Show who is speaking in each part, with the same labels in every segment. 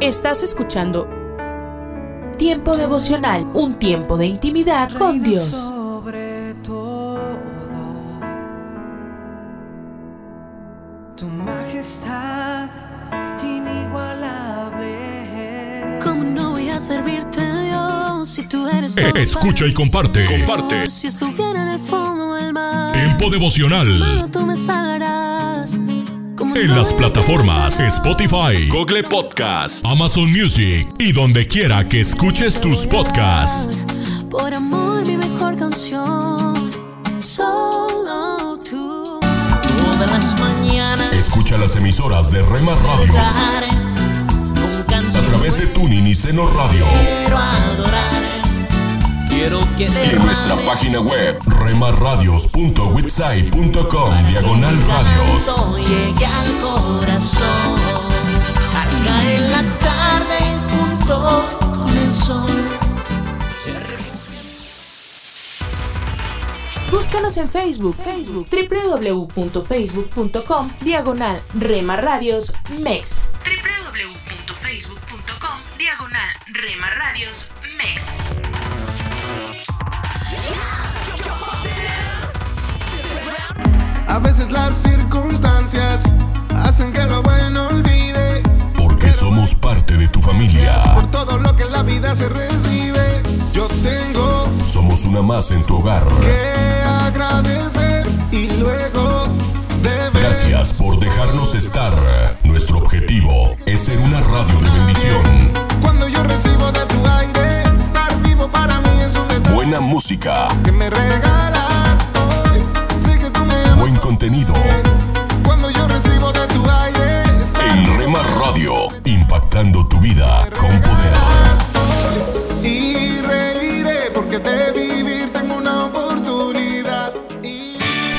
Speaker 1: Estás escuchando Tiempo devocional, un tiempo de intimidad con Dios.
Speaker 2: Sobre todo, tu majestad inigualable.
Speaker 3: ¿Cómo no voy a servirte, Dios, si tú eres
Speaker 4: Eh, escucha y comparte. Comparte.
Speaker 3: Si estuviera en el fondo del mar,
Speaker 4: Tiempo devocional.
Speaker 3: solo tú me salvarás. ¿Cómo
Speaker 4: En las plataformas? Spotify, Google Podcast, Amazon Music y donde quiera que escuches tus podcasts.
Speaker 3: Por amor, mi mejor canción. Solo tú.
Speaker 5: Todas las mañanas
Speaker 4: Escucha las emisoras de Rema Radios a través de Tuning y Seno Radio
Speaker 5: quiero adorar. Quiero que
Speaker 4: y en nuestra página web remarradios.witsai.com diagonal radios.
Speaker 5: llegue al corazón. Al caer la tarde junto con el sol.
Speaker 1: Búscanos en Facebook, Facebook, www.facebook.com, diagonal Rema Radios MEX. www.facebook.com, diagonal Rema Radios MEX.
Speaker 6: A veces las circunstancias hacen que lo bueno olvide.
Speaker 4: Porque somos parte de tu familia.
Speaker 6: Por todo lo que en la vida se recibe, yo tengo
Speaker 4: Somos una más en tu hogar.
Speaker 6: que agradecer y luego.
Speaker 4: Gracias por dejarnos estar. Nuestro objetivo es ser una radio de bendición.
Speaker 6: Cuando yo recibo de tu aire, estar vivo para mí es un detalle
Speaker 4: Buena música,
Speaker 6: que me regalas
Speaker 4: buen contenido.
Speaker 6: Cuando yo recibo de tu aire,
Speaker 4: En Rema Radio, impactando tu vida con poder.
Speaker 6: Y reiré porque de vivir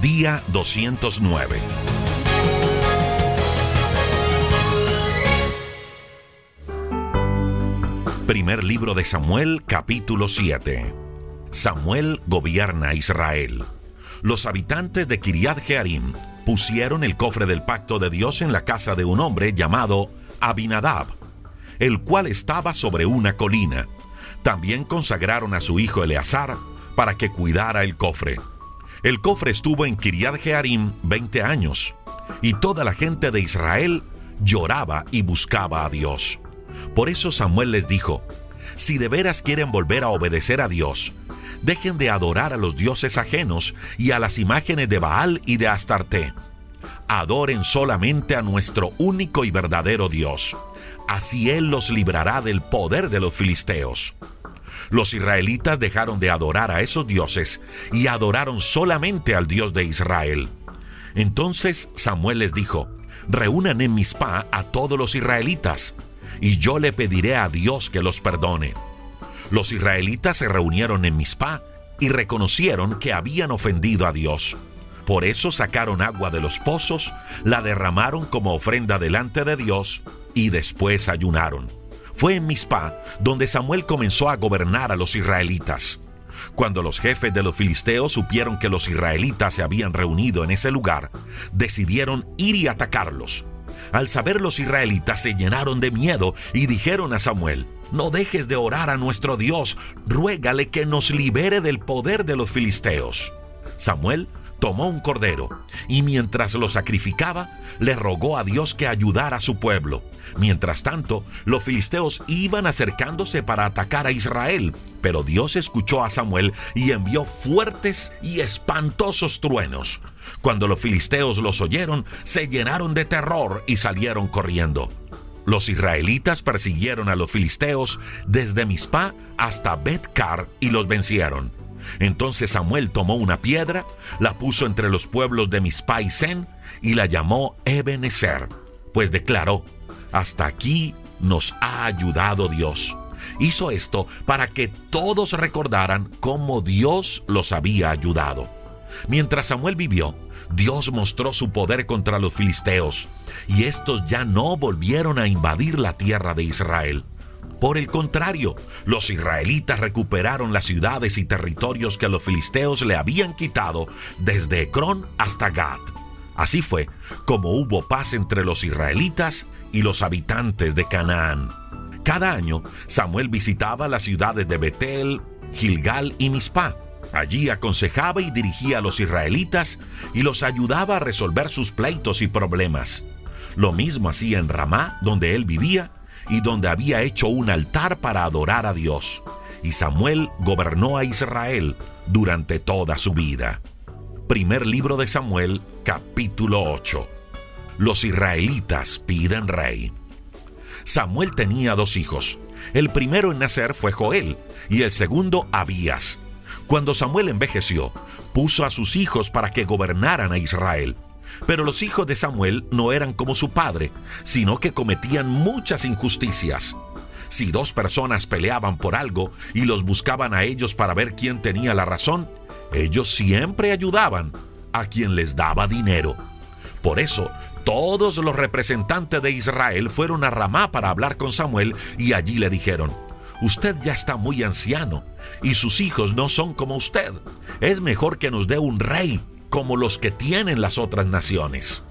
Speaker 7: Día 209. Primer libro de Samuel, capítulo 7. Samuel gobierna Israel. Los habitantes de Kiriat Jearim pusieron el cofre del pacto de Dios en la casa de un hombre llamado Abinadab, el cual estaba sobre una colina. También consagraron a su hijo Eleazar para que cuidara el cofre. El cofre estuvo en Kiriat Jearim 20 años, y toda la gente de Israel lloraba y buscaba a Dios. Por eso Samuel les dijo, si de veras quieren volver a obedecer a Dios, dejen de adorar a los dioses ajenos y a las imágenes de Baal y de Astarte. Adoren solamente a nuestro único y verdadero Dios. Así Él los librará del poder de los filisteos. Los israelitas dejaron de adorar a esos dioses y adoraron solamente al Dios de Israel. Entonces Samuel les dijo, reúnan en Mizpah a todos los israelitas, y yo le pediré a Dios que los perdone. Los israelitas se reunieron en Mizpah y reconocieron que habían ofendido a Dios. Por eso sacaron agua de los pozos, la derramaron como ofrenda delante de Dios y después ayunaron. Fue en Mizpah donde Samuel comenzó a gobernar a los israelitas. Cuando los jefes de los filisteos supieron que los israelitas se habían reunido en ese lugar, decidieron ir y atacarlos. Al saber los israelitas se llenaron de miedo y dijeron a Samuel, no dejes de orar a nuestro Dios, ruégale que nos libere del poder de los filisteos. Samuel tomó un cordero y mientras lo sacrificaba, le rogó a Dios que ayudara a su pueblo. Mientras tanto, los filisteos iban acercándose para atacar a Israel, pero Dios escuchó a Samuel y envió fuertes y espantosos truenos. Cuando los filisteos los oyeron, se llenaron de terror y salieron corriendo. Los israelitas persiguieron a los filisteos desde Mizpah hasta Bet-Car y los vencieron. Entonces Samuel tomó una piedra, la puso entre los pueblos de Mizpah y Sen y la llamó Ebenezer, pues declaró: Hasta aquí nos ha ayudado Dios. Hizo esto para que todos recordaran cómo Dios los había ayudado. Mientras Samuel vivió, Dios mostró su poder contra los filisteos, y estos ya no volvieron a invadir la tierra de Israel. Por el contrario, los israelitas recuperaron las ciudades y territorios que los filisteos le habían quitado desde Ecrón hasta Gad. Así fue como hubo paz entre los israelitas y los habitantes de Canaán. Cada año, Samuel visitaba las ciudades de Betel, Gilgal y Mizpah. Allí aconsejaba y dirigía a los israelitas y los ayudaba a resolver sus pleitos y problemas. Lo mismo hacía en Ramá, donde él vivía, y donde había hecho un altar para adorar a Dios. Y Samuel gobernó a Israel durante toda su vida. Primer libro de Samuel, capítulo 8. Los israelitas piden rey. Samuel tenía dos hijos. El primero en nacer fue Joel y el segundo Abías. Cuando Samuel envejeció, puso a sus hijos para que gobernaran a Israel. Pero los hijos de Samuel no eran como su padre, sino que cometían muchas injusticias. Si dos personas peleaban por algo y los buscaban a ellos para ver quién tenía la razón, ellos siempre ayudaban a quien les daba dinero. Por eso, todos los representantes de Israel fueron a Ramá para hablar con Samuel y allí le dijeron, Usted ya está muy anciano y sus hijos no son como usted. Es mejor que nos dé un rey como los que tienen las otras naciones.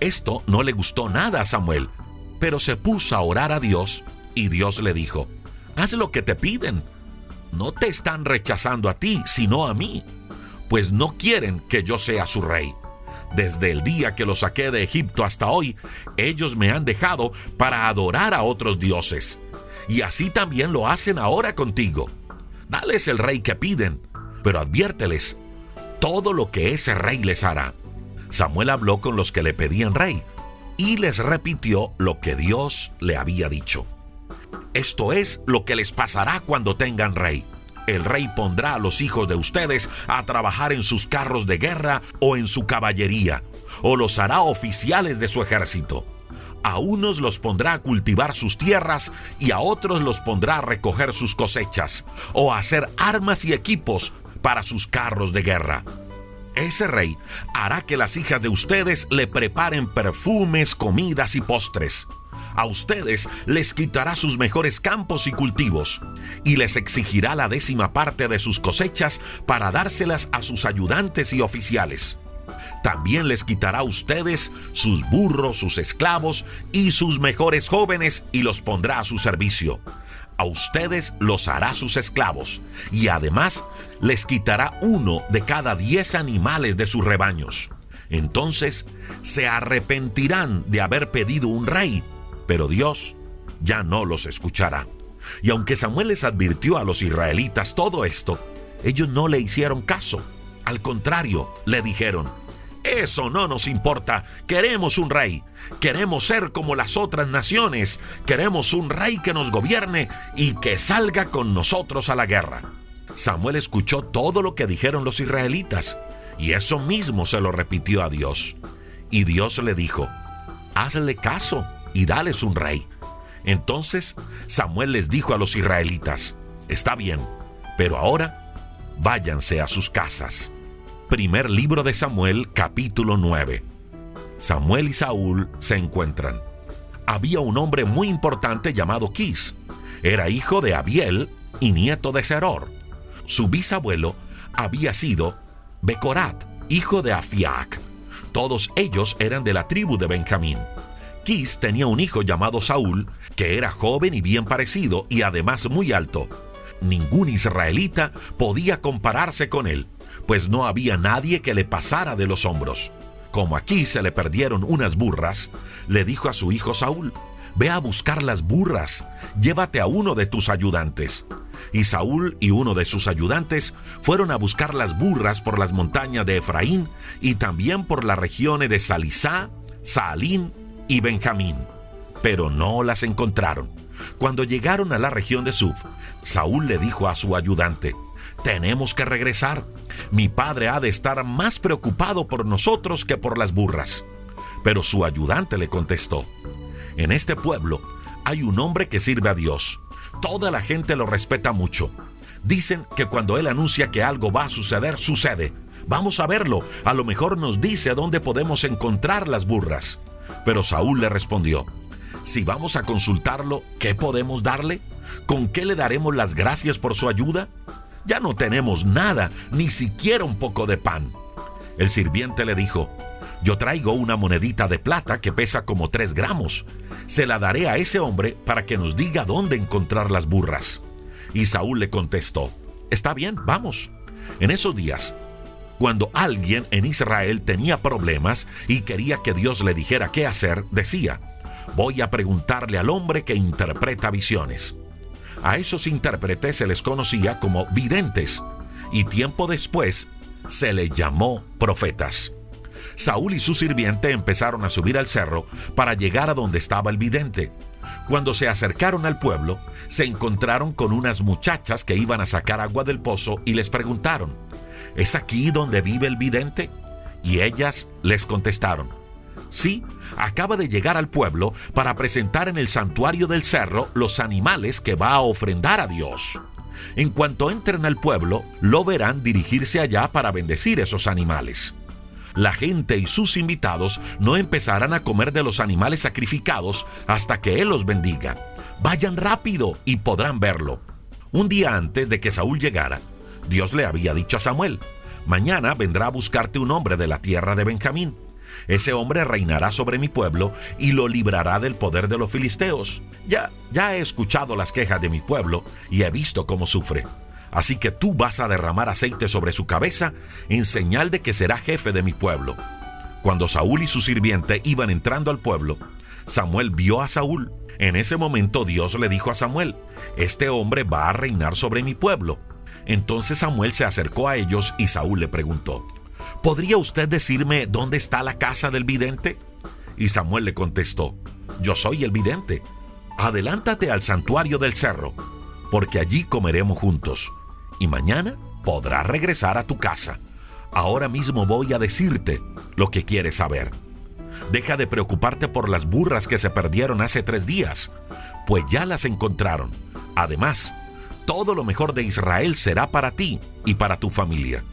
Speaker 7: Esto no le gustó nada a Samuel, pero se puso a orar a Dios y Dios le dijo, haz lo que te piden. No te están rechazando a ti, sino a mí, pues no quieren que yo sea su rey. Desde el día que los saqué de Egipto hasta hoy, ellos me han dejado para adorar a otros dioses. Y así también lo hacen ahora contigo. Dales el rey que piden, pero adviérteles todo lo que ese rey les hará. Samuel habló con los que le pedían rey y les repitió lo que Dios le había dicho. Esto es lo que les pasará cuando tengan rey. El rey pondrá a los hijos de ustedes a trabajar en sus carros de guerra o en su caballería, o los hará oficiales de su ejército. A unos los pondrá a cultivar sus tierras y a otros los pondrá a recoger sus cosechas, o a hacer armas y equipos para sus carros de guerra. Ese rey hará que las hijas de ustedes le preparen perfumes, comidas y postres. A ustedes les quitará sus mejores campos y cultivos y les exigirá la décima parte de sus cosechas para dárselas a sus ayudantes y oficiales. También les quitará a ustedes sus burros, sus esclavos y sus mejores jóvenes y los pondrá a su servicio a ustedes los hará sus esclavos, y además les quitará uno de cada diez animales de sus rebaños. Entonces se arrepentirán de haber pedido un rey, pero Dios ya no los escuchará. Y aunque Samuel les advirtió a los israelitas todo esto, ellos no le hicieron caso. Al contrario, le dijeron, eso no nos importa. Queremos un rey. Queremos ser como las otras naciones. Queremos un rey que nos gobierne y que salga con nosotros a la guerra. Samuel escuchó todo lo que dijeron los israelitas y eso mismo se lo repitió a Dios. Y Dios le dijo, hazle caso y dales un rey. Entonces Samuel les dijo a los israelitas, está bien, pero ahora váyanse a sus casas. Primer libro de Samuel, capítulo 9. Samuel y Saúl se encuentran. Había un hombre muy importante llamado Kis. Era hijo de Abiel y nieto de Seror. Su bisabuelo había sido Becorat, hijo de Afiac. Todos ellos eran de la tribu de Benjamín. Kis tenía un hijo llamado Saúl, que era joven y bien parecido y además muy alto. Ningún israelita podía compararse con él pues no había nadie que le pasara de los hombros. Como aquí se le perdieron unas burras, le dijo a su hijo Saúl, Ve a buscar las burras, llévate a uno de tus ayudantes. Y Saúl y uno de sus ayudantes fueron a buscar las burras por las montañas de Efraín y también por las regiones de Salisá, Saalín y Benjamín, pero no las encontraron. Cuando llegaron a la región de Suf, Saúl le dijo a su ayudante, tenemos que regresar. Mi padre ha de estar más preocupado por nosotros que por las burras. Pero su ayudante le contestó, en este pueblo hay un hombre que sirve a Dios. Toda la gente lo respeta mucho. Dicen que cuando él anuncia que algo va a suceder, sucede. Vamos a verlo. A lo mejor nos dice dónde podemos encontrar las burras. Pero Saúl le respondió, si vamos a consultarlo, ¿qué podemos darle? ¿Con qué le daremos las gracias por su ayuda? Ya no tenemos nada, ni siquiera un poco de pan. El sirviente le dijo, yo traigo una monedita de plata que pesa como tres gramos. Se la daré a ese hombre para que nos diga dónde encontrar las burras. Y Saúl le contestó, está bien, vamos. En esos días, cuando alguien en Israel tenía problemas y quería que Dios le dijera qué hacer, decía, voy a preguntarle al hombre que interpreta visiones. A esos intérpretes se les conocía como videntes y tiempo después se les llamó profetas. Saúl y su sirviente empezaron a subir al cerro para llegar a donde estaba el vidente. Cuando se acercaron al pueblo, se encontraron con unas muchachas que iban a sacar agua del pozo y les preguntaron, ¿es aquí donde vive el vidente? Y ellas les contestaron, sí, acaba de llegar al pueblo para presentar en el santuario del cerro los animales que va a ofrendar a Dios. En cuanto entren al pueblo, lo verán dirigirse allá para bendecir esos animales la gente y sus invitados no empezarán a comer de los animales sacrificados hasta que Él los bendiga. Vayan rápido y podrán verlo. Un día antes de que Saúl llegara, Dios le había dicho a Samuel, mañana vendrá a buscarte un hombre de la tierra de Benjamín. Ese hombre reinará sobre mi pueblo y lo librará del poder de los filisteos. Ya, ya he escuchado las quejas de mi pueblo y he visto cómo sufre. Así que tú vas a derramar aceite sobre su cabeza en señal de que será jefe de mi pueblo. Cuando Saúl y su sirviente iban entrando al pueblo, Samuel vio a Saúl. En ese momento Dios le dijo a Samuel, este hombre va a reinar sobre mi pueblo. Entonces Samuel se acercó a ellos y Saúl le preguntó, ¿podría usted decirme dónde está la casa del vidente? Y Samuel le contestó, yo soy el vidente. Adelántate al santuario del cerro, porque allí comeremos juntos y mañana podrás regresar a tu casa. Ahora mismo voy a decirte lo que quieres saber. Deja de preocuparte por las burras que se perdieron hace tres días, pues ya las encontraron. Además, todo lo mejor de Israel será para ti y para tu familia.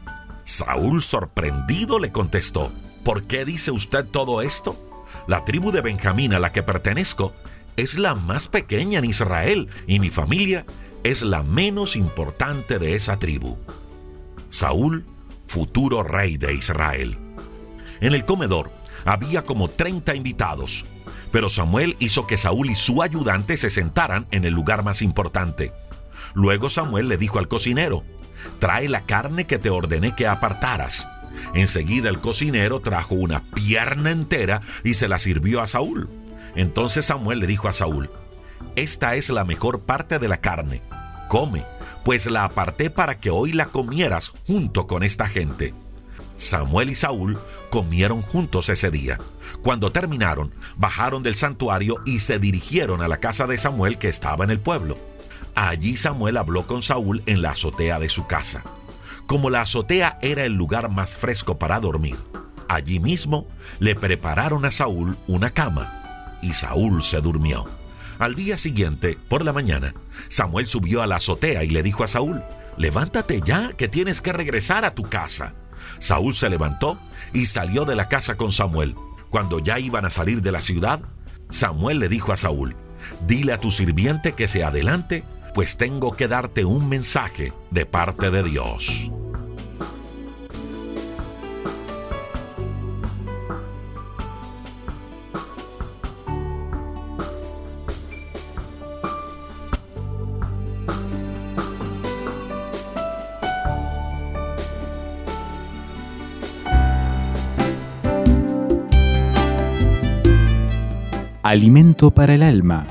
Speaker 7: Saúl sorprendido le contestó, ¿por qué dice usted todo esto? La tribu de Benjamín a la que pertenezco es la más pequeña en Israel y mi familia es la menos importante de esa tribu. Saúl, futuro rey de Israel. En el comedor había como 30 invitados, pero Samuel hizo que Saúl y su ayudante se sentaran en el lugar más importante. Luego Samuel le dijo al cocinero, trae la carne que te ordené que apartaras. Enseguida el cocinero trajo una pierna entera y se la sirvió a Saúl. Entonces Samuel le dijo a Saúl, esta es la mejor parte de la carne come, pues la aparté para que hoy la comieras junto con esta gente. Samuel y Saúl comieron juntos ese día. Cuando terminaron, bajaron del santuario y se dirigieron a la casa de Samuel que estaba en el pueblo. Allí Samuel habló con Saúl en la azotea de su casa. Como la azotea era el lugar más fresco para dormir, allí mismo le prepararon a Saúl una cama y Saúl se durmió. Al día siguiente, por la mañana, Samuel subió a la azotea y le dijo a Saúl, levántate ya, que tienes que regresar a tu casa. Saúl se levantó y salió de la casa con Samuel. Cuando ya iban a salir de la ciudad, Samuel le dijo a Saúl, dile a tu sirviente que se adelante, pues tengo que darte un mensaje de parte de Dios.
Speaker 8: Alimento para el alma.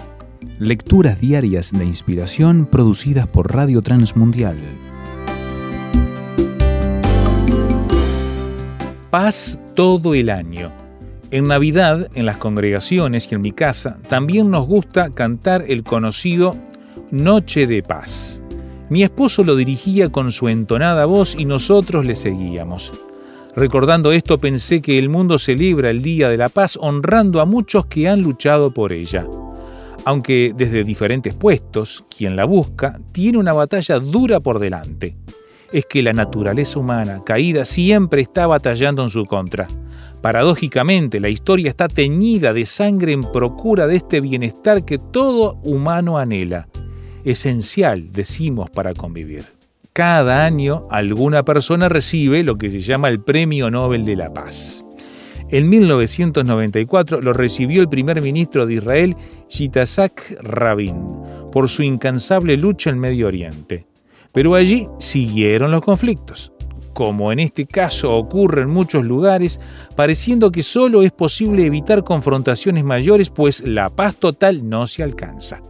Speaker 8: Lecturas diarias de inspiración producidas por Radio Transmundial. Paz todo el año. En Navidad, en las congregaciones y en mi casa, también nos gusta cantar el conocido Noche de Paz. Mi esposo lo dirigía con su entonada voz y nosotros le seguíamos. Recordando esto pensé que el mundo celebra el Día de la Paz honrando a muchos que han luchado por ella. Aunque desde diferentes puestos, quien la busca tiene una batalla dura por delante. Es que la naturaleza humana caída siempre está batallando en su contra. Paradójicamente, la historia está teñida de sangre en procura de este bienestar que todo humano anhela. Esencial, decimos, para convivir. Cada año alguna persona recibe lo que se llama el Premio Nobel de la Paz. En 1994 lo recibió el primer ministro de Israel, Yitzhak Rabin, por su incansable lucha en Medio Oriente. Pero allí siguieron los conflictos. Como en este caso ocurre en muchos lugares, pareciendo que solo es posible evitar confrontaciones mayores, pues la paz total no se alcanza.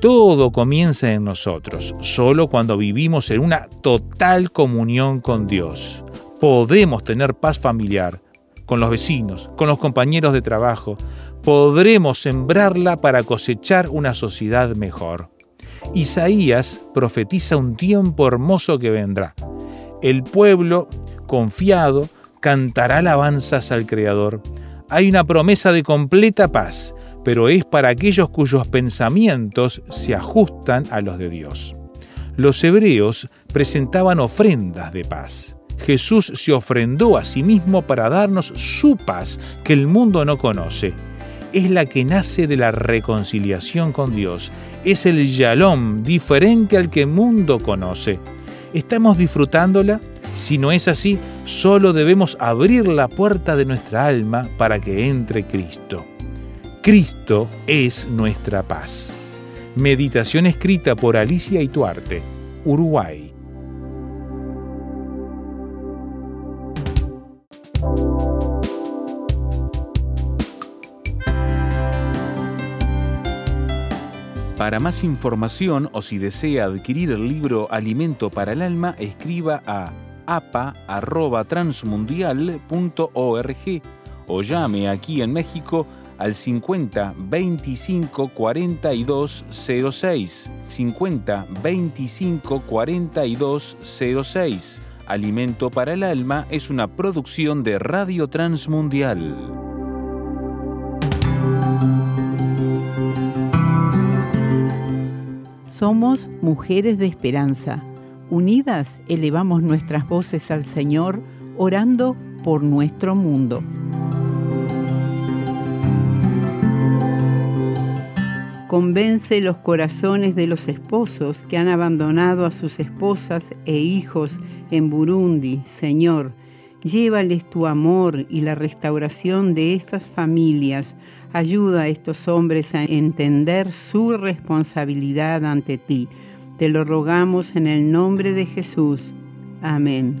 Speaker 8: Todo comienza en nosotros, solo cuando vivimos en una total comunión con Dios. Podemos tener paz familiar, con los vecinos, con los compañeros de trabajo. Podremos sembrarla para cosechar una sociedad mejor. Isaías profetiza un tiempo hermoso que vendrá. El pueblo, confiado, cantará alabanzas al Creador. Hay una promesa de completa paz pero es para aquellos cuyos pensamientos se ajustan a los de Dios. Los hebreos presentaban ofrendas de paz. Jesús se ofrendó a sí mismo para darnos su paz que el mundo no conoce. Es la que nace de la reconciliación con Dios. Es el yalom diferente al que el mundo conoce. ¿Estamos disfrutándola? Si no es así, solo debemos abrir la puerta de nuestra alma para que entre Cristo. Cristo es nuestra paz. Meditación escrita por Alicia Ituarte, Uruguay. Para más información o si desea adquirir el libro Alimento para el Alma, escriba a apa.transmundial.org o llame aquí en México al 50 25 42 06. 50 25 42 06. Alimento para el Alma es una producción de Radio Transmundial.
Speaker 9: Somos mujeres de esperanza. Unidas elevamos nuestras voces al Señor, orando por nuestro mundo. Convence los corazones de los esposos que han abandonado a sus esposas e hijos en Burundi, Señor. Llévales tu amor y la restauración de estas familias. Ayuda a estos hombres a entender su responsabilidad ante ti. Te lo rogamos en el nombre de Jesús. Amén.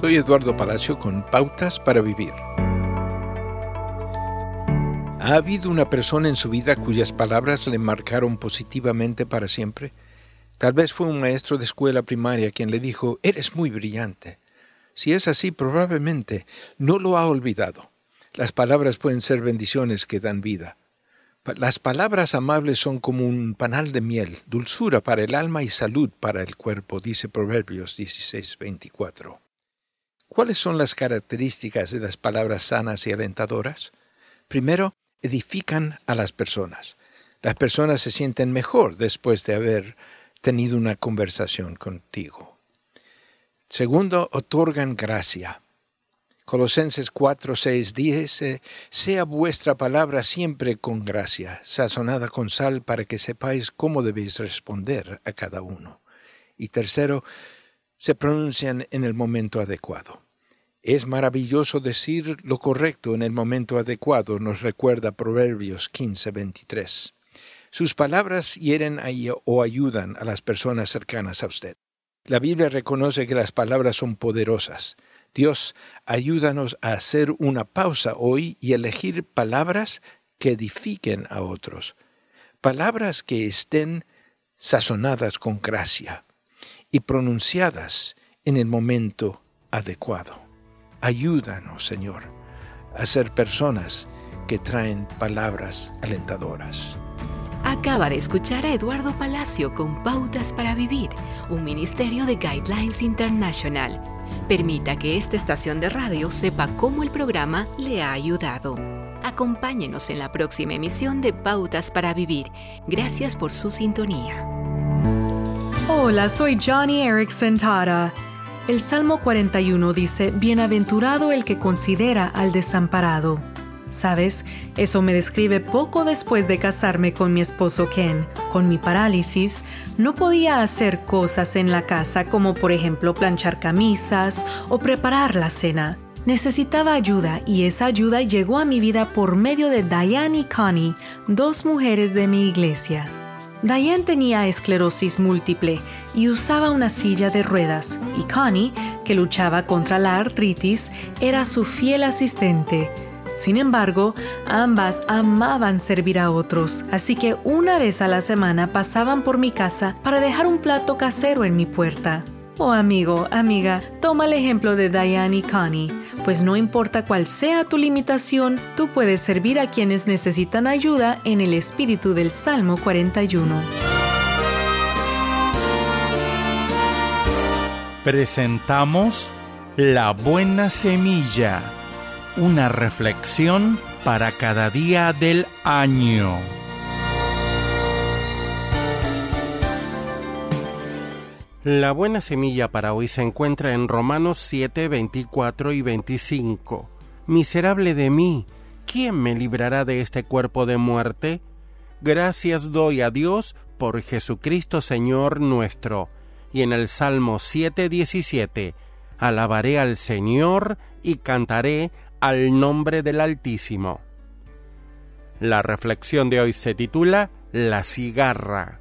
Speaker 10: Soy Eduardo Palacio con Pautas para Vivir. ¿Ha habido una persona en su vida cuyas palabras le marcaron positivamente para siempre? Tal vez fue un maestro de escuela primaria quien le dijo, eres muy brillante. Si es así, probablemente no lo ha olvidado. Las palabras pueden ser bendiciones que dan vida. Las palabras amables son como un panal de miel, dulzura para el alma y salud para el cuerpo, dice Proverbios 16:24. ¿Cuáles son las características de las palabras sanas y alentadoras? Primero, edifican a las personas. Las personas se sienten mejor después de haber tenido una conversación contigo. Segundo, otorgan gracia. Colosenses 4, 6 dice, sea vuestra palabra siempre con gracia, sazonada con sal para que sepáis cómo debéis responder a cada uno. Y tercero, se pronuncian en el momento adecuado. Es maravilloso decir lo correcto en el momento adecuado, nos recuerda Proverbios 15:23. Sus palabras hieren o ayudan a las personas cercanas a usted. La Biblia reconoce que las palabras son poderosas. Dios, ayúdanos a hacer una pausa hoy y elegir palabras que edifiquen a otros, palabras que estén sazonadas con gracia y pronunciadas en el momento adecuado. Ayúdanos, Señor, a ser personas que traen palabras alentadoras.
Speaker 11: Acaba de escuchar a Eduardo Palacio con Pautas para Vivir, un ministerio de Guidelines International. Permita que esta estación de radio sepa cómo el programa le ha ayudado. Acompáñenos en la próxima emisión de Pautas para Vivir. Gracias por su sintonía.
Speaker 12: Hola, soy Johnny Erickson Tara. El Salmo 41 dice, Bienaventurado el que considera al desamparado. ¿Sabes? Eso me describe poco después de casarme con mi esposo Ken. Con mi parálisis, no podía hacer cosas en la casa como por ejemplo planchar camisas o preparar la cena. Necesitaba ayuda y esa ayuda llegó a mi vida por medio de Diane y Connie, dos mujeres de mi iglesia. Diane tenía esclerosis múltiple y usaba una silla de ruedas, y Connie, que luchaba contra la artritis, era su fiel asistente. Sin embargo, ambas amaban servir a otros, así que una vez a la semana pasaban por mi casa para dejar un plato casero en mi puerta. Oh amigo, amiga, toma el ejemplo de Diane y Connie, pues no importa cuál sea tu limitación, tú puedes servir a quienes necesitan ayuda en el espíritu del Salmo 41.
Speaker 13: Presentamos La Buena Semilla, una reflexión para cada día del año.
Speaker 14: La buena semilla para hoy se encuentra en Romanos 7, 24 y 25. Miserable de mí, ¿quién me librará de este cuerpo de muerte? Gracias doy a Dios por Jesucristo Señor nuestro. Y en el Salmo 7, 17, alabaré al Señor y cantaré al nombre del Altísimo. La reflexión de hoy se titula La cigarra.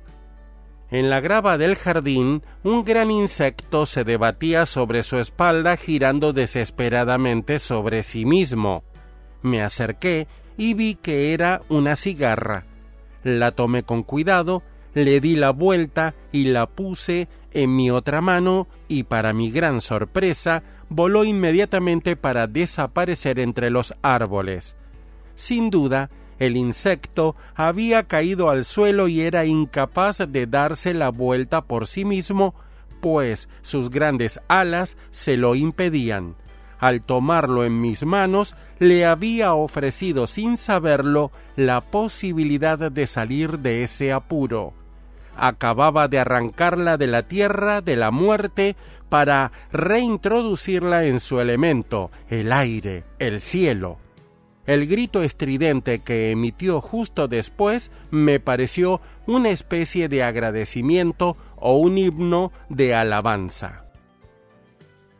Speaker 14: En la grava del jardín, un gran insecto se debatía sobre su espalda girando desesperadamente sobre sí mismo. Me acerqué y vi que era una cigarra. La tomé con cuidado, le di la vuelta y la puse en mi otra mano y para mi gran sorpresa voló inmediatamente para desaparecer entre los árboles. Sin duda, el insecto había caído al suelo y era incapaz de darse la vuelta por sí mismo, pues sus grandes alas se lo impedían. Al tomarlo en mis manos, le había ofrecido sin saberlo la posibilidad de salir de ese apuro. Acababa de arrancarla de la tierra de la muerte para reintroducirla en su elemento, el aire, el cielo. El grito estridente que emitió justo después me pareció una especie de agradecimiento o un himno de alabanza.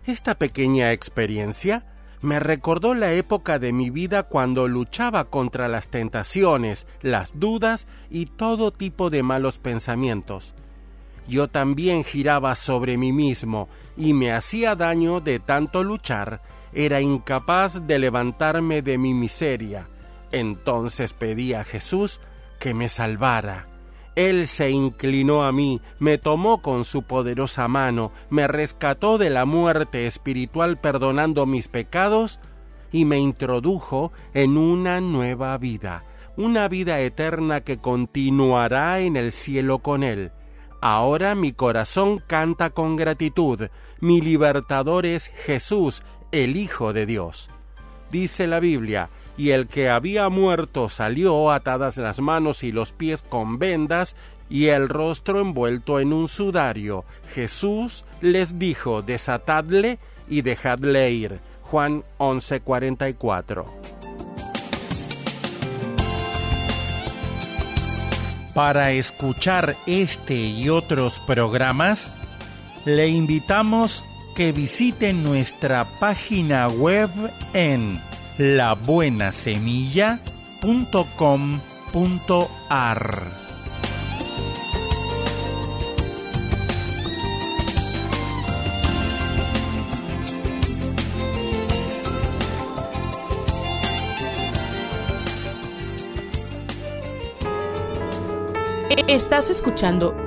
Speaker 14: Esta pequeña experiencia me recordó la época de mi vida cuando luchaba contra las tentaciones, las dudas y todo tipo de malos pensamientos. Yo también giraba sobre mí mismo y me hacía daño de tanto luchar, era incapaz de levantarme de mi miseria. Entonces pedí a Jesús que me salvara. Él se inclinó a mí, me tomó con su poderosa mano, me rescató de la muerte espiritual perdonando mis pecados y me introdujo en una nueva vida, una vida eterna que continuará en el cielo con Él. Ahora mi corazón canta con gratitud, mi libertador es Jesús, el Hijo de Dios. Dice la Biblia, y el que había muerto salió atadas las manos y los pies con vendas y el rostro envuelto en un sudario. Jesús les dijo, desatadle y dejadle ir. Juan 11:44.
Speaker 13: Para escuchar este y otros programas, le invitamos que visiten nuestra página web en labuenasemilla.com.ar.
Speaker 1: Estás escuchando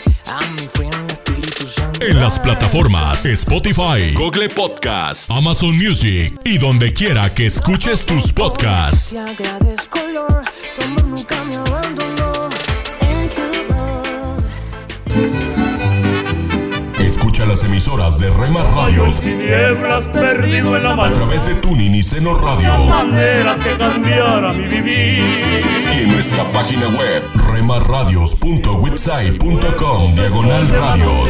Speaker 4: En las plataformas Spotify, Google Podcast, Amazon Music y donde quiera que escuches tus podcasts.
Speaker 15: Si agradezco, Lord, tu amor nunca me abandonó. Thank you, Lord.
Speaker 4: Escucha las emisoras de Rema Radios
Speaker 16: tinieblas perdido en la
Speaker 4: a través de Tuning y Seno Radio
Speaker 16: Maneras que cambiara mi vivir.
Speaker 4: y en nuestra página web remarradios.witsai.com diagonal radios.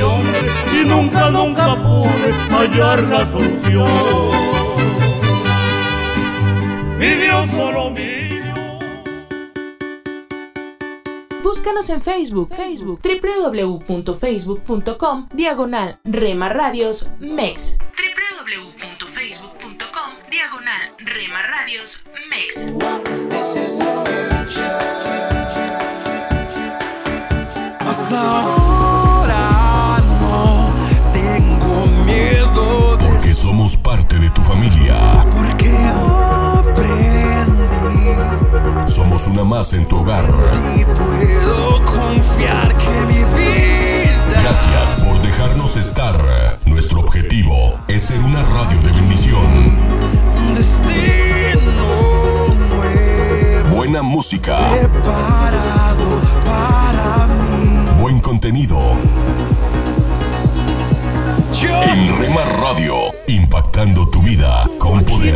Speaker 16: Y nunca, nunca pude hallar la solución. Mi Dios solo mío.
Speaker 1: Búscanos en Facebook, Facebook, www.facebook.com, diagonal Rema Radios MEX. www.facebook.com, diagonal Rema Radios MEX.
Speaker 17: Ahora no tengo miedo de
Speaker 4: Porque somos parte de tu familia.
Speaker 17: porque aprendí
Speaker 4: Somos una más en tu hogar.
Speaker 17: y puedo confiar que mi vida
Speaker 4: Gracias por dejarnos estar. Nuestro objetivo es ser una radio de bendición.
Speaker 17: destino nuevo
Speaker 4: Buena música. Buen contenido.
Speaker 17: Yo
Speaker 4: En Rema Radio, impactando tu vida con poder.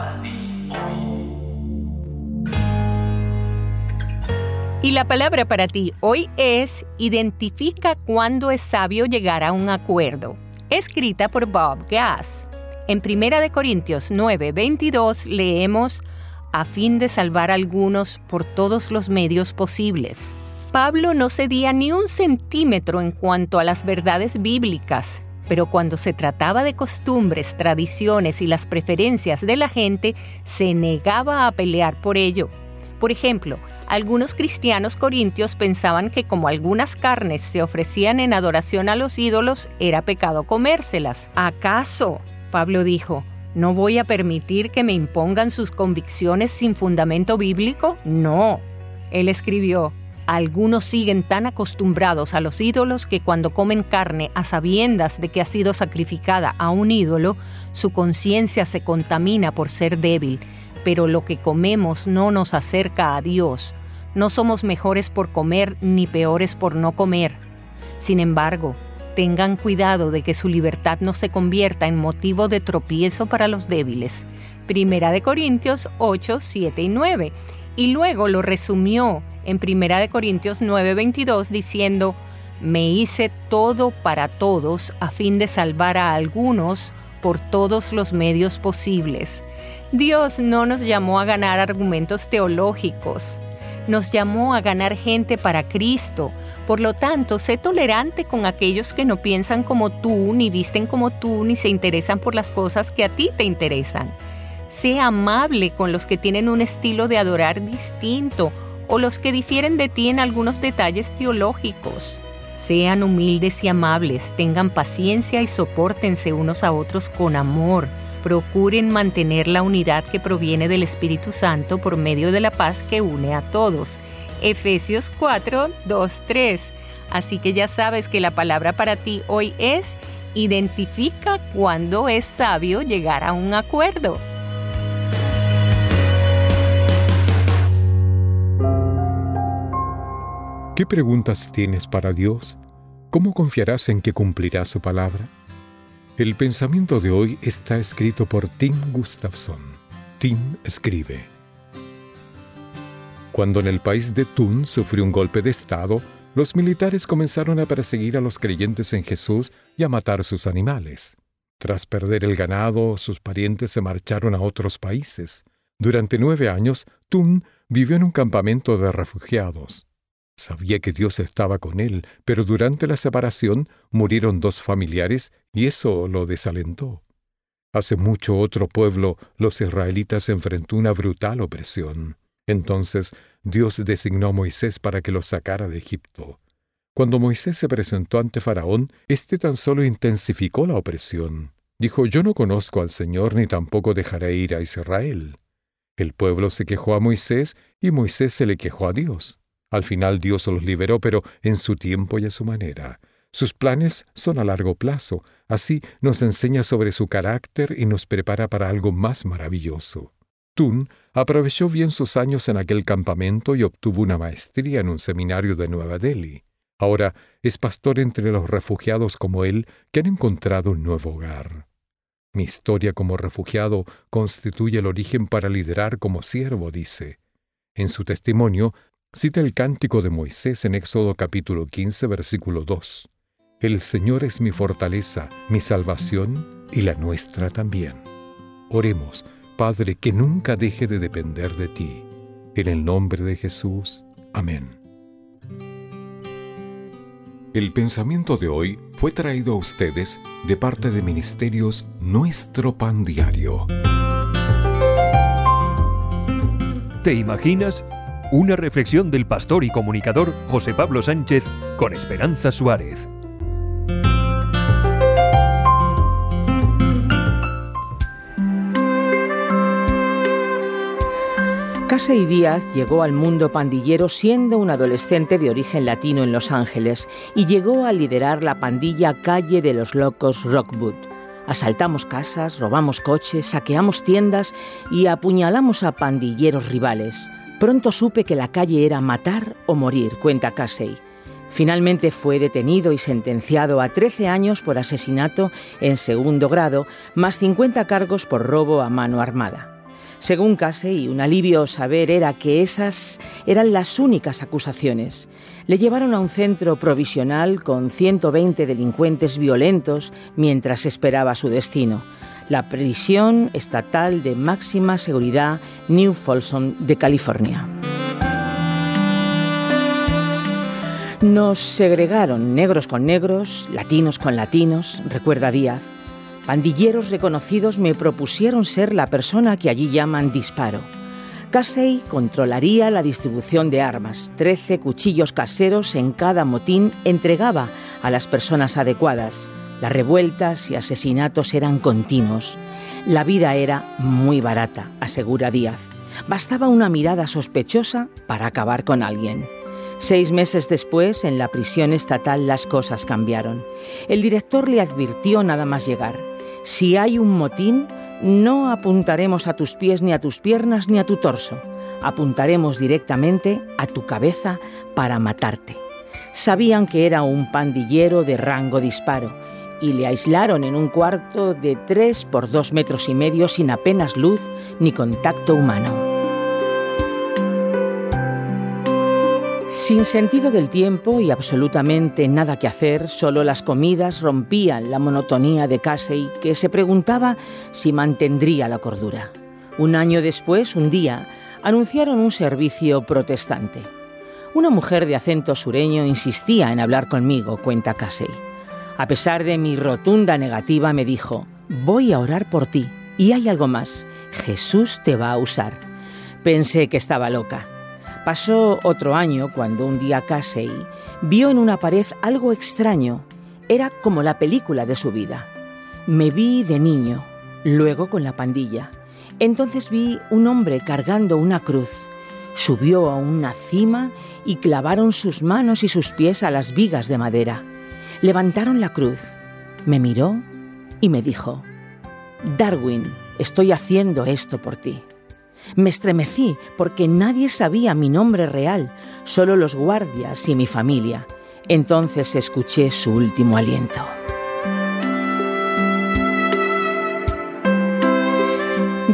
Speaker 18: Y la palabra para ti hoy es Identifica cuándo es sabio llegar a un acuerdo, escrita por Bob Gass. En 1 Corintios 9, 22 leemos, a fin de salvar a algunos por todos los medios posibles. Pablo no cedía ni un centímetro en cuanto a las verdades bíblicas, pero cuando se trataba de costumbres, tradiciones y las preferencias de la gente, se negaba a pelear por ello. Por ejemplo, algunos cristianos corintios pensaban que como algunas carnes se ofrecían en adoración a los ídolos, era pecado comérselas. ¿Acaso? Pablo dijo, ¿no voy a permitir que me impongan sus convicciones sin fundamento bíblico? No. Él escribió, algunos siguen tan acostumbrados a los ídolos que cuando comen carne a sabiendas de que ha sido sacrificada a un ídolo, su conciencia se contamina por ser débil pero lo que comemos no nos acerca a Dios. No somos mejores por comer ni peores por no comer. Sin embargo, tengan cuidado de que su libertad no se convierta en motivo de tropiezo para los débiles. Primera de Corintios 8, 7 y 9. Y luego lo resumió en Primera de Corintios 9, 22 diciendo, me hice todo para todos a fin de salvar a algunos por todos los medios posibles. Dios no nos llamó a ganar argumentos teológicos, nos llamó a ganar gente para Cristo. Por lo tanto, sé tolerante con aquellos que no piensan como tú, ni visten como tú, ni se interesan por las cosas que a ti te interesan. Sé amable con los que tienen un estilo de adorar distinto o los que difieren de ti en algunos detalles teológicos. Sean humildes y amables, tengan paciencia y soportense unos a otros con amor. Procuren mantener la unidad que proviene del Espíritu Santo por medio de la paz que une a todos. Efesios 4, 2, 3. Así que ya sabes que la palabra para ti hoy es, identifica cuándo es sabio llegar a un acuerdo.
Speaker 19: ¿Qué preguntas tienes para Dios? ¿cómo confiarás en que cumplirá su palabra? El pensamiento de hoy está escrito por Tim Gustafson. Tim escribe. Cuando en el país de Tun sufrió un golpe de Estado, los militares comenzaron a perseguir a los creyentes en Jesús y a matar sus animales. Tras perder el ganado, sus parientes se marcharon a otros países. Durante nueve años, Tun vivió en un campamento de refugiados. Sabía que Dios estaba con él, pero durante la separación murieron dos familiares y eso lo desalentó. Hace mucho otro pueblo, los israelitas enfrentó una brutal opresión. Entonces Dios designó a Moisés para que los sacara de Egipto. Cuando Moisés se presentó ante Faraón, éste tan solo intensificó la opresión. Dijo, yo no conozco al Señor ni tampoco dejaré ir a Israel. El pueblo se quejó a Moisés y Moisés se le quejó a Dios. Al final Dios los liberó, pero en su tiempo y a su manera. Sus planes son a largo plazo, así nos enseña sobre su carácter y nos prepara para algo más maravilloso. Tun aprovechó bien sus años en aquel campamento y obtuvo una maestría en un seminario de Nueva Delhi. Ahora es pastor entre los refugiados como él que han encontrado un nuevo hogar. Mi historia como refugiado constituye el origen para liderar como siervo, dice. En su testimonio cita el cántico de Moisés en Éxodo capítulo 15, versículo 2. El Señor es mi fortaleza, mi salvación y la nuestra también. Oremos, Padre, que nunca deje de depender de ti. En el nombre de Jesús. Amén. El pensamiento de hoy fue traído a ustedes de parte de Ministerios Nuestro Pan Diario.
Speaker 20: ¿Te imaginas? Una reflexión del pastor y comunicador José Pablo Sánchez con Esperanza Suárez.
Speaker 21: Casey Díaz llegó al mundo pandillero siendo un adolescente de origen latino en Los Ángeles y llegó a liderar la pandilla Calle de los Locos Rockwood. Asaltamos casas, robamos coches, saqueamos tiendas y apuñalamos a pandilleros rivales. Pronto supe que la calle era matar o morir, cuenta Casey. Finalmente fue detenido y sentenciado a 13 años por asesinato en segundo grado, más 50 cargos por robo a mano armada. Según Casey, un alivio saber era que esas eran las únicas acusaciones. Le llevaron a un centro provisional con 120 delincuentes violentos mientras esperaba su destino, la prisión estatal de máxima seguridad New Folsom de California. Nos segregaron negros con negros, latinos con latinos, recuerda Díaz. Pandilleros reconocidos me propusieron ser la persona que allí llaman disparo. Casey controlaría la distribución de armas. Trece cuchillos caseros en cada motín entregaba a las personas adecuadas. Las revueltas y asesinatos eran continuos. La vida era muy barata, asegura Díaz. Bastaba una mirada sospechosa para acabar con alguien. Seis meses después, en la prisión estatal, las cosas cambiaron. El director le advirtió nada más llegar. Si hay un motín, no apuntaremos a tus pies ni a tus piernas ni a tu torso. Apuntaremos directamente a tu cabeza para matarte. Sabían que era un pandillero de rango disparo y le aislaron en un cuarto de tres por dos metros y medio sin apenas luz ni contacto humano. Sin sentido del tiempo y absolutamente nada que hacer, solo las comidas rompían la monotonía de Casey, que se preguntaba si mantendría la cordura. Un año después, un día, anunciaron un servicio protestante. Una mujer de acento sureño insistía en hablar conmigo, cuenta Casey. A pesar de mi rotunda negativa, me dijo, voy a orar por ti. Y hay algo más, Jesús te va a usar. Pensé que estaba loca. Pasó otro año cuando un día Casey vio en una pared algo extraño. Era como la película de su vida. Me vi de niño, luego con la pandilla. Entonces vi un hombre cargando una cruz. Subió a una cima y clavaron sus manos y sus pies a las vigas de madera. Levantaron la cruz. Me miró y me dijo, Darwin, estoy haciendo esto por ti. Me estremecí porque nadie sabía mi nombre real, solo los guardias y mi familia. Entonces escuché su último aliento.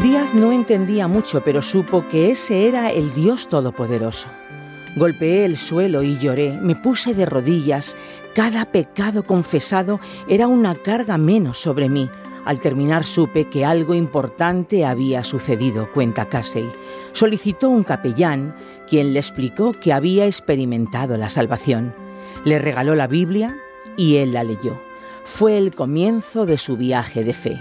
Speaker 21: Díaz no entendía mucho, pero supo que ese era el Dios Todopoderoso. Golpeé el suelo y lloré, me puse de rodillas. Cada pecado confesado era una carga menos sobre mí. Al terminar supe que algo importante había sucedido, cuenta Casey. Solicitó un capellán, quien le explicó que había experimentado la salvación. Le regaló la Biblia y él la leyó. Fue el comienzo de su viaje de fe.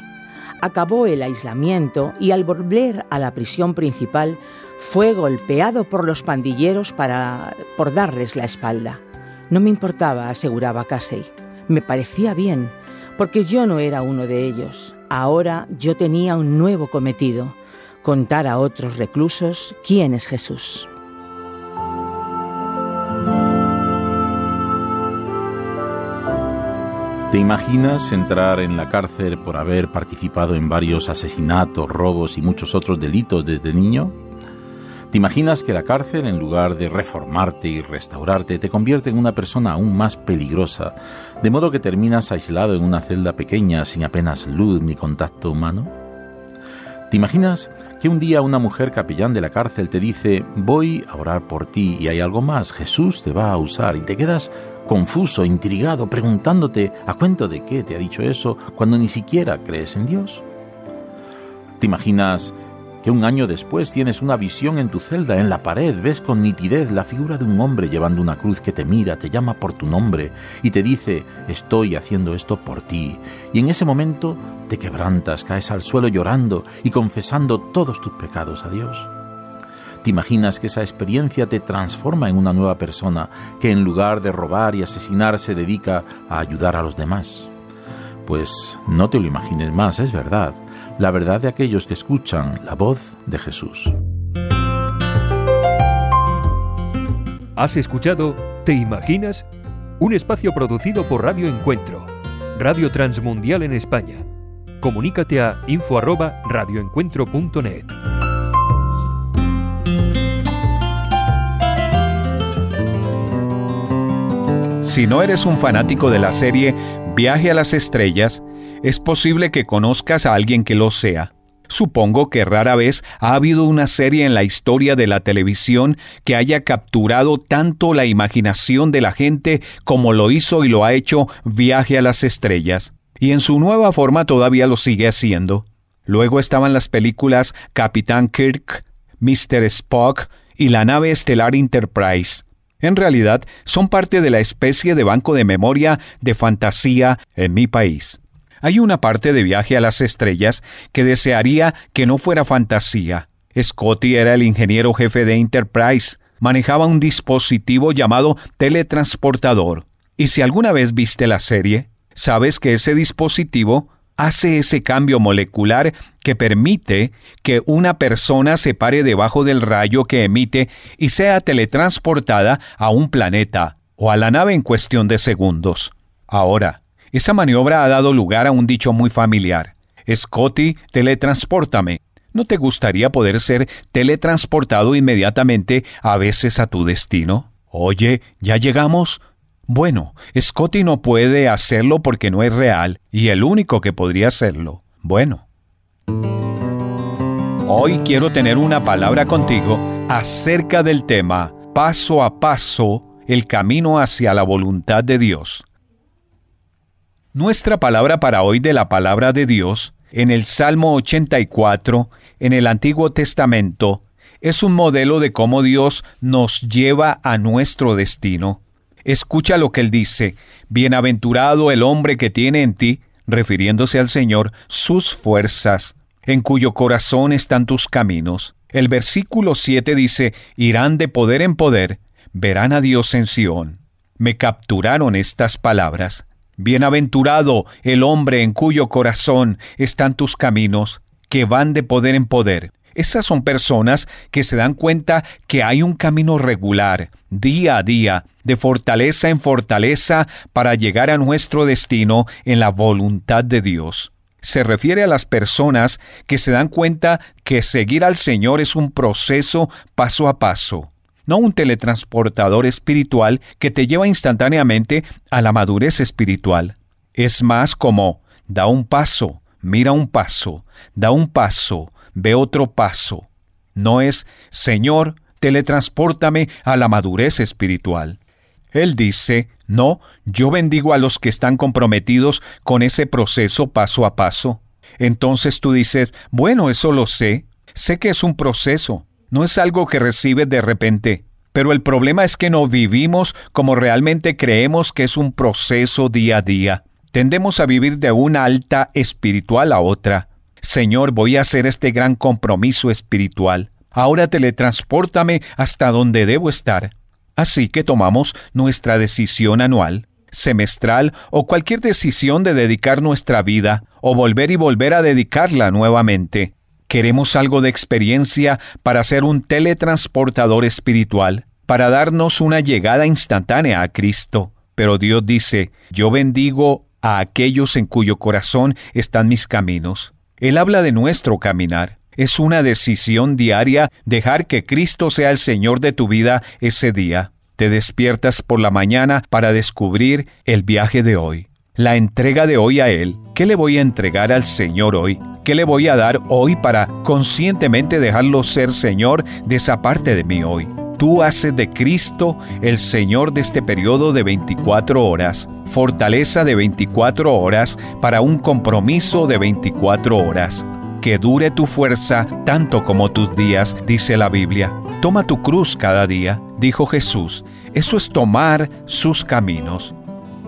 Speaker 21: Acabó el aislamiento y al volver a la prisión principal fue golpeado por los pandilleros para por darles la espalda. No me importaba, aseguraba Casey. Me parecía bien, porque yo no era uno de ellos. Ahora yo tenía un nuevo cometido, contar a otros reclusos quién es Jesús.
Speaker 22: ¿Te imaginas entrar en la cárcel por haber participado en varios asesinatos, robos y muchos otros delitos desde niño? ¿Te imaginas que la cárcel, en lugar de reformarte y restaurarte, te convierte en una persona aún más peligrosa, de modo que terminas aislado en una celda pequeña sin apenas luz ni contacto humano? ¿Te imaginas que un día una mujer capellán de la cárcel te dice, voy a orar por ti y hay algo más, Jesús te va a usar y te quedas confuso, intrigado, preguntándote a cuento de qué te ha dicho eso cuando ni siquiera crees en Dios? ¿Te imaginas que un año después tienes una visión en tu celda, en la pared, ves con nitidez la figura de un hombre llevando una cruz que te mira, te llama por tu nombre y te dice, estoy haciendo esto por ti. Y en ese momento te quebrantas, caes al suelo llorando y confesando todos tus pecados a Dios. ¿Te imaginas que esa experiencia te transforma en una nueva persona que en lugar de robar y asesinar se dedica a ayudar a los demás? Pues no te lo imagines más, es verdad la verdad de aquellos que escuchan la voz de Jesús.
Speaker 20: ¿Has escuchado ¿Te imaginas? Un espacio producido por Radio Encuentro, Radio Transmundial en España. Comunícate a info@radioencuentro.net.
Speaker 23: Si no eres un fanático de la serie Viaje a las Estrellas, es posible que conozcas a alguien que lo sea. Supongo que rara vez ha habido una serie en la historia de la televisión que haya capturado tanto la imaginación de la gente como lo hizo y lo ha hecho Viaje a las Estrellas. Y en su nueva forma todavía lo sigue haciendo. Luego estaban las películas Capitán Kirk, Mr. Spock y la nave estelar Enterprise. En realidad, son parte de la especie de banco de memoria de fantasía en mi país. Hay una parte de Viaje a las Estrellas que desearía que no fuera fantasía. Scotty era el ingeniero jefe de Enterprise. Manejaba un dispositivo llamado teletransportador. Y si alguna vez viste la serie, sabes que ese dispositivo hace ese cambio molecular que permite que una persona se pare debajo del rayo que emite y sea teletransportada a un planeta o a la nave en cuestión de segundos. Ahora, esa maniobra ha dado lugar a un dicho muy familiar. Scotty, teletranspórtame. ¿No te gustaría poder ser teletransportado inmediatamente a veces a tu destino? Oye, ¿ya llegamos? Bueno, Scotty no puede hacerlo porque no es real, y el único que podría hacerlo, bueno. Hoy quiero tener una palabra contigo acerca del tema paso a paso el camino hacia la voluntad de Dios. Nuestra palabra para hoy de la palabra de Dios, en el Salmo 84, en el Antiguo Testamento, es un modelo de cómo Dios nos lleva a nuestro destino. Escucha lo que él dice, Bienaventurado el hombre que tiene en ti, refiriéndose al Señor, sus fuerzas, en cuyo corazón están tus caminos. El versículo 7 dice, Irán de poder en poder, verán a Dios en Sión. Me capturaron estas palabras. Bienaventurado el hombre en cuyo corazón están tus caminos, que van de poder en poder. Esas son personas que se dan cuenta que hay un camino regular, día a día, de fortaleza en fortaleza para llegar a nuestro destino en la voluntad de Dios. Se refiere a las personas que se dan cuenta que seguir al Señor es un proceso paso a paso. No un teletransportador espiritual que te lleva instantáneamente a la madurez espiritual. Es más como da un paso, mira un paso, da un paso, ve otro paso. No es, Señor, teletranspórtame a la madurez espiritual. Él dice, no, yo bendigo a los que están comprometidos con ese proceso paso a paso. Entonces tú dices, bueno, eso lo sé, sé que es un proceso, no es algo que recibes de repente, pero el problema es que no vivimos como realmente creemos que es un proceso día a día. Tendemos a vivir de una alta espiritual a otra. Señor, voy a hacer este gran compromiso espiritual. Ahora teletranspórtame hasta donde debo estar. Así que tomamos nuestra decisión anual, semestral o cualquier decisión de dedicar nuestra vida o volver y volver a dedicarla nuevamente. Queremos algo de experiencia para ser un teletransportador espiritual, para darnos una llegada instantánea a Cristo. Pero Dios dice, yo bendigo a aquellos en cuyo corazón están mis caminos. Él habla de nuestro caminar. Es una decisión diaria dejar que Cristo sea el Señor de tu vida ese día. Te despiertas por la mañana para descubrir el viaje de hoy, la entrega de hoy a Él. ¿Qué le voy a entregar al Señor hoy? ¿Qué le voy a dar hoy para conscientemente dejarlo ser Señor de esa parte de mí hoy? Tú haces de Cristo el Señor de este periodo de 24 horas, fortaleza de 24 horas para un compromiso de 24 horas que dure tu fuerza tanto como tus días, dice la Biblia. Toma tu cruz cada día, dijo Jesús. Eso es tomar sus caminos.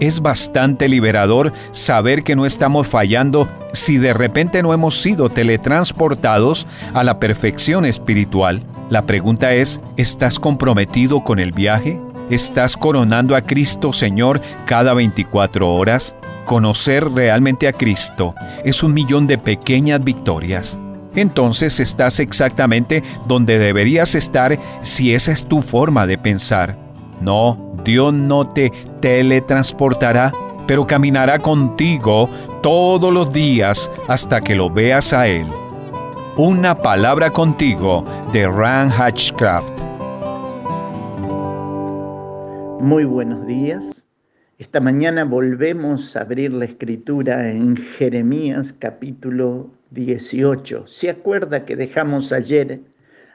Speaker 23: Es bastante liberador saber que no estamos fallando si de repente no hemos sido teletransportados a la perfección espiritual. La pregunta es, ¿estás comprometido con el viaje? ¿Estás coronando a Cristo Señor cada 24 horas? Conocer realmente a Cristo es un millón de pequeñas victorias. Entonces estás exactamente donde deberías estar si esa es tu forma de pensar. No, Dios no te teletransportará, pero caminará contigo todos los días hasta que lo veas a Él. Una palabra contigo de Ran Hatchcraft.
Speaker 24: Muy buenos días. Esta mañana volvemos a abrir la escritura en Jeremías capítulo 18. ¿Se acuerda que dejamos ayer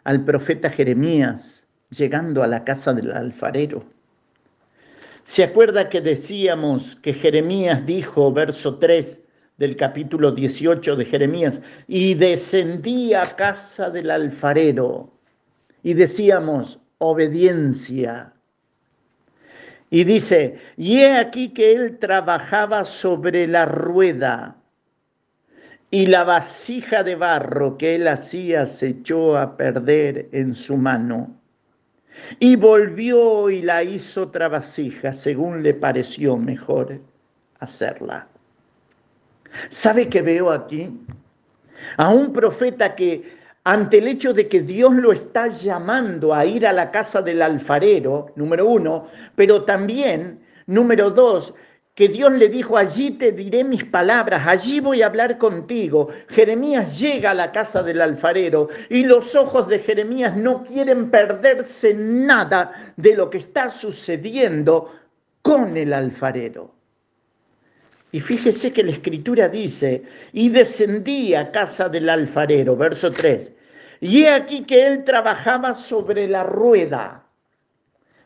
Speaker 24: al profeta Jeremías llegando a la casa del alfarero? ¿Se acuerda que decíamos que Jeremías dijo, verso 3 del capítulo 18 de Jeremías, y descendí a casa del alfarero? Y decíamos, obediencia, y dice, y he aquí que él trabajaba sobre la rueda y la vasija de barro que él hacía se echó a perder en su mano. Y volvió y la hizo otra vasija según le pareció mejor hacerla. ¿Sabe qué veo aquí? A un profeta que ante el hecho de que Dios lo está llamando a ir a la casa del alfarero, número uno, pero también, número dos, que Dios le dijo, allí te diré mis palabras, allí voy a hablar contigo. Jeremías llega a la casa del alfarero y los ojos de Jeremías no quieren perderse nada de lo que está sucediendo con el alfarero. Y fíjese que la escritura dice, y descendí a casa del alfarero, verso 3. Y he aquí que él trabajaba sobre la rueda.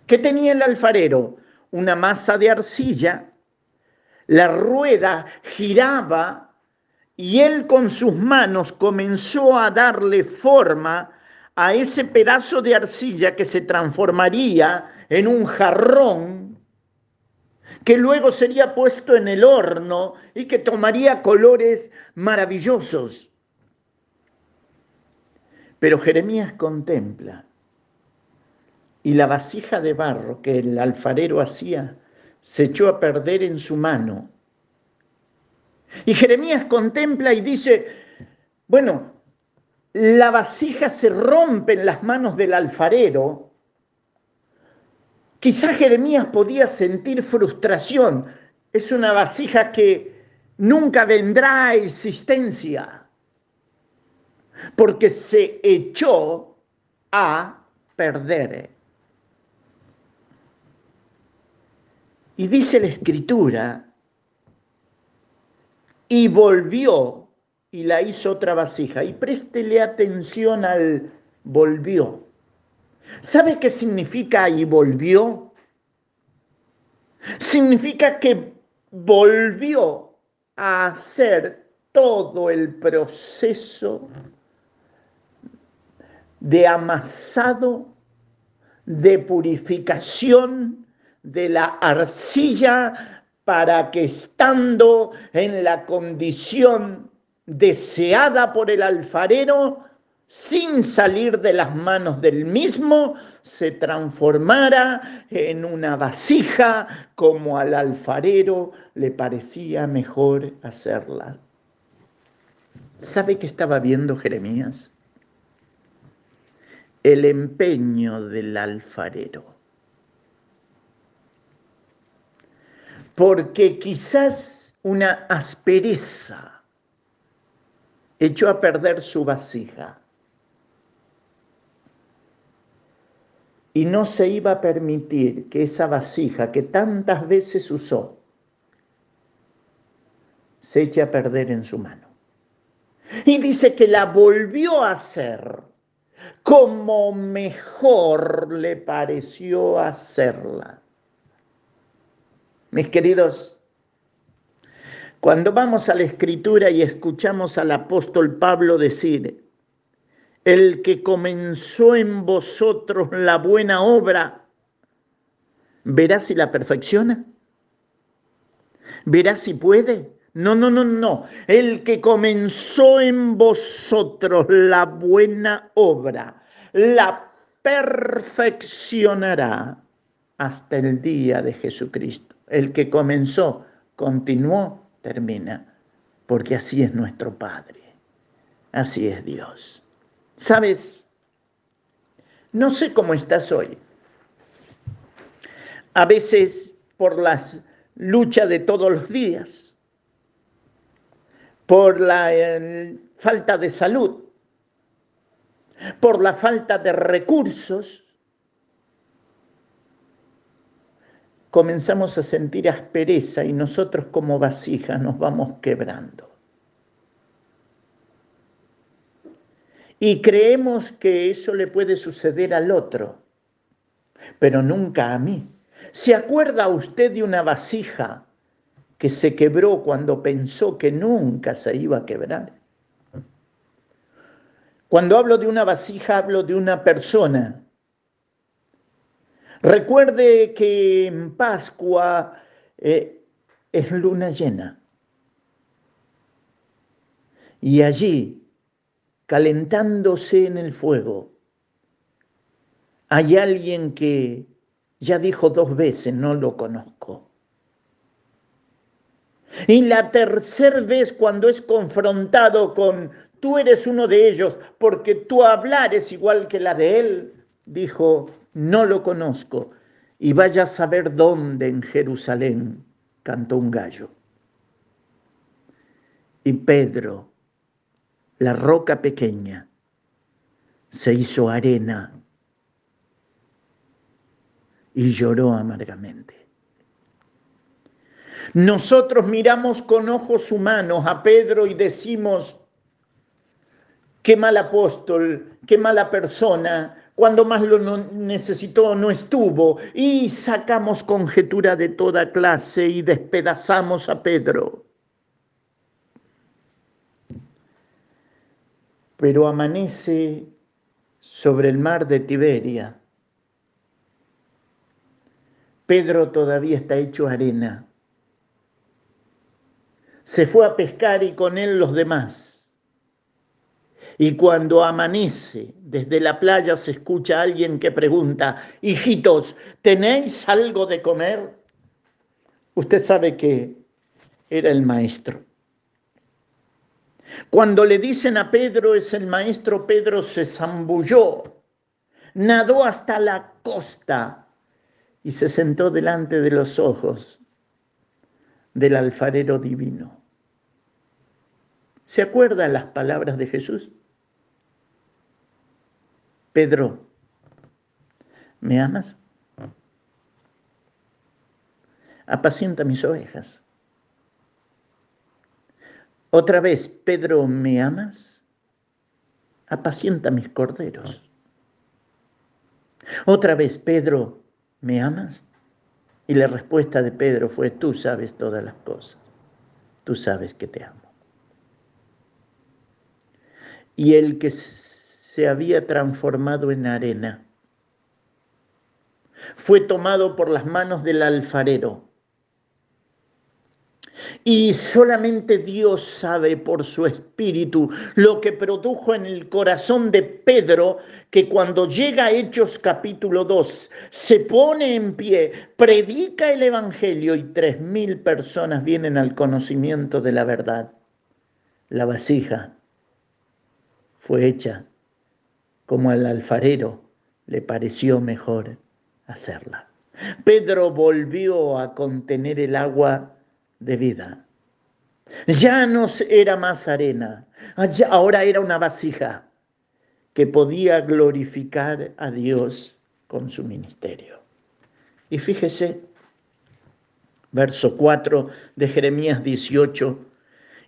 Speaker 24: ¿Qué tenía el alfarero? Una masa de arcilla. La rueda giraba y él con sus manos comenzó a darle forma a ese pedazo de arcilla que se transformaría en un jarrón que luego sería puesto en el horno y que tomaría colores maravillosos. Pero Jeremías contempla y la vasija de barro que el alfarero hacía se echó a perder en su mano. Y Jeremías contempla y dice, bueno, la vasija se rompe en las manos del alfarero Quizá Jeremías podía sentir frustración. Es una vasija que nunca vendrá a existencia porque se echó a perder. Y dice la escritura, y volvió y la hizo otra vasija. Y préstele atención al volvió. ¿Sabe qué significa y volvió? Significa que volvió a hacer todo el proceso de amasado, de purificación de la arcilla para que estando en la condición deseada por el alfarero, sin salir de las manos del mismo, se transformara en una vasija como al alfarero le parecía mejor hacerla. ¿Sabe qué estaba viendo Jeremías? El empeño del alfarero. Porque quizás una aspereza echó a perder su vasija y no se iba a permitir que esa vasija que tantas veces usó se eche a perder en su mano. Y dice que la volvió a hacer como mejor le pareció hacerla. Mis queridos, cuando vamos a la escritura y escuchamos al apóstol Pablo decir, el que comenzó en vosotros la buena obra, verá si la perfecciona, verá si puede. No, no, no, no. El que comenzó en vosotros la buena obra, la perfeccionará hasta el día de Jesucristo. El que comenzó, continuó, termina, porque así es nuestro Padre, así es Dios. ¿Sabes? No sé cómo estás hoy. A veces por las luchas de todos los días, por la eh, falta de salud, por la falta de recursos, comenzamos a sentir aspereza y nosotros como vasijas nos vamos quebrando. Y creemos que eso le puede suceder al otro, pero nunca a mí. ¿Se acuerda usted de una vasija que se quebró cuando pensó que nunca se iba a quebrar? Cuando hablo de una vasija, hablo de una persona. Recuerde que en Pascua eh, es luna llena. Y allí calentándose en el fuego. Hay alguien que ya dijo dos veces, no lo conozco. Y la tercera vez cuando es confrontado con, tú eres uno de ellos, porque tu hablar es igual que la de él, dijo, no lo conozco. Y vaya a saber dónde en Jerusalén cantó un gallo. Y Pedro la roca pequeña se hizo arena y lloró amargamente. Nosotros miramos con ojos humanos a Pedro y decimos, qué mal apóstol, qué mala persona, cuando más lo necesitó no estuvo, y sacamos conjetura de toda clase y despedazamos a Pedro. pero amanece sobre el mar de Tiberia. Pedro todavía está hecho arena. Se fue a pescar y con él los demás. Y cuando amanece, desde la playa se escucha a alguien que pregunta, hijitos, ¿tenéis algo de comer? Usted sabe que era el maestro. Cuando le dicen a Pedro es el maestro, Pedro se zambulló, nadó hasta la costa y se sentó delante de los ojos del alfarero divino. ¿Se acuerdan las palabras de Jesús? Pedro, ¿me amas? apacienta mis ovejas. Otra vez, Pedro, ¿me amas? Apacienta mis corderos. Otra vez, Pedro, ¿me amas? Y la respuesta de Pedro fue, tú sabes todas las cosas, tú sabes que te amo. Y el que se había transformado en arena. Fue tomado por las manos del alfarero. Y solamente Dios sabe por su espíritu lo que produjo en el corazón de Pedro, que cuando llega a Hechos capítulo 2, se pone en pie, predica el Evangelio y tres mil personas vienen al conocimiento de la verdad. La vasija fue hecha como al alfarero le pareció mejor hacerla. Pedro volvió a contener el agua de vida. Ya no era más arena, ahora era una vasija que podía glorificar a Dios con su ministerio. Y fíjese, verso 4 de Jeremías 18,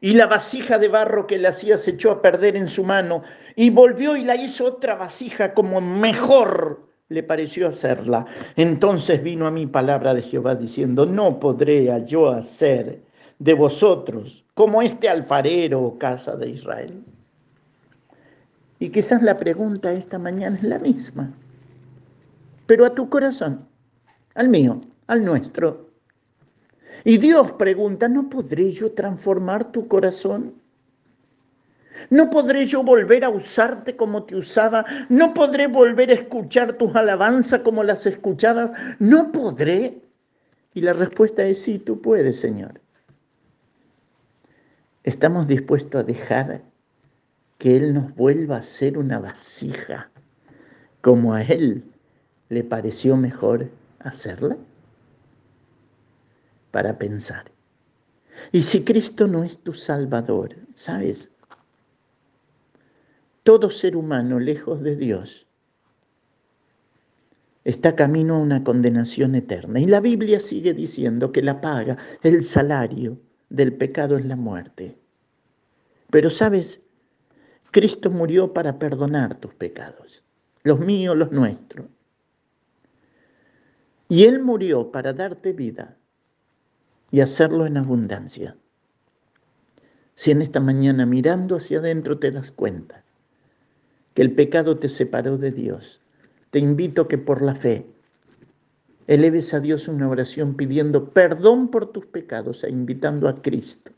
Speaker 24: y la vasija de barro que le hacía se echó a perder en su mano, y volvió y la hizo otra vasija como mejor le pareció hacerla. Entonces vino a mí palabra de Jehová diciendo, no podré yo hacer de vosotros como este alfarero casa de Israel. Y quizás la pregunta esta mañana es la misma, pero a tu corazón, al mío, al nuestro. Y Dios pregunta, ¿no podré yo transformar tu corazón? No podré yo volver a usarte como te usaba. No podré volver a escuchar tus alabanzas como las escuchabas. No podré. Y la respuesta es sí, tú puedes, Señor. Estamos dispuestos a dejar que Él nos vuelva a ser una vasija como a Él le pareció mejor hacerla. Para pensar. Y si Cristo no es tu Salvador, ¿sabes? Todo ser humano lejos de Dios está camino a una condenación eterna. Y la Biblia sigue diciendo que la paga, el salario del pecado es la muerte. Pero sabes, Cristo murió para perdonar tus pecados, los míos, los nuestros. Y Él murió para darte vida y hacerlo en abundancia. Si en esta mañana mirando hacia adentro te das cuenta el pecado te separó de Dios. Te invito que por la fe eleves a Dios una oración pidiendo perdón por tus pecados e invitando a Cristo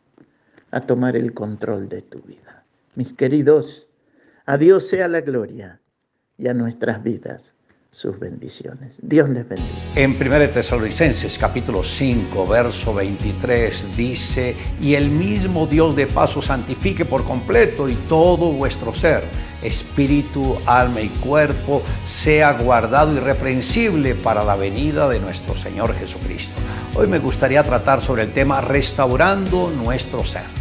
Speaker 24: a tomar el control de tu vida. Mis queridos, a Dios sea la gloria y a nuestras vidas sus bendiciones. Dios les bendiga.
Speaker 25: En 1 Tesalonicenses capítulo 5, verso 23 dice, y el mismo Dios de paso santifique por completo y todo vuestro ser, espíritu, alma y cuerpo, sea guardado irreprensible para la venida de nuestro Señor Jesucristo. Hoy me gustaría tratar sobre el tema restaurando nuestro ser.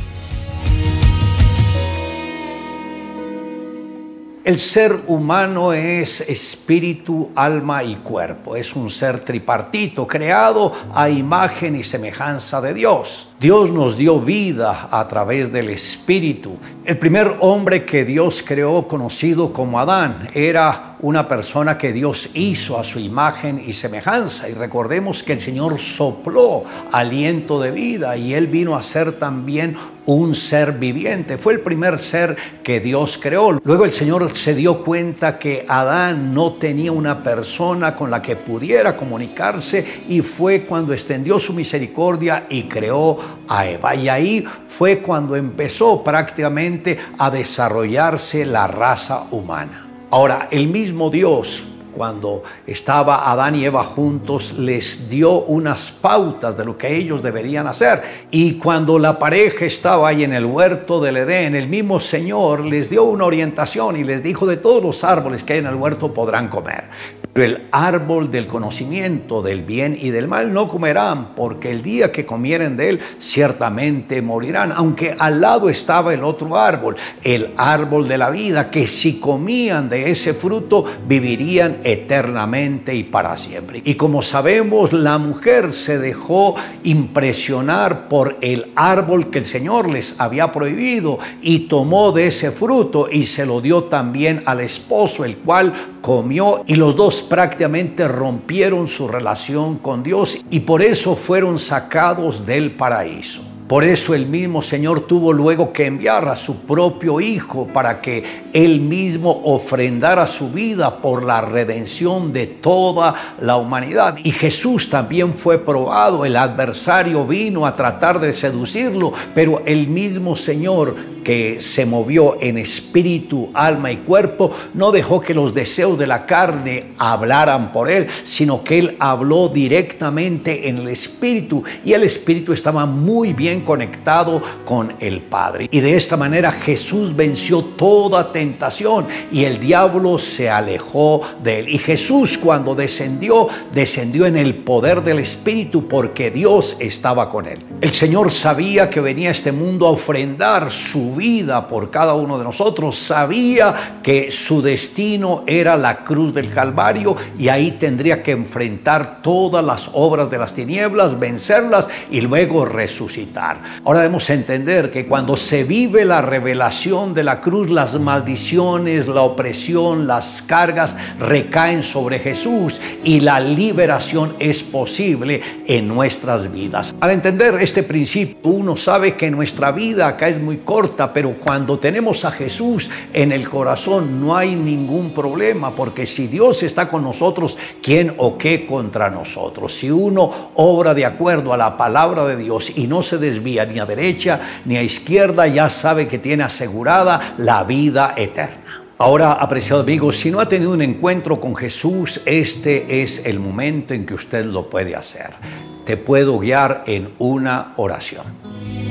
Speaker 25: El ser humano es espíritu, alma y cuerpo. Es un ser tripartito, creado a imagen y semejanza de Dios. Dios nos dio vida a través del Espíritu. El primer hombre que Dios creó, conocido como Adán, era una persona que Dios hizo a su imagen y semejanza. Y recordemos que el Señor sopló aliento de vida y Él vino a ser también un ser viviente. Fue el primer ser que Dios creó. Luego el Señor se dio cuenta que Adán no tenía una persona con la que pudiera comunicarse y fue cuando extendió su misericordia y creó a Eva. Y ahí fue cuando empezó prácticamente a desarrollarse la raza humana. Ahora, el mismo Dios cuando estaba Adán y Eva juntos, les dio unas pautas de lo que ellos deberían hacer. Y cuando la pareja estaba ahí en el huerto del Edén, el mismo Señor les dio una orientación y les dijo de todos los árboles que hay en el huerto podrán comer. Pero el árbol del conocimiento del bien y del mal no comerán, porque el día que comieren de él ciertamente morirán. Aunque al lado estaba el otro árbol, el árbol de la vida, que si comían de ese fruto vivirían eternamente y para siempre. Y como sabemos, la mujer se dejó impresionar por el árbol que el Señor les había prohibido y tomó de ese fruto y se lo dio también al esposo, el cual comió y los dos prácticamente rompieron su relación con Dios y por eso fueron sacados del paraíso. Por eso el mismo Señor tuvo luego que enviar a su propio Hijo para que Él mismo ofrendara su vida por la redención de toda la humanidad. Y Jesús también fue probado, el adversario vino a tratar de seducirlo, pero el mismo Señor que se movió en espíritu, alma y cuerpo, no dejó que los deseos de la carne hablaran por él, sino que él habló directamente en el espíritu y el espíritu estaba muy bien conectado con el Padre. Y de esta manera Jesús venció toda tentación y el diablo se alejó de él. Y Jesús cuando descendió, descendió en el poder del espíritu porque Dios estaba con él. El Señor sabía que venía este mundo a ofrendar su vida por cada uno de nosotros, sabía que su destino era la cruz del Calvario y ahí tendría que enfrentar todas las obras de las tinieblas, vencerlas y luego resucitar. Ahora debemos entender que cuando se vive la revelación de la cruz, las maldiciones, la opresión, las cargas recaen sobre Jesús y la liberación es posible en nuestras vidas. Al entender este principio, uno sabe que nuestra vida acá es muy corta, pero cuando tenemos a Jesús en el corazón no hay ningún problema, porque si Dios está con nosotros, ¿quién o qué contra nosotros? Si uno obra de acuerdo a la palabra de Dios y no se desvía ni a derecha ni a izquierda, ya sabe que tiene asegurada la vida eterna. Ahora, apreciado amigo, si no ha tenido un encuentro con Jesús, este es el momento en que usted lo puede hacer. Te puedo guiar en una oración.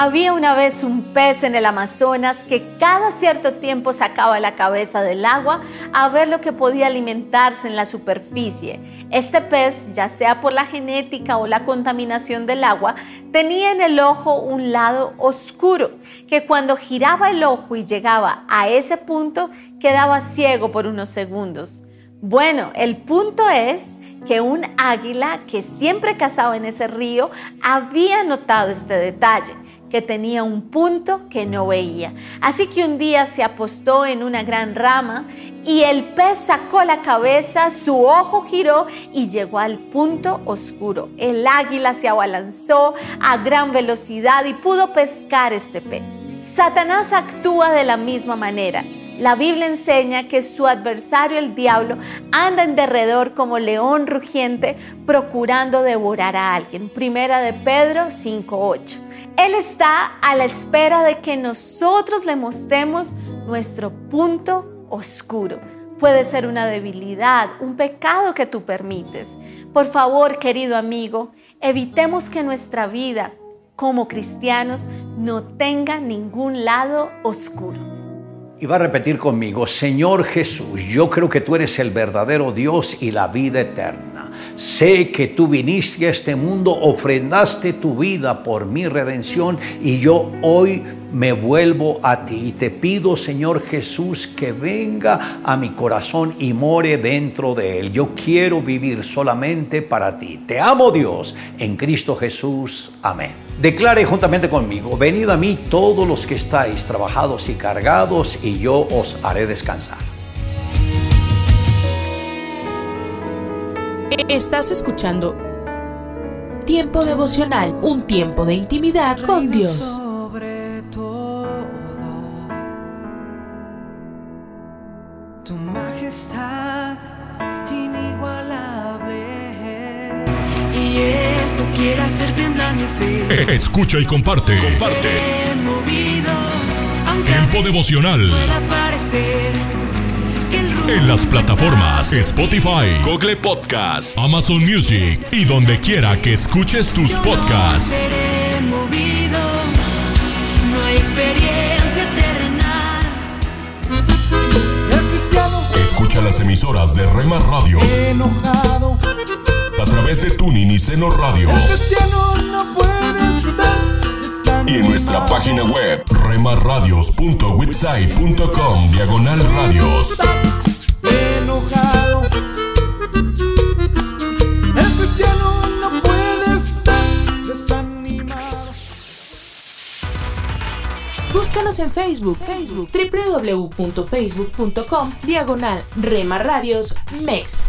Speaker 26: Había una vez un pez en el Amazonas que cada cierto tiempo sacaba la cabeza del agua a ver lo que podía alimentarse en la superficie. Este pez, ya sea por la genética o la contaminación del agua, tenía en el ojo un lado oscuro, que cuando giraba el ojo y llegaba a ese punto, quedaba ciego por unos segundos. Bueno, el punto es que un águila que siempre cazaba en ese río había notado este detalle que tenía un punto que no veía. Así que un día se apostó en una gran rama y el pez sacó la cabeza, su ojo giró y llegó al punto oscuro. El águila se abalanzó a gran velocidad y pudo pescar este pez. Satanás actúa de la misma manera. La Biblia enseña que su adversario, el diablo, anda en derredor como león rugiente procurando devorar a alguien. Primera de Pedro 5.8. Él está a la espera de que nosotros le mostremos nuestro punto oscuro. Puede ser una debilidad, un pecado que tú permites. Por favor, querido amigo, evitemos que nuestra vida como cristianos no tenga ningún lado oscuro.
Speaker 25: Y va a repetir conmigo, Señor Jesús, yo creo que tú eres el verdadero Dios y la vida eterna. Sé que tú viniste a este mundo, ofrendaste tu vida por mi redención y yo hoy me vuelvo a ti y te pido, Señor Jesús, que venga a mi corazón y more dentro de él. Yo quiero vivir solamente para ti. Te amo, Dios, en Cristo Jesús. Amén. Declare juntamente conmigo, venid a mí todos los que estáis trabajados y cargados, y yo os haré descansar.
Speaker 1: Estás escuchando Tiempo devocional, un tiempo de intimidad con Dios.
Speaker 2: Sobre todo, tu majestad inigualable.
Speaker 15: Y esto quiere hacer temblar mi fe.
Speaker 4: Escucha y comparte. Comparte.
Speaker 15: Movido,
Speaker 4: Tiempo devocional.
Speaker 15: pueda parecer
Speaker 4: En las plataformas Spotify, Google Podcast, Amazon Music y donde quiera que escuches tus podcasts.
Speaker 15: seré movido. No hay experiencia terrenal.
Speaker 4: Escucha las emisoras de Rema Radio
Speaker 17: Enojado,
Speaker 4: a través de Tuning y Seno Radio y en nuestra página web remarradios.witsai.com diagonal radios.
Speaker 2: Enojado. El cristiano no puede estar desanimado.
Speaker 1: Búscanos en Facebook, Facebook, www.facebook.com, diagonal Rema Radios MEX.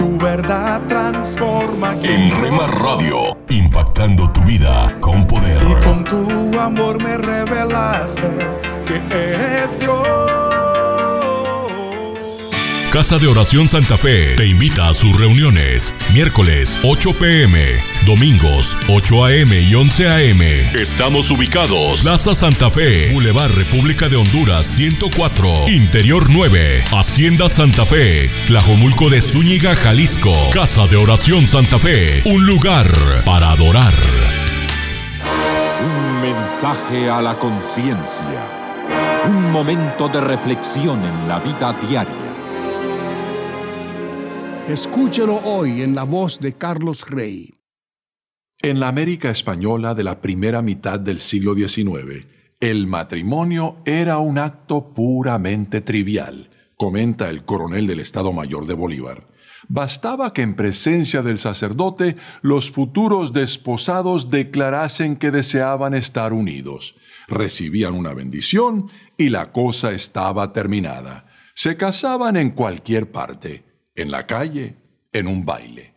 Speaker 17: Tu verdad transforma.
Speaker 4: En Rema Radio, impactando tu vida con poder.
Speaker 17: Y con tu amor me revelaste que eres Dios.
Speaker 4: Casa de Oración Santa Fe te invita a sus reuniones. Miércoles 8 pm, domingos 8 am y 11 am. Estamos ubicados. Plaza Santa Fe, Boulevard República de Honduras 104, Interior 9, Hacienda Santa Fe, Tlajomulco de Zúñiga, Jalisco. Casa de Oración Santa Fe, un lugar para adorar.
Speaker 27: Un mensaje a la conciencia. Un momento de reflexión en la vida diaria.
Speaker 28: Escúchelo hoy en la voz de Carlos Rey.
Speaker 29: En la América española de la primera mitad del siglo XIX, el matrimonio era un acto puramente trivial, comenta el coronel del Estado Mayor de Bolívar. Bastaba que en presencia del sacerdote los futuros desposados declarasen que deseaban estar unidos. Recibían una bendición y la cosa estaba terminada. Se casaban en cualquier parte, en la calle, en un baile.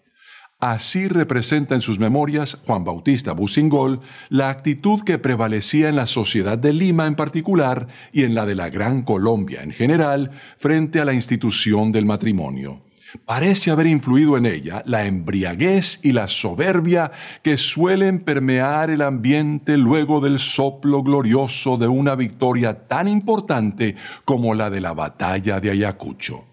Speaker 29: Así representa en sus memorias Juan Bautista Busingol la actitud que prevalecía en la sociedad de Lima en particular y en la de la Gran Colombia en general frente a la institución del matrimonio. Parece haber influido en ella la embriaguez y la soberbia que suelen permear el ambiente luego del soplo glorioso de una victoria tan importante como la de la batalla de Ayacucho.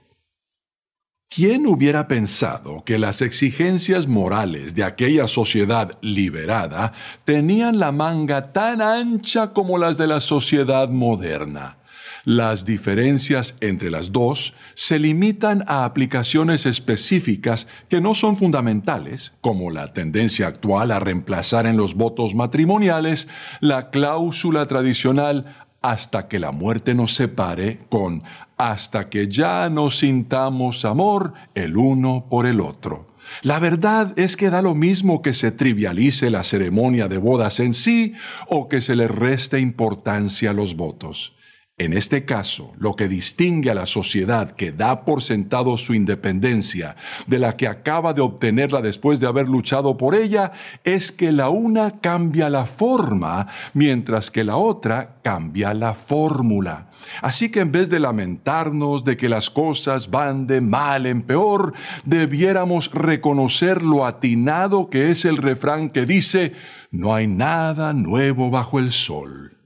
Speaker 29: ¿Quién hubiera pensado que las exigencias morales de aquella sociedad liberada tenían la manga tan ancha como las de la sociedad moderna? Las diferencias entre las dos se limitan a aplicaciones específicas que no son fundamentales, como la tendencia actual a reemplazar en los votos matrimoniales la cláusula tradicional hasta que la muerte nos separe con hasta que ya no sintamos amor el uno por el otro. La verdad es que da lo mismo que se trivialice la ceremonia de bodas en sí o que se le reste importancia a los votos. En este caso, lo que distingue a la sociedad que da por sentado su independencia de la que acaba de obtenerla después de haber luchado por ella es que la una cambia la forma mientras que la otra cambia la fórmula. Así que en vez de lamentarnos de que las cosas van de mal en peor, debiéramos reconocer lo atinado que es el refrán que dice, no hay nada nuevo bajo el sol.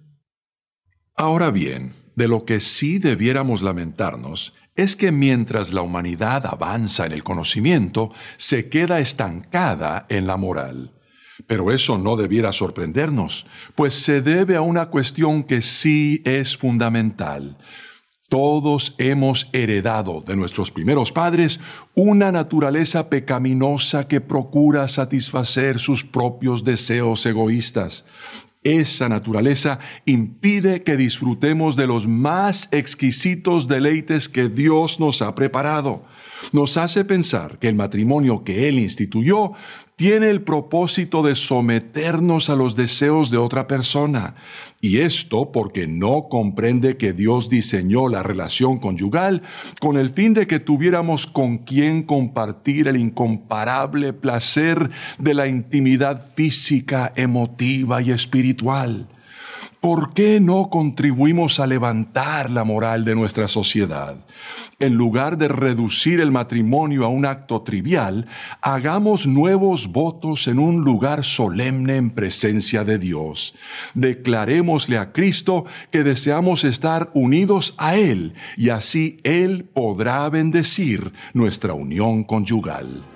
Speaker 29: Ahora bien, de lo que sí debiéramos lamentarnos es que mientras la humanidad avanza en el conocimiento, se queda estancada en la moral. Pero eso no debiera sorprendernos, pues se debe a una cuestión que sí es fundamental. Todos hemos heredado de nuestros primeros padres una naturaleza pecaminosa que procura satisfacer sus propios deseos egoístas. Esa naturaleza impide que disfrutemos de los más exquisitos deleites que Dios nos ha preparado. Nos hace pensar que el matrimonio que Él instituyó tiene el propósito de someternos a los deseos de otra persona. Y esto porque no comprende que Dios diseñó la relación conyugal con el fin de que tuviéramos con quien compartir el incomparable placer de la intimidad física, emotiva y espiritual. ¿Por qué no contribuimos a levantar la moral de nuestra sociedad? En lugar de reducir el matrimonio a un acto trivial, hagamos nuevos votos en un lugar solemne en presencia de Dios. Declarémosle a Cristo que deseamos estar unidos a Él y así Él podrá bendecir nuestra unión conyugal.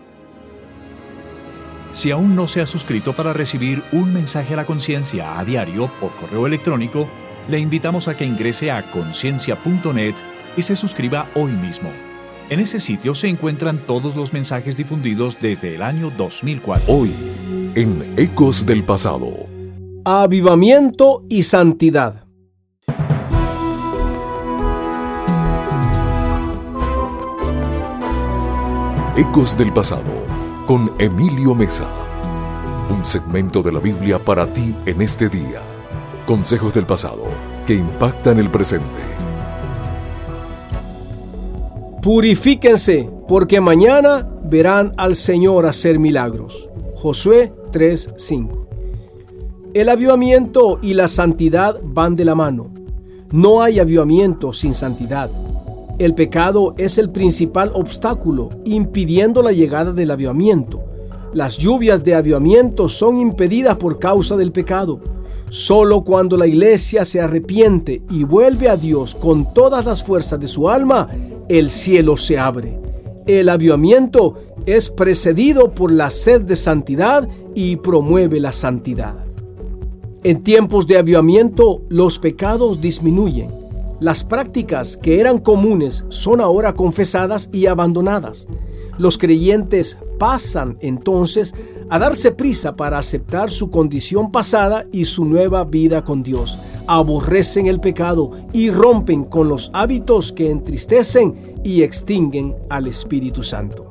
Speaker 30: Si aún no se ha suscrito para recibir un mensaje a la conciencia a diario por correo electrónico, le invitamos a que ingrese a conciencia.net y se suscriba hoy mismo. En ese sitio se encuentran todos los mensajes difundidos desde el año 2004.
Speaker 31: Hoy, en Ecos del Pasado.
Speaker 32: Avivamiento y santidad.
Speaker 31: Ecos del Pasado con Emilio Mesa. Un segmento de la Biblia para ti en este día. Consejos del pasado que impactan el presente.
Speaker 32: Purifíquense, porque mañana verán al Señor hacer milagros. Josué 3:5. El avivamiento y la santidad van de la mano. No hay avivamiento sin santidad. El pecado es el principal obstáculo impidiendo la llegada del avivamiento. Las lluvias de avivamiento son impedidas por causa del pecado. Solo cuando la iglesia se arrepiente y vuelve a Dios con todas las fuerzas de su alma, el cielo se abre. El avivamiento es precedido por la sed de santidad y promueve la santidad. En tiempos de avivamiento, los pecados disminuyen. Las prácticas que eran comunes son ahora confesadas y abandonadas. Los creyentes pasan entonces a darse prisa para aceptar su condición pasada y su nueva vida con Dios. Aborrecen el pecado y rompen con los hábitos que entristecen y extinguen al Espíritu Santo.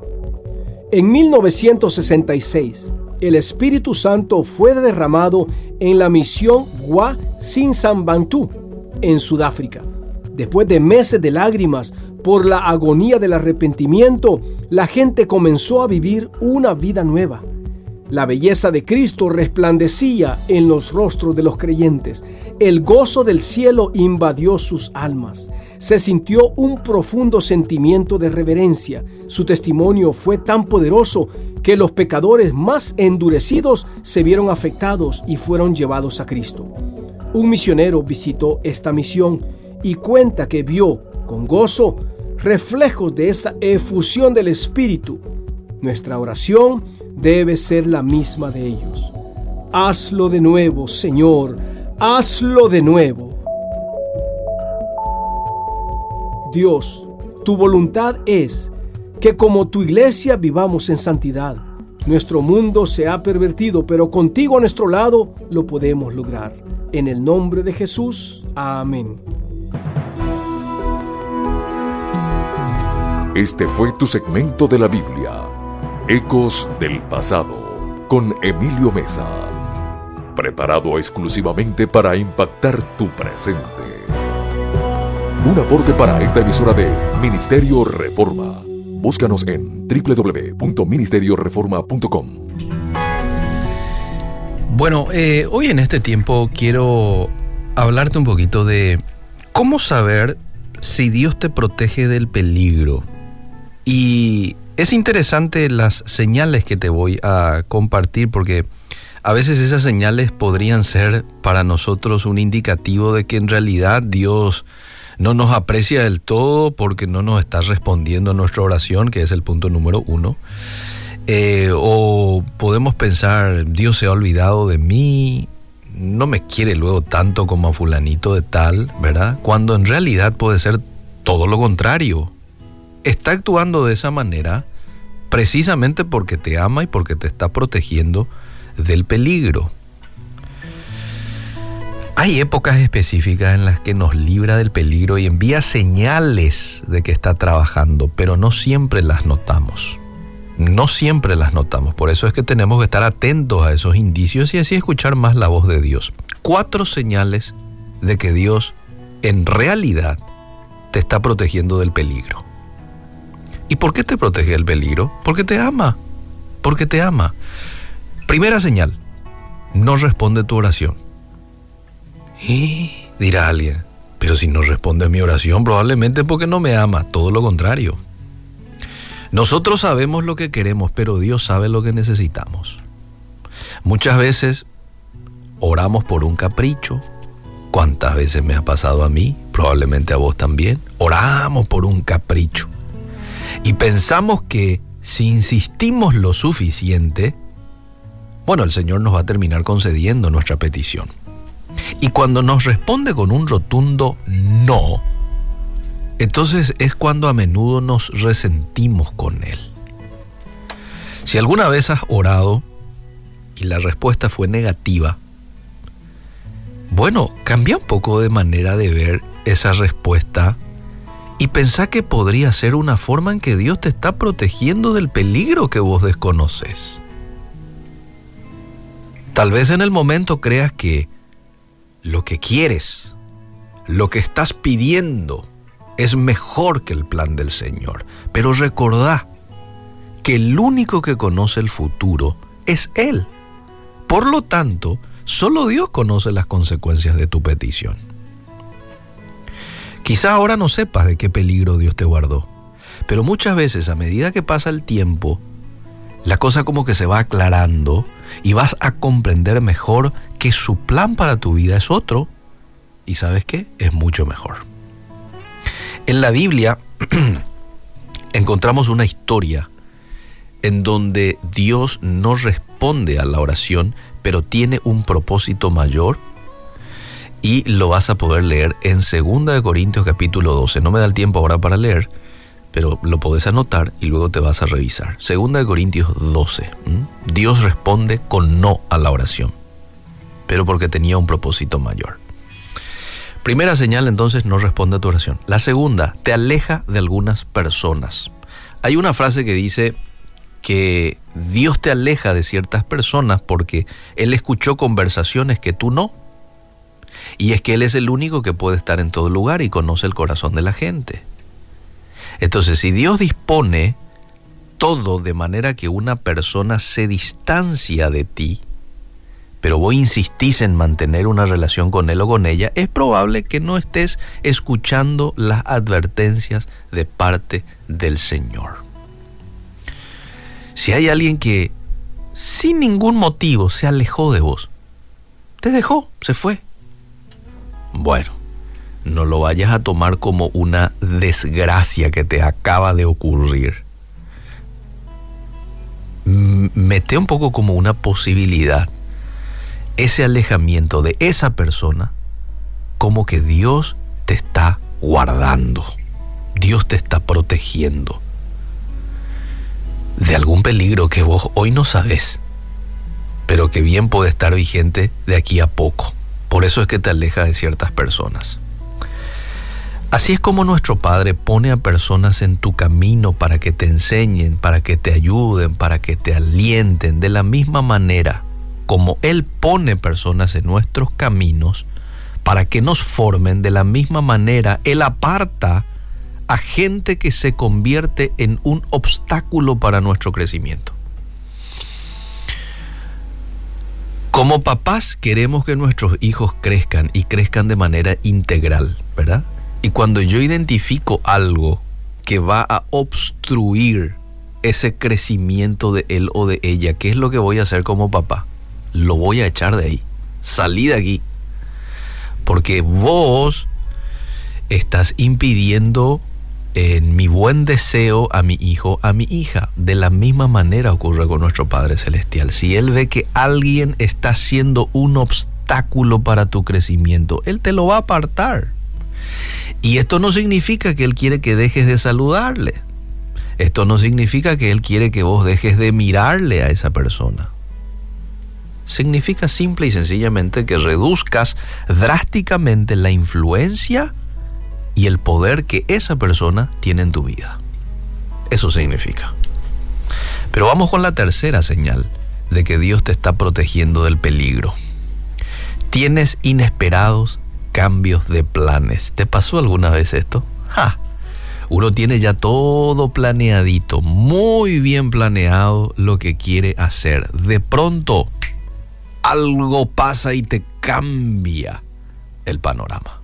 Speaker 32: En 1966, el Espíritu Santo fue derramado en la misión Gua Sin Bantu en Sudáfrica. Después de meses de lágrimas por la agonía del arrepentimiento, la gente comenzó a vivir una vida nueva. La belleza de Cristo resplandecía en los rostros de los creyentes. El gozo del cielo invadió sus almas. Se sintió un profundo sentimiento de reverencia. Su testimonio fue tan poderoso que los pecadores más endurecidos se vieron afectados y fueron llevados a Cristo. Un misionero visitó esta misión y cuenta que vio con gozo reflejos de esa efusión del Espíritu. Nuestra oración debe ser la misma de ellos. Hazlo de nuevo, Señor, hazlo de nuevo. Dios, tu voluntad es que como tu iglesia vivamos en santidad. Nuestro mundo se ha pervertido, pero contigo a nuestro lado lo podemos lograr. En el nombre de Jesús, amén.
Speaker 31: Este fue tu segmento de la Biblia, Ecos del Pasado, con Emilio Mesa, preparado exclusivamente para impactar tu presente. Un aporte para esta emisora de Ministerio Reforma. Búscanos en www.ministerioreforma.com.
Speaker 33: Bueno, eh, hoy en este tiempo quiero hablarte un poquito de cómo saber si Dios te protege del peligro. Y es interesante las señales que te voy a compartir porque a veces esas señales podrían ser para nosotros un indicativo de que en realidad Dios no nos aprecia del todo porque no nos está respondiendo a nuestra oración, que es el punto número uno. Eh, o podemos pensar, Dios se ha olvidado de mí, no me quiere luego tanto como a fulanito de tal, ¿verdad? Cuando en realidad puede ser todo lo contrario está actuando de esa manera precisamente porque te ama y porque te está protegiendo del peligro. Hay épocas específicas en las que nos libra del peligro y envía señales de que está trabajando, pero no siempre las notamos. No siempre las notamos. Por eso es que tenemos que estar atentos a esos indicios y así escuchar más la voz de Dios. Cuatro señales de que Dios en realidad te está protegiendo del peligro. ¿Y por qué te protege del peligro? Porque te ama. Porque te ama. Primera señal, no responde tu oración. Y dirá alguien, pero si no responde a mi oración, probablemente porque no me ama, todo lo contrario. Nosotros sabemos lo que queremos, pero Dios sabe lo que necesitamos. Muchas veces oramos por un capricho. ¿Cuántas veces me ha pasado a mí? Probablemente a vos también. Oramos por un capricho. Y pensamos que si insistimos lo suficiente, bueno, el Señor nos va a terminar concediendo nuestra petición. Y cuando nos responde con un rotundo no, entonces es cuando a menudo nos resentimos con Él. Si alguna vez has orado y la respuesta fue negativa, bueno, cambia un poco de manera de ver esa respuesta y pensá que podría ser una forma en que Dios te está protegiendo del peligro que vos desconoces. Tal vez en el momento creas que lo que quieres, lo que estás pidiendo, es mejor que el plan del Señor. Pero recordá que el único que conoce el futuro es Él. Por lo tanto, solo Dios conoce las consecuencias de tu petición. Quizá ahora no sepas de qué peligro Dios te guardó, pero muchas veces a medida que pasa el tiempo, la cosa como que se va aclarando y vas a comprender mejor que su plan para tu vida es otro y sabes qué, es mucho mejor. En la Biblia encontramos una historia en donde Dios no responde a la oración, pero tiene un propósito mayor y lo vas a poder leer en 2 Corintios capítulo 12. No me da el tiempo ahora para leer, pero lo podés anotar y luego te vas a revisar. 2 Corintios 12. Dios responde con no a la oración, pero porque tenía un propósito mayor. Primera señal entonces no responde a tu oración. La segunda, te aleja de algunas personas. Hay una frase que dice que Dios te aleja de ciertas personas porque Él escuchó conversaciones que tú no. Y es que Él es el único que puede estar en todo lugar y conoce el corazón de la gente. Entonces, si Dios dispone todo de manera que una persona se distancia de ti, pero vos insistís en mantener una relación con él o con ella, es probable que no estés escuchando las advertencias de parte del Señor. Si hay alguien que sin ningún motivo se alejó de vos, te dejó, se fue. Bueno, no lo vayas a tomar como una desgracia que te acaba de ocurrir. Mete un poco como una posibilidad ese alejamiento de esa persona como que Dios te está guardando, Dios te está protegiendo de algún peligro que vos hoy no sabes, pero que bien puede estar vigente de aquí a poco. Por eso es que te aleja de ciertas personas. Así es como nuestro Padre pone a personas en tu camino para que te enseñen, para que te ayuden, para que te alienten de la misma manera como Él pone personas en nuestros caminos para que nos formen de la misma manera, Él aparta a gente que se convierte en un obstáculo para nuestro crecimiento. Como papás queremos que nuestros hijos crezcan y crezcan de manera integral, ¿verdad? Y cuando yo identifico algo que va a obstruir ese crecimiento de él o de ella, ¿qué es lo que voy a hacer como papá? lo voy a echar de ahí. Salí de aquí. Porque vos estás impidiendo en mi buen deseo a mi hijo, a mi hija. De la misma manera ocurre con nuestro Padre Celestial. Si Él ve que alguien está siendo un obstáculo para tu crecimiento, Él te lo va a apartar. Y esto no significa que Él quiere que dejes de saludarle. Esto no significa que Él quiere que vos dejes de mirarle a esa persona significa simple y sencillamente que reduzcas drásticamente la influencia y el poder que esa persona tiene en tu vida. Eso significa. Pero vamos con la tercera señal de que Dios te está protegiendo del peligro. Tienes inesperados cambios de planes. ¿Te pasó alguna vez esto? Uno tiene ya todo planeadito, muy bien planeado lo que quiere hacer. De pronto, algo pasa y te cambia el panorama.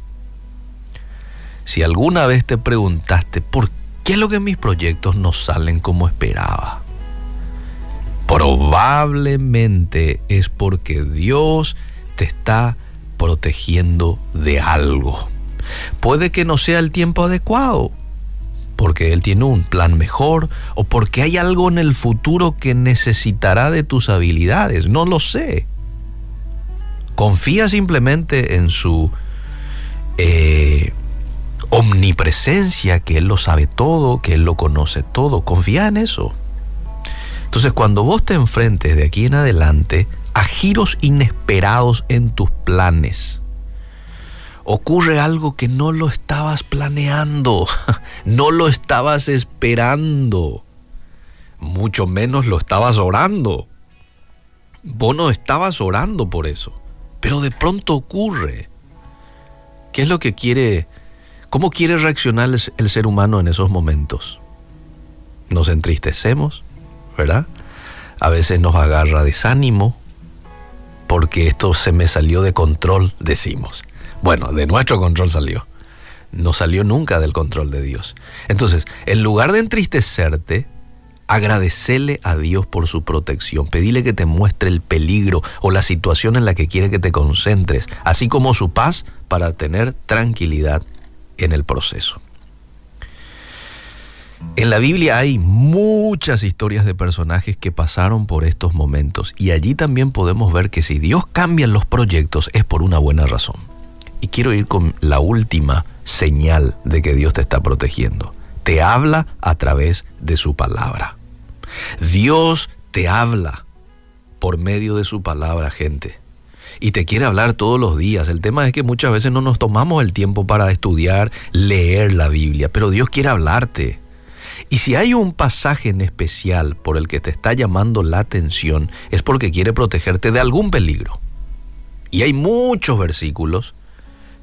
Speaker 33: Si alguna vez te preguntaste por qué lo que mis proyectos no salen como esperaba, probablemente es porque Dios te está protegiendo de algo. Puede que no sea el tiempo adecuado, porque Él tiene un plan mejor o porque hay algo en el futuro que necesitará de tus habilidades, no lo sé. Confía simplemente en su eh, omnipresencia, que Él lo sabe todo, que Él lo conoce todo. Confía en eso. Entonces cuando vos te enfrentes de aquí en adelante a giros inesperados en tus planes, ocurre algo que no lo estabas planeando, no lo estabas esperando, mucho menos lo estabas orando. Vos no estabas orando por eso, pero de pronto ocurre. ¿Qué es lo que quiere, cómo quiere reaccionar el, ser humano en esos momentos? Nos entristecemos, ¿verdad? A veces nos agarra desánimo porque esto se me salió de control, decimos. Bueno, de nuestro control salió. No salió nunca del control de Dios. Entonces, en lugar de entristecerte, agradecele a Dios por su protección. Pedile que te muestre el peligro o la situación en la que quiere que te concentres, así como su paz para tener tranquilidad en el proceso. En la Biblia hay muchas historias de personajes que pasaron por estos momentos y allí también podemos ver que si Dios cambia los proyectos es por una buena razón. Y quiero ir con la última señal de que Dios te está protegiendo. Te habla a través de su palabra. Dios te habla por medio de su palabra, gente. Y te quiere hablar todos los días. El tema es que muchas veces no nos tomamos el tiempo para estudiar, leer la Biblia, pero Dios quiere hablarte. Y si hay un pasaje en especial por el que te está llamando la atención, es porque quiere protegerte de algún peligro. Y hay muchos versículos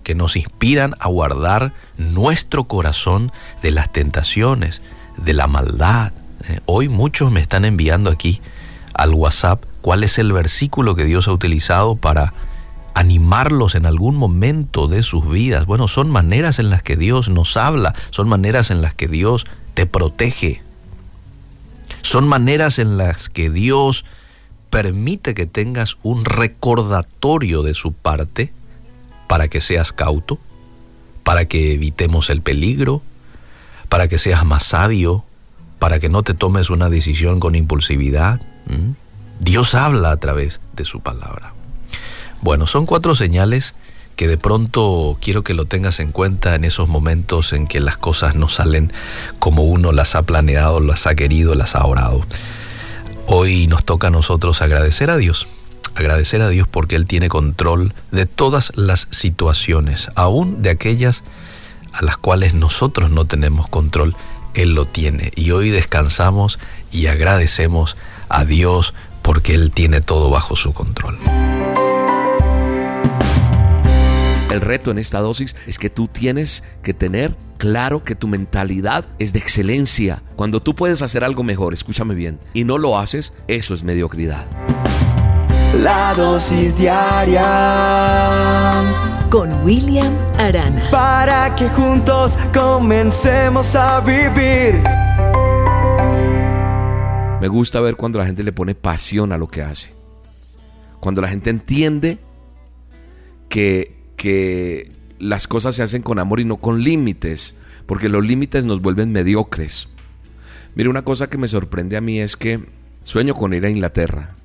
Speaker 33: que nos inspiran a guardar nuestro corazón de las tentaciones, de la maldad. Eh, Hoy muchos me están enviando aquí al WhatsApp cuál es el versículo que Dios ha utilizado para animarlos en algún momento de sus vidas. Bueno, son maneras en las que Dios nos habla, son maneras en las que Dios te protege. Son maneras en las que Dios permite que tengas un recordatorio de su parte para que seas cauto, para que evitemos el peligro, para que seas más sabio, para que no te tomes una decisión con impulsividad. Dios habla a través de su palabra. Bueno, son cuatro señales que de pronto quiero que lo tengas en cuenta en esos momentos en que las cosas no salen como uno las ha planeado, las ha querido, las ha orado. Hoy nos toca a nosotros agradecer a Dios, agradecer a Dios porque Él tiene control de todas las situaciones, aún de aquellas a las cuales nosotros no tenemos control, Él lo tiene. Y hoy descansamos y agradecemos a Dios porque Él tiene todo bajo su control.
Speaker 34: El reto en esta dosis es que tú tienes que tener claro que tu mentalidad es de excelencia. Cuando tú puedes hacer algo mejor, escúchame bien, y no lo haces, eso es mediocridad.
Speaker 2: La dosis diaria
Speaker 35: con William Arana.
Speaker 2: para que juntos comencemos a vivir.
Speaker 34: Me gusta ver cuando la gente le pone pasión a lo que hace. Cuando la gente entiende que, que las cosas se hacen con amor y no con límites, porque los límites nos vuelven mediocres. Mire, una cosa que me sorprende a mí es que sueño con ir a Inglaterra,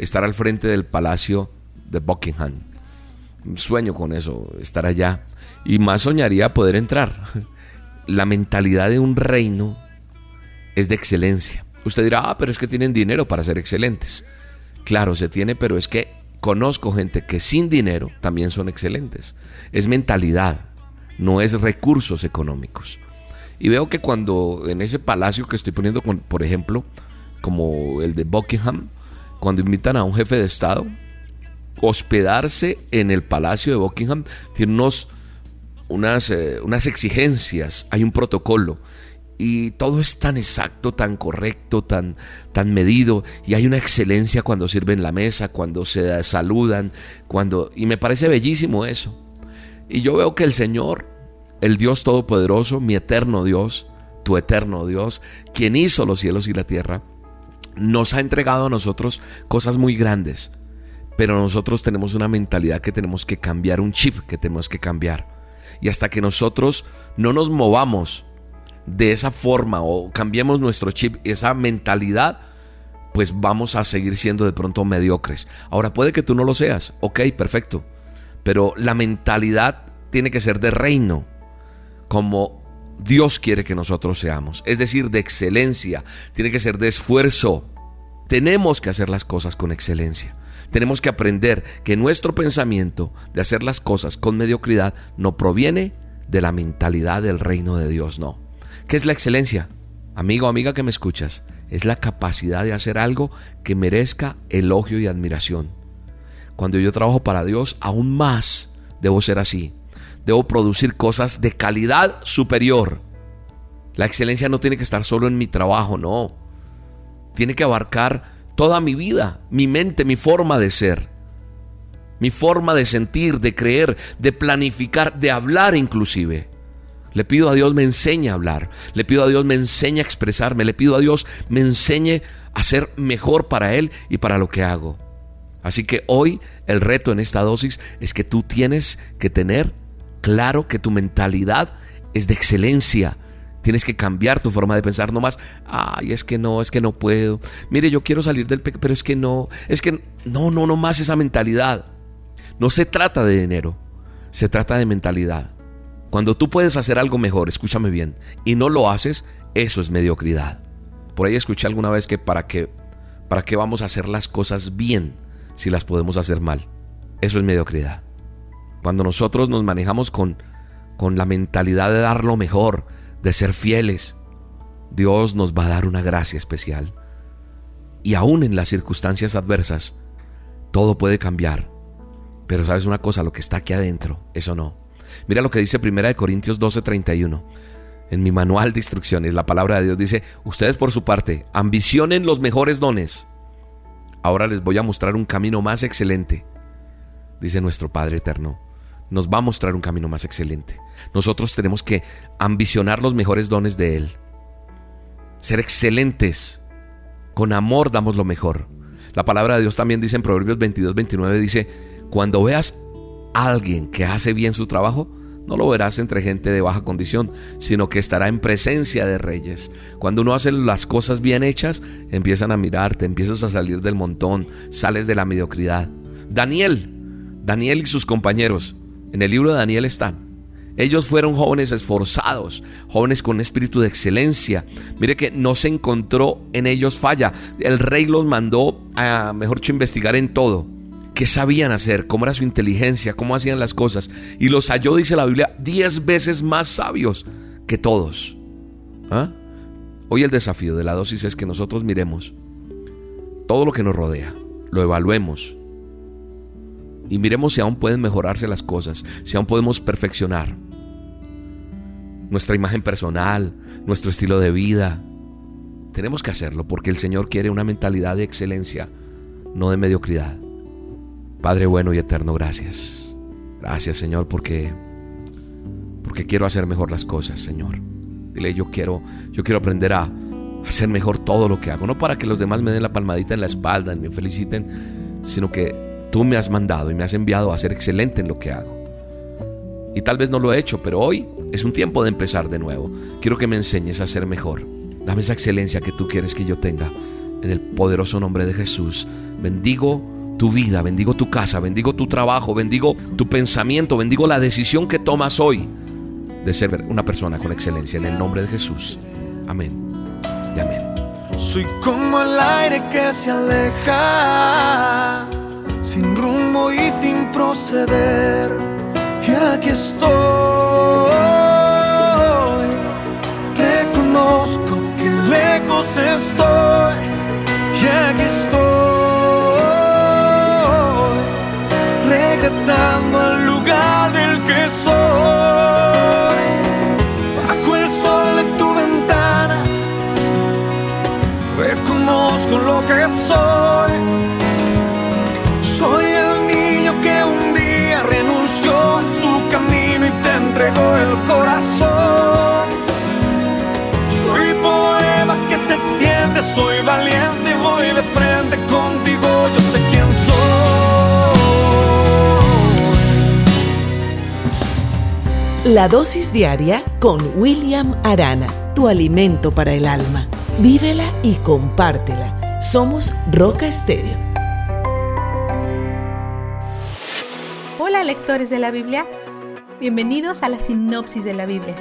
Speaker 34: estar al frente del palacio de Buckingham. Sueño con eso, estar allá. Y más soñaría poder entrar. La mentalidad de un reino es de excelencia. Usted dirá, ah, pero es que tienen dinero para ser excelentes. Claro, se tiene, pero es que conozco gente que sin dinero también son excelentes. Es mentalidad, no es recursos económicos. Y veo que cuando en ese palacio que estoy poniendo, por ejemplo, como el de Buckingham, cuando invitan a un jefe de Estado, hospedarse en el palacio de Buckingham tiene unos, unas, eh, unas exigencias, hay un protocolo. Y todo es tan exacto, tan correcto, tan, tan medido. Y hay una excelencia cuando sirven la mesa, cuando se saludan, cuando... Y me parece bellísimo eso. Y yo veo que el Señor, el Dios Todopoderoso, mi eterno Dios, tu eterno Dios, quien hizo los cielos y la tierra, nos ha entregado a nosotros cosas muy grandes. Pero nosotros tenemos una mentalidad que tenemos que cambiar, un chip que tenemos que cambiar. Y hasta que nosotros no nos movamos de esa forma o cambiemos nuestro chip, esa mentalidad, pues vamos a seguir siendo de pronto mediocres. Ahora puede que tú no lo seas, ok, perfecto. Pero la mentalidad tiene que ser de reino, como Dios quiere que nosotros seamos. Es decir, de excelencia, tiene que ser de esfuerzo. Tenemos que hacer las cosas con excelencia. Tenemos que aprender que nuestro pensamiento de hacer las cosas con mediocridad no proviene de la mentalidad del reino de Dios, no. ¿Qué es la excelencia? Amigo, amiga que me escuchas, es la capacidad de hacer algo que merezca elogio y admiración. Cuando yo trabajo para Dios, aún más debo ser así. Debo producir cosas de calidad superior. La excelencia no tiene que estar solo en mi trabajo, no. Tiene que abarcar toda mi vida, mi mente, mi forma de ser, mi forma de sentir, de creer, de planificar, de hablar inclusive. Le pido a Dios me enseñe a hablar, le pido a Dios me enseñe a expresarme, le pido a Dios me enseñe a ser mejor para Él y para lo que hago. Así que hoy el reto en esta dosis es que tú tienes que tener claro que tu mentalidad es de excelencia. Tienes que cambiar tu forma de pensar, no más, ay, es que no, es que no puedo. Mire, yo quiero salir del pecado, pero es que no, es que no, no, no más esa mentalidad. No se trata de dinero, se trata de mentalidad. Cuando tú puedes hacer algo mejor, escúchame bien, y no lo haces, eso es mediocridad. Por ahí escuché alguna vez que para qué, para qué vamos a hacer las cosas bien si las podemos hacer mal. Eso es mediocridad. Cuando nosotros nos manejamos con, con la mentalidad de dar lo mejor, de ser fieles, Dios nos va a dar una gracia especial. Y aún en las circunstancias adversas, todo puede cambiar. Pero sabes una cosa, lo que está aquí adentro, eso no. Mira lo que dice 1 Corintios 12:31. En mi manual de instrucciones, la palabra de Dios dice, ustedes por su parte, ambicionen los mejores dones. Ahora les voy a mostrar un camino más excelente. Dice nuestro Padre Eterno, nos va a mostrar un camino más excelente. Nosotros tenemos que ambicionar los mejores dones de Él. Ser excelentes. Con amor damos lo mejor. La palabra de Dios también dice en Proverbios 22, 29, dice, cuando veas a alguien que hace bien su trabajo, no lo verás entre gente de baja condición, sino que estará en presencia de reyes. Cuando uno hace las cosas bien hechas, empiezan a mirarte, empiezas a salir del montón, sales de la mediocridad. Daniel, Daniel y sus compañeros, en el libro de Daniel están. Ellos fueron jóvenes esforzados, jóvenes con espíritu de excelencia. Mire que no se encontró en ellos falla. El rey los mandó a, mejor dicho, investigar en todo. ¿Qué sabían hacer? ¿Cómo era su inteligencia? ¿Cómo hacían las cosas? Y los halló, dice la Biblia, diez veces más sabios que todos. ¿Ah? Hoy el desafío de la dosis es que nosotros miremos todo lo que nos rodea, lo evaluemos y miremos si aún pueden mejorarse las cosas, si aún podemos perfeccionar nuestra imagen personal, nuestro estilo de vida. Tenemos que hacerlo porque el Señor quiere una mentalidad de excelencia, no de mediocridad. Padre bueno y eterno, gracias. Gracias, Señor, porque porque quiero hacer mejor las cosas, Señor. Dile, yo quiero yo quiero aprender a hacer mejor todo lo que hago, no para que los demás me den la palmadita en la espalda y me feliciten, sino que Tú me has mandado y me has enviado a ser excelente en lo que hago. Y tal vez no lo he hecho, pero hoy es un tiempo de empezar de nuevo. Quiero que me enseñes a ser mejor. Dame esa excelencia que tú quieres que yo tenga. En el poderoso nombre de Jesús. Bendigo tu vida, bendigo tu casa, bendigo tu trabajo, bendigo tu pensamiento, bendigo la decisión que tomas hoy de ser una persona con excelencia. En el nombre de Jesús. Amén. Y amén.
Speaker 17: Soy como el aire que se aleja sin rumbo y sin proceder. Y aquí estoy, reconozco que lejos estoy. Y aquí estoy, regresando al lugar del que soy. Bajo el sol de tu ventana, reconozco lo que soy. Soy el niño que un día renunció a su camino entregó el corazón. Soy poema que se extiende, soy valiente, voy de frente contigo, yo sé quién
Speaker 35: La dosis diaria con William Arana, tu alimento para el alma. Vívela y compártela. Somos Roca Estéreo.
Speaker 36: Hola lectores de la Biblia, bienvenidos a la sinopsis de la Biblia.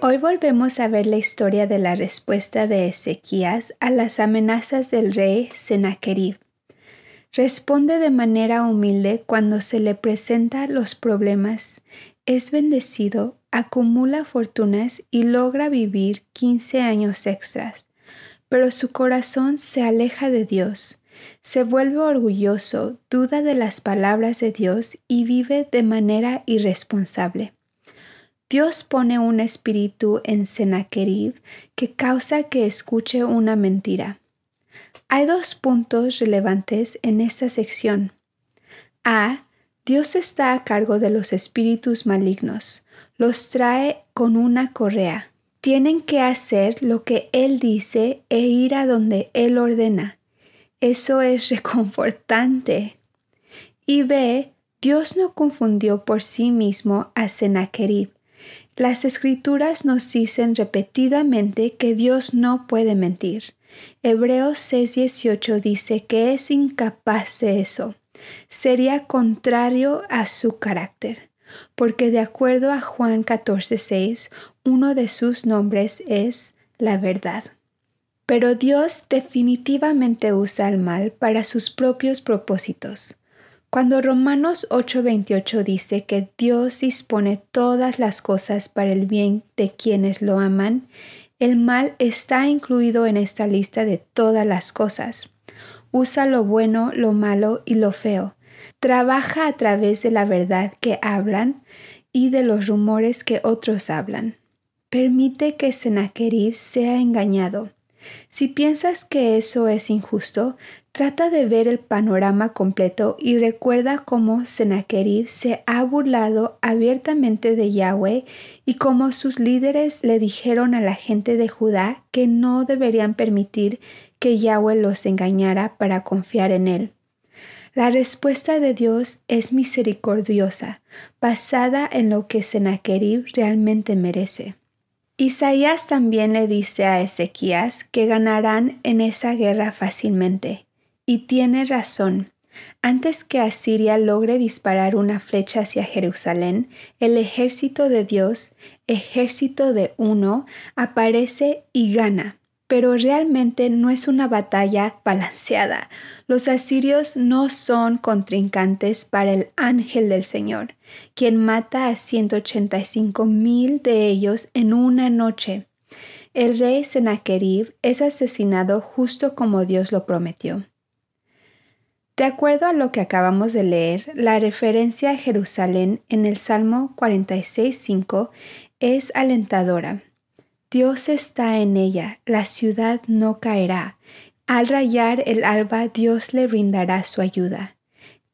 Speaker 37: Hoy volvemos a ver la historia de la respuesta de Ezequías a las amenazas del rey Sennacherib. Responde de manera humilde cuando se le presentan los problemas, es bendecido, acumula fortunas y logra vivir 15 años extras, pero su corazón se aleja de Dios, se vuelve orgulloso, duda de las palabras de Dios y vive de manera irresponsable. Dios pone un espíritu en Sennacherib que causa que escuche una mentira. Hay dos puntos relevantes en esta sección. A. Dios está a cargo de los espíritus malignos. Los trae con una correa. Tienen que hacer lo que Él dice e ir a donde Él ordena. Eso es reconfortante. Y B. Dios no confundió por sí mismo a Sennacherib. Las escrituras nos dicen repetidamente que Dios no puede mentir. Hebreos 6:18 dice que es incapaz de eso. Sería contrario a su carácter, porque de acuerdo a Juan 14:6, uno de sus nombres es la verdad. Pero Dios definitivamente usa el mal para sus propios propósitos. Cuando Romanos 8:28 dice que Dios dispone todas las cosas para el bien de quienes lo aman, el mal está incluido en esta lista de todas las cosas. Usa lo bueno, lo malo y lo feo. Trabaja a través de la verdad que hablan y de los rumores que otros hablan. Permite que Sennacherib sea engañado. Si piensas que eso es injusto, Trata de ver el panorama completo y recuerda cómo Sennacherib se ha burlado abiertamente de Yahweh y cómo sus líderes le dijeron a la gente de Judá que no deberían permitir que Yahweh los engañara para confiar en él. La respuesta de Dios es misericordiosa, basada en lo que Sennacherib realmente merece. Isaías también le dice a Ezequías que ganarán en esa guerra fácilmente. Y tiene razón. Antes que Asiria logre disparar una flecha hacia Jerusalén, el ejército de Dios, ejército de uno, aparece y gana. Pero realmente no es una batalla balanceada. Los asirios no son contrincantes para el ángel del Señor, quien mata a 185 mil de ellos en una noche. El rey Sennacherib es asesinado justo como Dios lo prometió. De acuerdo a lo que acabamos de leer, la referencia a Jerusalén en el Salmo 46.5 es alentadora. Dios está en ella, la ciudad no caerá. Al rayar el alba Dios le brindará su ayuda.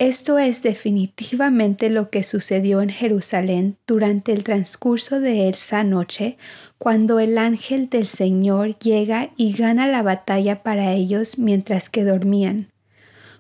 Speaker 37: Esto es definitivamente lo que sucedió en Jerusalén durante el transcurso de esa noche, cuando el ángel del Señor llega y gana la batalla para ellos mientras que dormían.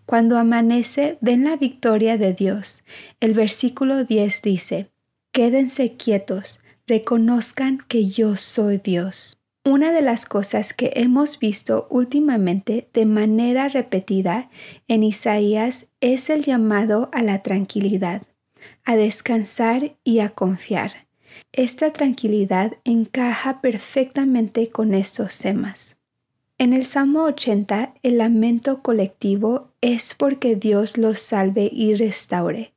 Speaker 37: Cuando amanece, ven la victoria de Dios. El versículo 10 dice, Quédense quietos, reconozcan que yo soy Dios. Una de las cosas que hemos visto últimamente de manera repetida en Isaías es el llamado a la tranquilidad, a descansar y a confiar. Esta tranquilidad encaja perfectamente con estos temas. En el Salmo 80, el lamento colectivo es porque Dios los salve y restaure.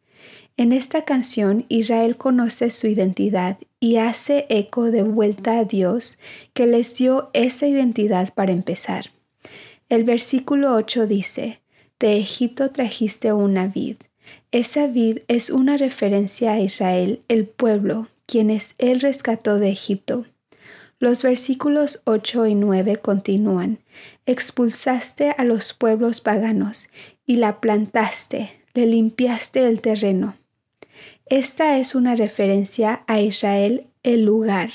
Speaker 37: En esta canción Israel conoce su identidad y hace eco de vuelta a Dios que les dio esa identidad para empezar. El versículo 8 dice, De Egipto trajiste una vid. Esa vid es una referencia a Israel, el pueblo, quienes él rescató de Egipto. Los versículos 8 y 9 continúan. Expulsaste a los pueblos paganos y la plantaste, le limpiaste el terreno. Esta es una referencia a Israel, el lugar.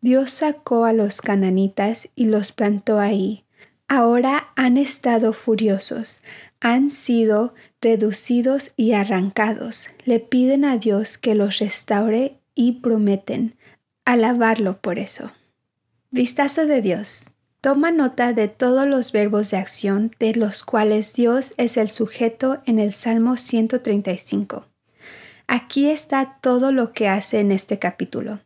Speaker 37: Dios sacó a los cananitas y los plantó ahí. Ahora han estado furiosos, han sido reducidos y arrancados. Le piden a Dios que los restaure y prometen alabarlo por eso. Vistazo de Dios. Toma nota de todos los verbos de acción de los cuales Dios es el sujeto en el Salmo 135. Aquí está todo lo que hace en este capítulo.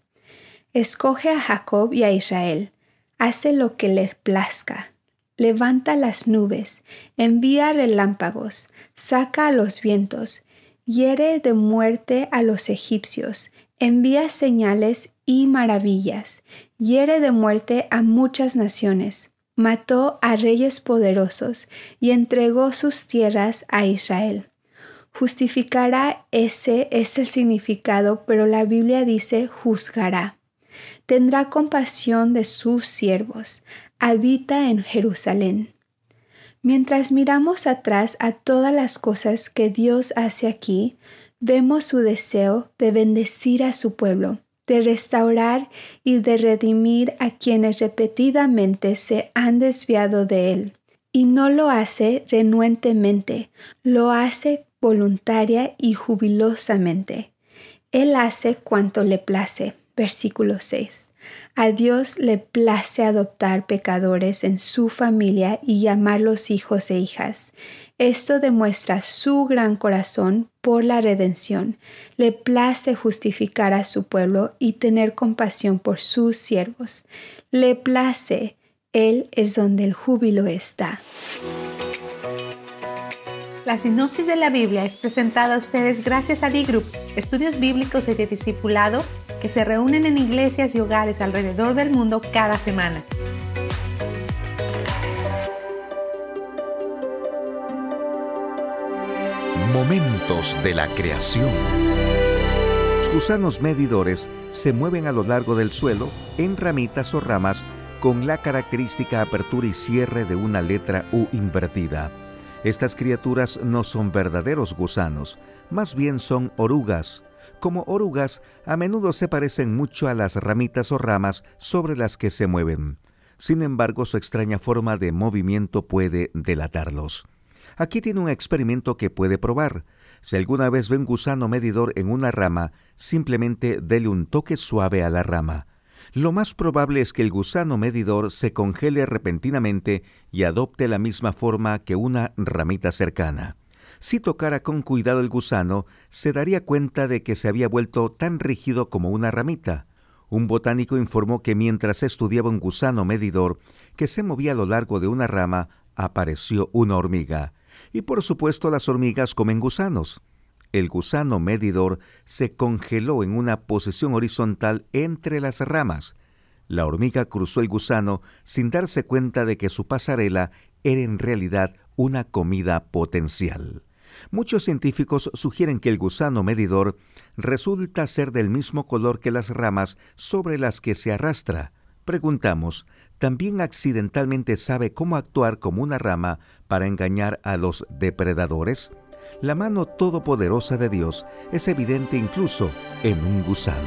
Speaker 37: Escoge a Jacob y a Israel, hace lo que le plazca, levanta las nubes, envía relámpagos, saca a los vientos, hiere de muerte a los egipcios, envía señales y maravillas, hiere de muerte a muchas naciones, mató a reyes poderosos y entregó sus tierras a Israel. Justificará ese es el significado, pero la Biblia dice juzgará. Tendrá compasión de sus siervos, habita en Jerusalén. Mientras miramos atrás a todas las cosas que Dios hace aquí, vemos su deseo de bendecir a su pueblo, de restaurar y de redimir a quienes repetidamente se han desviado de él. Y no lo hace renuentemente, lo hace voluntaria y jubilosamente. Él hace cuanto le place. Versículo 6. A Dios le place adoptar pecadores en su familia y llamarlos hijos e hijas. Esto demuestra su gran corazón por la redención. Le place justificar a su pueblo y tener compasión por sus siervos. Le place, Él es donde el júbilo está.
Speaker 36: La sinopsis de la Biblia es presentada a ustedes gracias a D-Group, estudios bíblicos y de discipulado que se reúnen en iglesias y hogares alrededor del mundo cada semana.
Speaker 38: Momentos de la creación. Los gusanos medidores se mueven a lo largo del suelo en ramitas o ramas con la característica apertura y cierre de una letra U invertida. Estas criaturas no son verdaderos gusanos, más bien son orugas. Como orugas, a menudo se parecen mucho a las ramitas o ramas sobre las que se mueven. Sin embargo, su extraña forma de movimiento puede delatarlos. Aquí tiene un experimento que puede probar. Si alguna vez ve un gusano medidor en una rama, simplemente dele un toque suave a la rama. Lo más probable es que el gusano medidor se congele repentinamente y adopte la misma forma que una ramita cercana. Si tocara con cuidado el gusano, se daría cuenta de que se había vuelto tan rígido como una ramita. Un botánico informó que mientras estudiaba un gusano medidor que se movía a lo largo de una rama, apareció una hormiga. Y por supuesto las hormigas comen gusanos. El gusano medidor se congeló en una posición horizontal entre las ramas. La hormiga cruzó el gusano sin darse cuenta de que su pasarela era en realidad una comida potencial. Muchos científicos sugieren que el gusano medidor resulta ser del mismo color que las ramas sobre las que se arrastra. Preguntamos, ¿también accidentalmente sabe cómo actuar como una rama para engañar a los depredadores? La mano todopoderosa de Dios es evidente incluso en un gusano.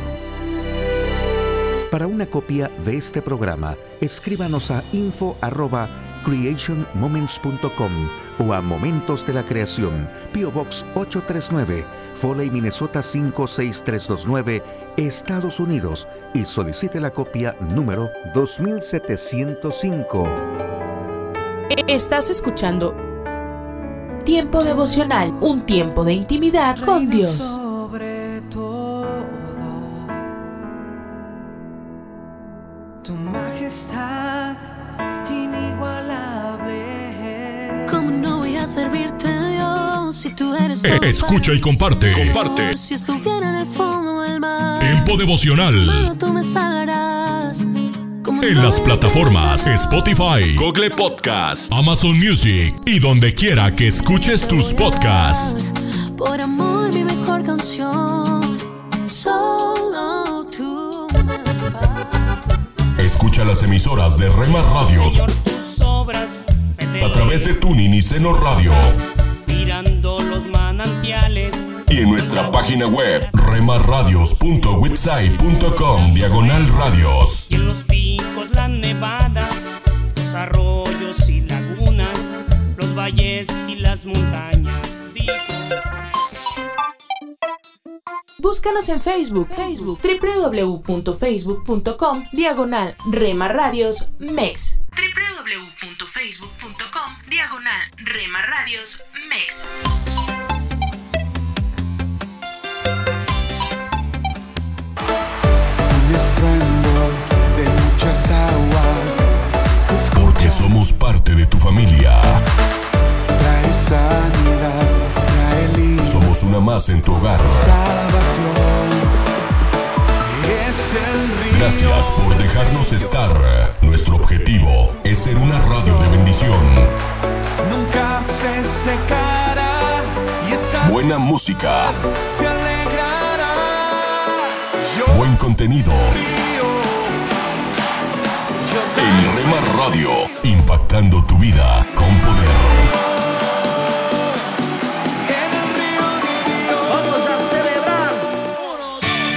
Speaker 38: Para una copia de este programa, escríbanos a info@creationmoments.com o a Momentos de la Creación, PO Box 839, Foley, Minnesota 56329, Estados Unidos y solicite la copia número 2705.
Speaker 1: Estás escuchando Tiempo devocional, un tiempo de intimidad con Dios.
Speaker 17: Sobre todo, tu majestad inigualable.
Speaker 15: ¿Cómo no voy a servirte, Dios, si tú eres todo
Speaker 4: Eh, Escucha y comparte. Comparte.
Speaker 15: Si estuviera en el fondo del mar,
Speaker 4: Tiempo devocional.
Speaker 15: mano, tú me salvarás. ¿Cómo
Speaker 4: En las plataformas Spotify, Google Podcast, Amazon Music y donde quiera que escuches tus podcasts.
Speaker 15: Por amor, mi mejor canción. Solo tú.
Speaker 4: Escucha las emisoras de Rema Radios a través de Tuning y Seno Radio
Speaker 39: mirando los manantiales.
Speaker 4: Y en nuestra página web remarradios.witsai.com diagonal radios.
Speaker 39: Y en los picos la nevada, los arroyos y lagunas, los valles y las montañas.
Speaker 1: Búscanos en Facebook, Facebook, www.facebook.com, diagonal Rema Radios MEX. www.facebook.com, diagonal Rema Radios MEX.
Speaker 17: Muchas aguas
Speaker 4: Porque somos parte de tu familia.
Speaker 17: trae sanidad, trae luz,
Speaker 4: Somos una más en tu hogar.
Speaker 17: salvación. Es el río
Speaker 4: Gracias por dejarnos estar. Nuestro objetivo es ser una radio de bendición.
Speaker 17: nunca se secará y esta
Speaker 4: Buena música,
Speaker 17: se alegrará. Yo
Speaker 4: buen contenido. Rema Radio, impactando tu vida con poder.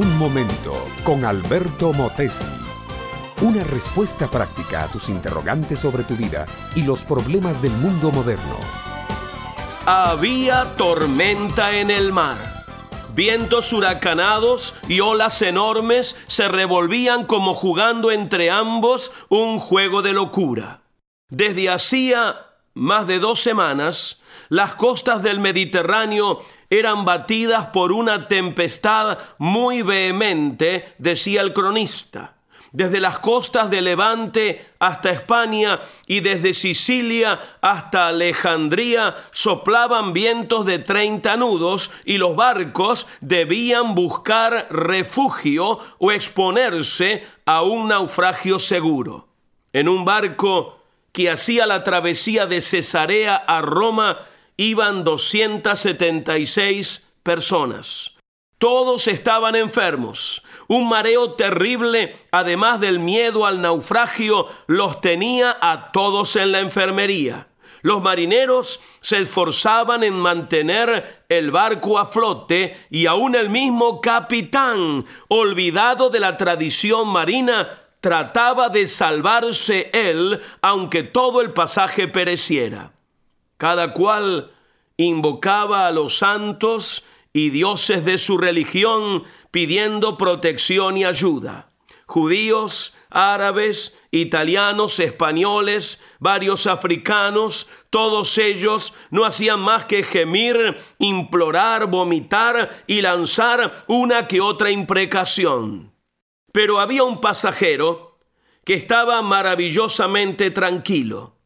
Speaker 40: Un momento con Alberto Motesi. Una respuesta práctica a tus interrogantes sobre tu vida y los problemas del mundo moderno.
Speaker 41: Había tormenta en el mar. Vientos huracanados y olas enormes se revolvían como jugando entre ambos un juego de locura. Desde hacía más de dos semanas, las costas del Mediterráneo eran batidas por una tempestad muy vehemente, decía el cronista. Desde las costas de Levante hasta España y desde Sicilia hasta Alejandría soplaban vientos de 30 nudos y los barcos debían buscar refugio o exponerse a un naufragio seguro. En un barco que hacía la travesía de Cesarea a Roma iban 276 personas. Todos estaban enfermos. Un mareo terrible, además del miedo al naufragio, los tenía a todos en la enfermería. Los marineros se esforzaban en mantener el barco a flote y aún el mismo capitán, olvidado de la tradición marina, trataba de salvarse él, aunque todo el pasaje pereciera. Cada cual invocaba a los santos y dioses de su religión pidiendo protección y ayuda. Judíos, árabes, italianos, españoles, varios africanos, todos ellos no hacían más que gemir, implorar, vomitar y lanzar una que otra imprecación. Pero había un pasajero que estaba maravillosamente tranquilo.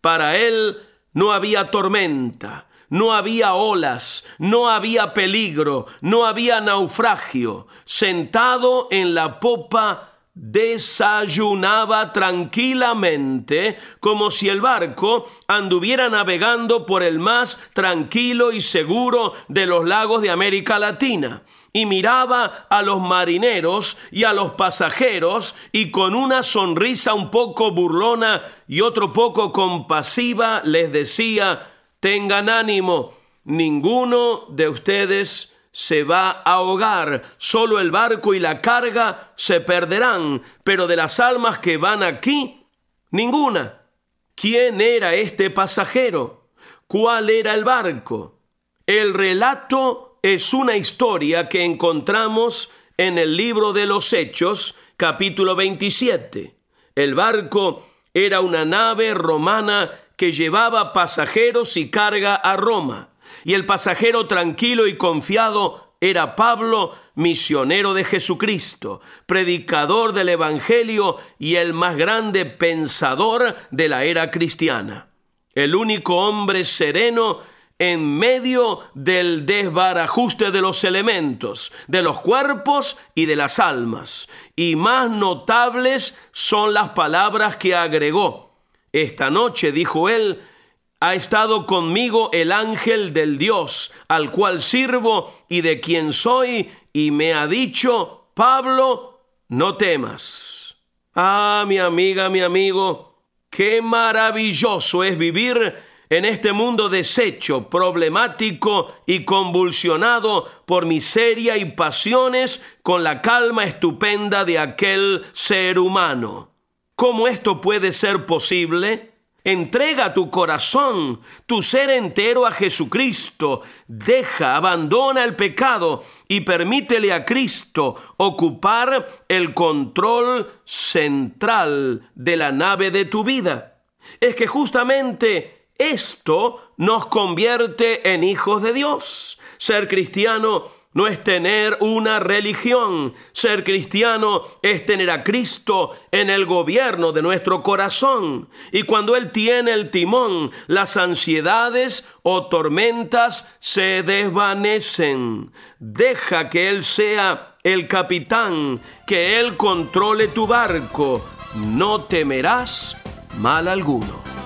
Speaker 41: Para él no había tormenta, no había olas, no había peligro, no había naufragio. Sentado en la popa, desayunaba tranquilamente como si el barco anduviera navegando por el más tranquilo y seguro de los lagos de América Latina y miraba a los marineros y a los pasajeros y con una sonrisa un poco burlona y otro poco compasiva les decía, tengan ánimo, ninguno de ustedes se va a ahogar, solo el barco y la carga se perderán, pero de las almas que van aquí, ninguna. ¿Quién era este pasajero? ¿Cuál era el barco? El relato es una historia que encontramos en el libro de los Hechos, capítulo 27. El barco era una nave romana que llevaba pasajeros y carga a Roma. Y el pasajero tranquilo y confiado era Pablo, misionero de Jesucristo, predicador del Evangelio y el más grande pensador de la era cristiana. El único hombre sereno en medio del desbarajuste de los elementos, de los cuerpos y de las almas. Y más notables son las palabras que agregó. Esta noche, dijo él, ha estado conmigo el ángel del Dios, al cual sirvo y de quien soy, y me ha dicho, Pablo, no temas. Ah, mi amiga, mi amigo, qué maravilloso es vivir en este mundo deshecho, problemático y convulsionado por miseria y pasiones con la calma estupenda de aquel ser humano. ¿Cómo esto puede ser posible? Entrega tu corazón, tu ser entero a Jesucristo. Deja, abandona el pecado y permítele a Cristo ocupar el control central de la nave de tu vida. Es que justamente esto nos convierte en hijos de Dios. Ser cristiano no es tener una religión. Ser cristiano es tener a Cristo en el gobierno de nuestro corazón. Y cuando Él tiene el timón, las ansiedades o tormentas se desvanecen. Deja que Él sea el capitán, que Él controle tu barco. No temerás mal alguno.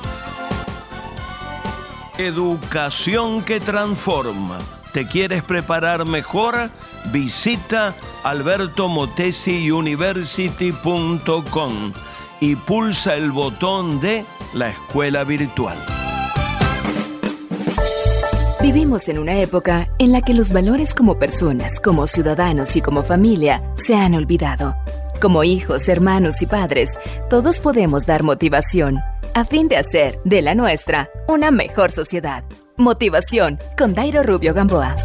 Speaker 41: Educación que transforma. ¿Te quieres preparar mejor? Visita albertomotesiuniversity.com y pulsa el botón de la escuela virtual.
Speaker 42: Vivimos en una época en la que los valores como personas, como ciudadanos y como familia se han olvidado. Como hijos, hermanos y padres, todos podemos dar motivación a fin de hacer de la nuestra una mejor sociedad. Motivación con Dairo Rubio Gamboa.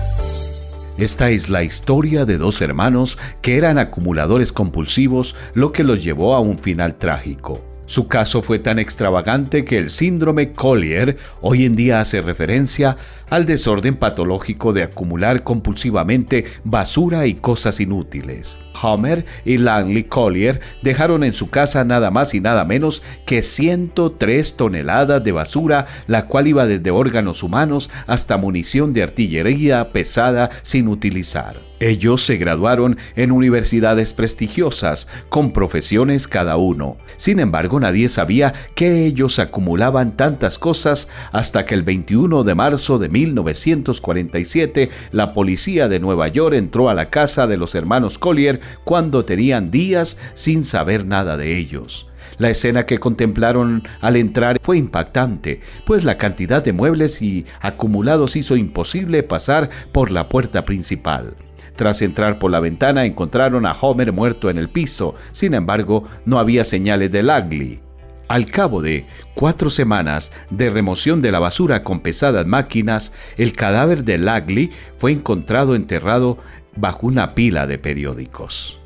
Speaker 43: Esta es la historia de dos hermanos que eran acumuladores compulsivos, lo que los llevó a un final trágico. Su caso fue tan extravagante que el síndrome Collier hoy en día hace referencia al desorden patológico de acumular compulsivamente basura y cosas inútiles. Homer y Langley Collier dejaron en su casa nada más y nada menos que 103 toneladas de basura, la cual iba desde órganos humanos hasta munición de artillería pesada sin utilizar. Ellos se graduaron en universidades prestigiosas, con profesiones cada uno. Sin embargo, nadie sabía que ellos acumulaban tantas cosas hasta que el 21 de marzo de 1947 la policía de Nueva York entró a la casa de los hermanos Collier cuando tenían días sin saber nada de ellos. La escena que contemplaron al entrar fue impactante, pues la cantidad de muebles y acumulados hizo imposible pasar por la puerta principal. Tras entrar por la ventana encontraron a Homer muerto en el piso, sin embargo no había señales de Langley. Al cabo de cuatro semanas de remoción de la basura con pesadas máquinas, el cadáver de Langley fue encontrado enterrado bajo una pila de periódicos.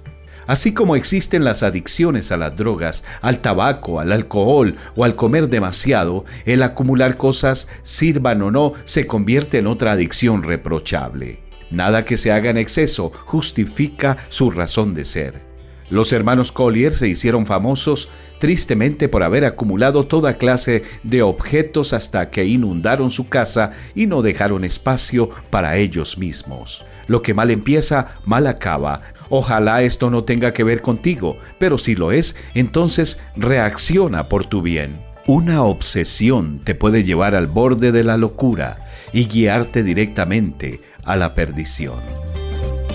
Speaker 43: Así como existen las adicciones a las drogas, al tabaco, al alcohol o al comer demasiado, el acumular cosas, sirvan o no, se convierte en otra adicción reprochable. Nada que se haga en exceso justifica su razón de ser. Los hermanos Collier se hicieron famosos tristemente por haber acumulado toda clase de objetos hasta que inundaron su casa y no dejaron espacio para ellos mismos. Lo que mal empieza, mal acaba. Ojalá esto no tenga que ver contigo, pero si lo es, entonces reacciona por tu bien. Una obsesión te puede llevar al borde de la locura y guiarte directamente a la perdición.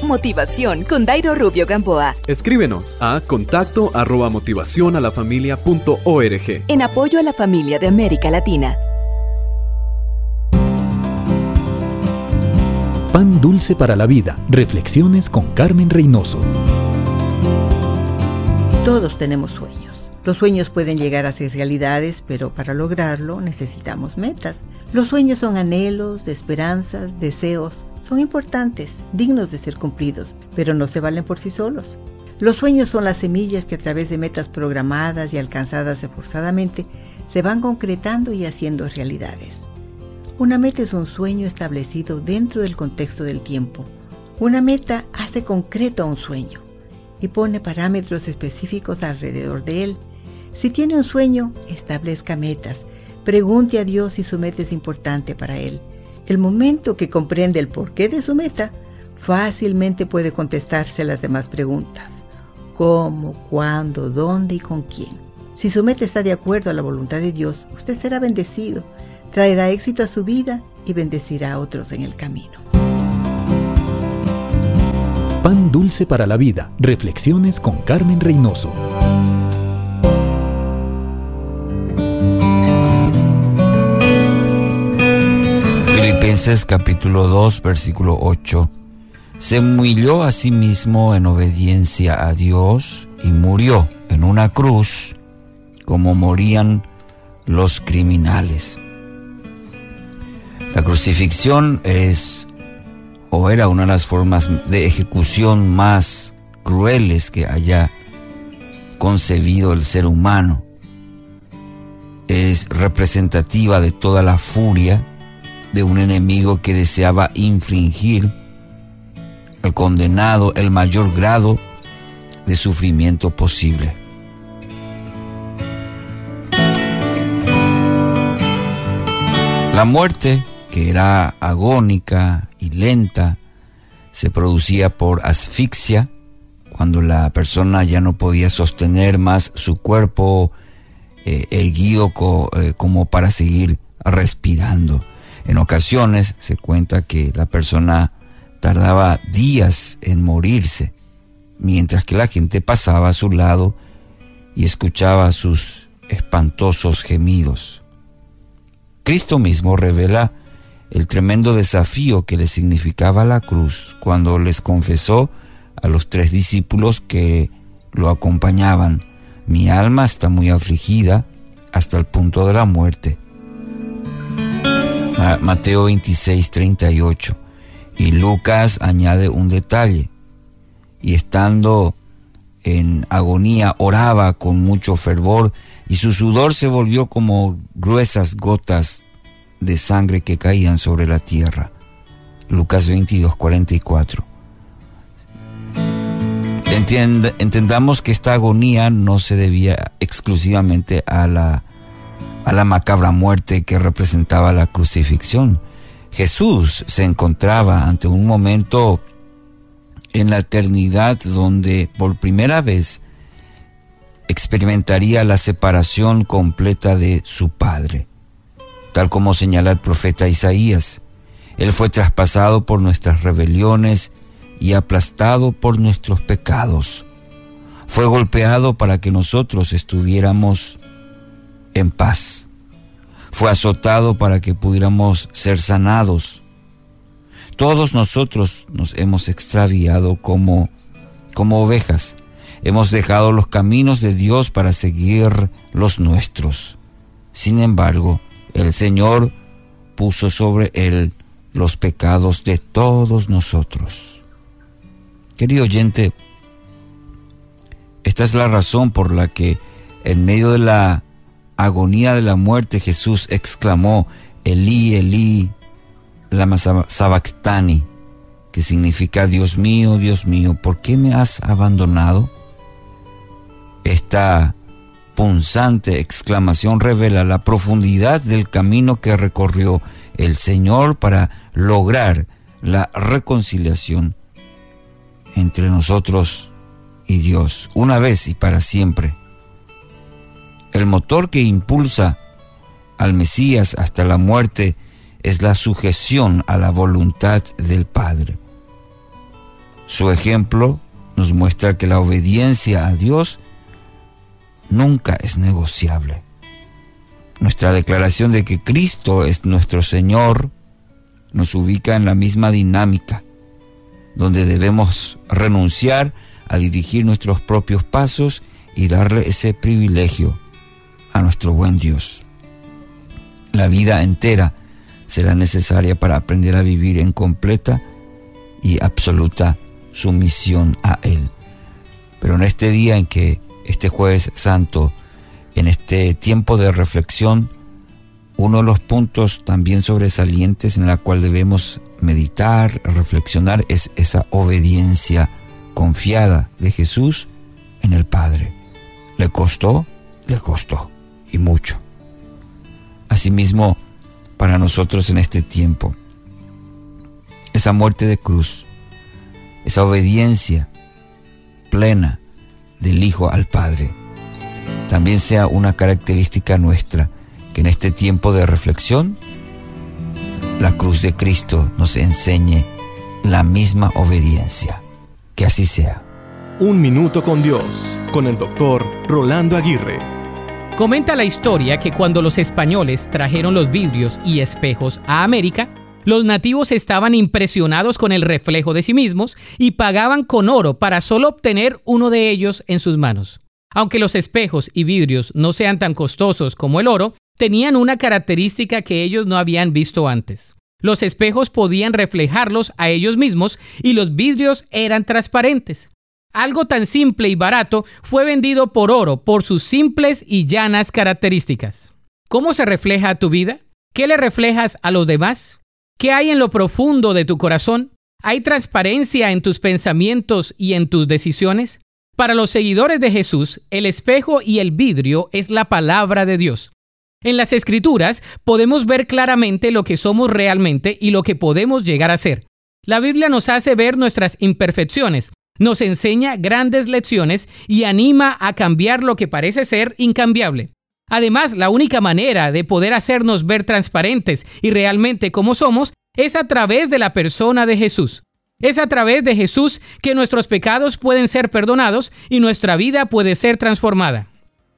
Speaker 42: Motivación con Dairo Rubio Gamboa.
Speaker 44: Escríbenos a contacto arroba motivación a la familia punto org.
Speaker 42: En apoyo a la familia de América Latina.
Speaker 30: Pan dulce para la vida. Reflexiones con Carmen Reynoso.
Speaker 45: Todos tenemos sueños. Los sueños pueden llegar a ser realidades, pero para lograrlo necesitamos metas. Los sueños son anhelos, esperanzas, deseos. Son importantes, dignos de ser cumplidos, pero no se valen por sí solos. Los sueños son las semillas que a través de metas programadas y alcanzadas esforzadamente se van concretando y haciendo realidades. Una meta es un sueño establecido dentro del contexto del tiempo, Una meta hace concreto un sueño y pone parámetros específicos alrededor de él. Si tiene un sueño, establezca metas. Pregunte a Dios si su meta es importante para él. El momento que comprende el porqué de su meta, fácilmente puede contestarse las demás preguntas. ¿Cómo, cuándo, dónde y con quién? Si su meta está de acuerdo a la voluntad de Dios, usted será bendecido, traerá éxito a su vida y bendecirá a otros en el camino.
Speaker 30: Pan dulce para la vida. Reflexiones con Carmen Reynoso.
Speaker 46: Capítulo 2 versículo 8. Se humilló a sí mismo en obediencia a Dios y murió en una cruz como morían los criminales. La crucifixión es o era una de las formas de ejecución más crueles que haya concebido el ser humano. Es representativa de toda la furia de un enemigo que deseaba infringir al condenado el mayor grado de sufrimiento posible. La muerte, que era agónica y lenta, se producía por asfixia, cuando la persona ya no podía sostener más su cuerpo eh, erguido eh, como para seguir respirando. En ocasiones se cuenta que la persona tardaba días en morirse, mientras que la gente pasaba a su lado y escuchaba sus espantosos gemidos. Cristo mismo revela el tremendo desafío que le significaba la cruz cuando les confesó a los tres discípulos que lo acompañaban, mi alma está muy afligida hasta el punto de la muerte. Mateo 26, 38. Y Lucas añade un detalle. Y estando en agonía, oraba con mucho fervor y su sudor se volvió como gruesas gotas de sangre que caían sobre la tierra. Lucas 22, 44. entendamos que esta agonía no se debía exclusivamente a la, a la macabra muerte que representaba la crucifixión. Jesús se encontraba ante un momento en la eternidad donde por primera vez experimentaría la separación completa de su Padre. Tal como señala el profeta Isaías, Él fue traspasado por nuestras rebeliones y aplastado por nuestros pecados. Fue golpeado para que nosotros estuviéramos en paz. Fue azotado para que pudiéramos ser sanados. Todos nosotros nos hemos extraviado como, como ovejas. Hemos dejado los caminos de Dios para seguir los nuestros. Sin embargo, el Señor puso sobre él los pecados de todos nosotros. Querido oyente, esta es la razón por la que en medio de la agonía de la muerte Jesús exclamó, Elí, Elí, lama sabactani, que significa Dios mío, Dios mío, ¿por qué me has abandonado? Esta punzante exclamación revela la profundidad del camino que recorrió el Señor para lograr la reconciliación entre nosotros y Dios, una vez y para siempre. El motor que impulsa al Mesías hasta la muerte es la sujeción a la voluntad del Padre. Su ejemplo nos muestra que la obediencia a Dios nunca es negociable. Nuestra declaración de que Cristo es nuestro Señor nos ubica en la misma dinámica, donde debemos renunciar a dirigir nuestros propios pasos y darle ese privilegio a nuestro buen Dios. La vida entera será necesaria para aprender a vivir en completa y absoluta sumisión a Él. Pero en este día en que este jueves santo, en este tiempo de reflexión, Uno de los puntos también sobresalientes en la cual debemos meditar, reflexionar, es esa obediencia confiada de Jesús en el Padre. Le costó, le costó, mucho. Asimismo, para nosotros en este tiempo, esa muerte de cruz, esa obediencia plena del Hijo al Padre, también sea una característica nuestra, que en este tiempo de reflexión, la cruz de Cristo nos enseñe la misma obediencia. Que así sea.
Speaker 47: Un minuto con Dios, con el doctor Rolando Aguirre.
Speaker 48: Comenta la historia que cuando los españoles trajeron los vidrios y espejos a América, los nativos estaban impresionados con el reflejo de sí mismos y pagaban con oro para solo obtener uno de ellos en sus manos. Aunque los espejos y vidrios no sean tan costosos como el oro, tenían una característica que ellos no habían visto antes. Los espejos podían reflejarlos a ellos mismos y los vidrios eran transparentes. Algo tan simple y barato fue vendido por oro por sus simples y llanas características. ¿Cómo se refleja tu vida? ¿Qué le reflejas a los demás? ¿Qué hay en lo profundo de tu corazón? ¿Hay transparencia en tus pensamientos y en tus decisiones? Para los seguidores de Jesús, el espejo y el vidrio es la palabra de Dios. En las escrituras podemos ver claramente lo que somos realmente y lo que podemos llegar a ser. La Biblia nos hace ver nuestras imperfecciones, nos enseña grandes lecciones y anima a cambiar lo que parece ser incambiable. Además, la única manera de poder hacernos ver transparentes y realmente como somos es a través de la persona de Jesús. Es a través de Jesús que nuestros pecados pueden ser perdonados y nuestra vida puede ser transformada.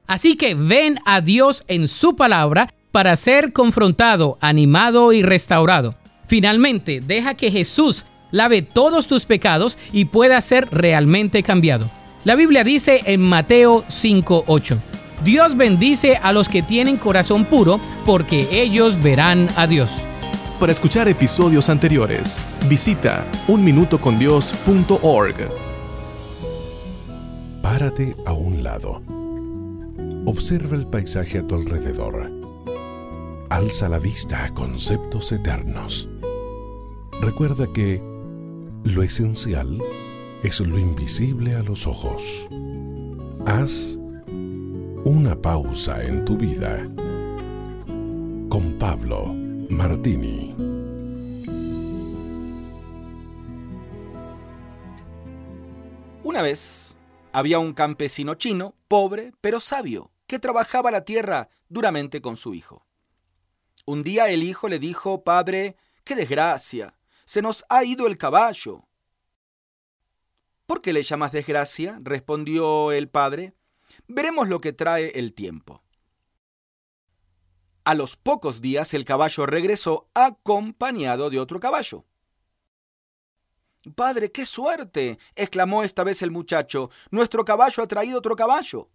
Speaker 48: Así que ven a Dios en su palabra para ser confrontado, animado y restaurado. Finalmente, deja que Jesús lave todos tus pecados y pueda ser realmente cambiado. La Biblia dice en Mateo 5:8, Dios bendice a los que tienen corazón puro porque ellos verán a Dios.
Speaker 47: Para escuchar episodios anteriores, visita unminutocondios.org.
Speaker 49: Párate a un lado. Observa el paisaje a tu alrededor. Alza la vista a conceptos eternos. Recuerda que lo esencial es lo invisible a los ojos. Haz una pausa en tu vida. Con Pablo Martini.
Speaker 50: Una vez había un campesino chino, pobre pero sabio, que trabajaba la tierra duramente con su hijo. Un día el hijo le dijo, Padre, qué desgracia, se nos ha ido el caballo. ¿Por qué le llamas desgracia? respondió el padre. Veremos lo que trae el tiempo. A los pocos días el caballo regresó acompañado de otro caballo. Padre, qué suerte, exclamó esta vez el muchacho. Nuestro caballo ha traído otro caballo.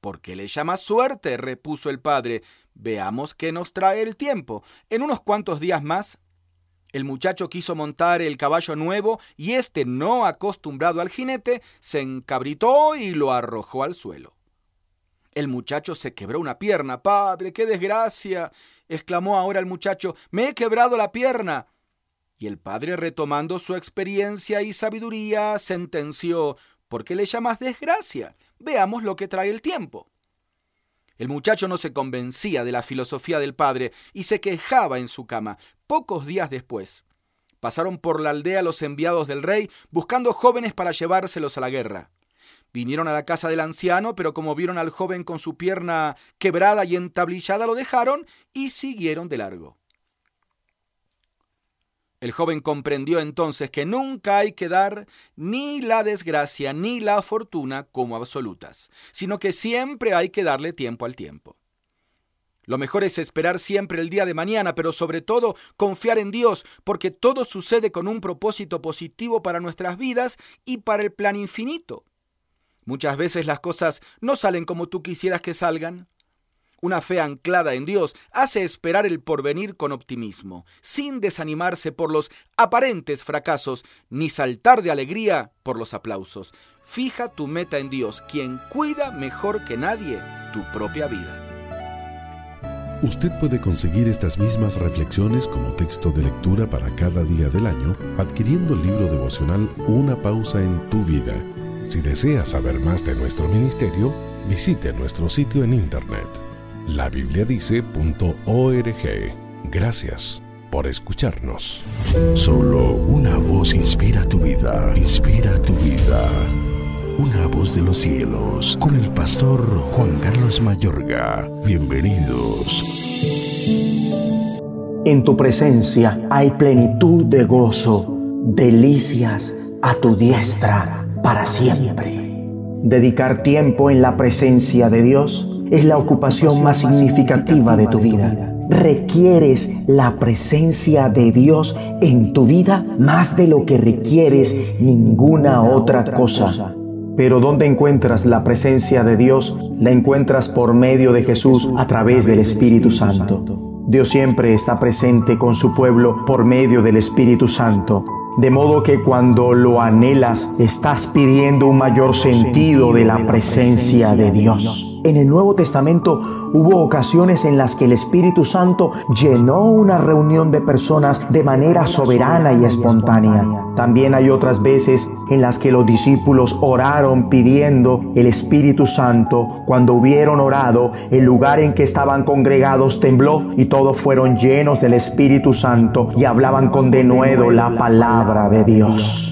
Speaker 50: ¿Por qué le llamas suerte? repuso el padre. Veamos qué nos trae el tiempo. En unos cuantos días más el muchacho quiso montar el caballo nuevo y este, no acostumbrado al jinete, se encabritó y lo arrojó al suelo. El muchacho se quebró una pierna. Padre, qué desgracia. exclamó ahora el muchacho. Me he quebrado la pierna. Y el padre, retomando su experiencia y sabiduría, sentenció ¿Por qué le llamas desgracia? Veamos lo que trae el tiempo. El muchacho no se convencía de la filosofía del padre y se quejaba en su cama. Pocos días después, pasaron por la aldea los enviados del rey buscando jóvenes para llevárselos a la guerra. Vinieron a la casa del anciano, pero como vieron al joven con su pierna quebrada y entablillada, lo dejaron y siguieron de largo. El joven comprendió entonces que nunca hay que dar ni la desgracia ni la fortuna como absolutas, sino que siempre hay que darle tiempo al tiempo. Lo mejor es esperar siempre el día de mañana, pero sobre todo confiar en Dios, porque todo sucede con un propósito positivo para nuestras vidas y para el plan infinito. Muchas veces las cosas no salen como tú quisieras que salgan. Una fe anclada en Dios hace esperar el porvenir con optimismo, sin desanimarse por los aparentes fracasos, ni saltar de alegría por los aplausos. Fija tu meta en Dios, quien cuida mejor que nadie tu propia vida.
Speaker 49: Usted puede conseguir estas mismas reflexiones como texto de lectura para cada día del año adquiriendo el libro devocional Una pausa en tu vida. Si desea saber más de nuestro ministerio, visite nuestro sitio en internet labibliadice.org. Gracias por escucharnos.
Speaker 51: Solo una voz inspira tu vida, inspira tu vida. Una voz de los cielos, con el pastor Juan Carlos Mayorga. Bienvenidos.
Speaker 52: En tu presencia hay plenitud de gozo, delicias a tu diestra para siempre. Dedicar tiempo en la presencia de Dios es la ocupación más significativa de tu vida requieres la presencia de Dios en tu vida más de lo que requieres ninguna otra cosa. Pero ¿dónde encuentras la presencia de Dios? La encuentras por medio de Jesús a través del Espíritu Santo. Dios siempre está presente con su pueblo por medio del Espíritu Santo. De modo que cuando lo anhelas, estás pidiendo un mayor sentido de la presencia de Dios. En el Nuevo Testamento hubo ocasiones en las que el Espíritu Santo llenó una reunión de personas de manera soberana y espontánea. También hay otras veces en las que los discípulos oraron pidiendo el Espíritu Santo. Cuando hubieron orado, el lugar en que estaban congregados tembló y todos fueron llenos del Espíritu Santo y hablaban con denuedo la palabra de Dios.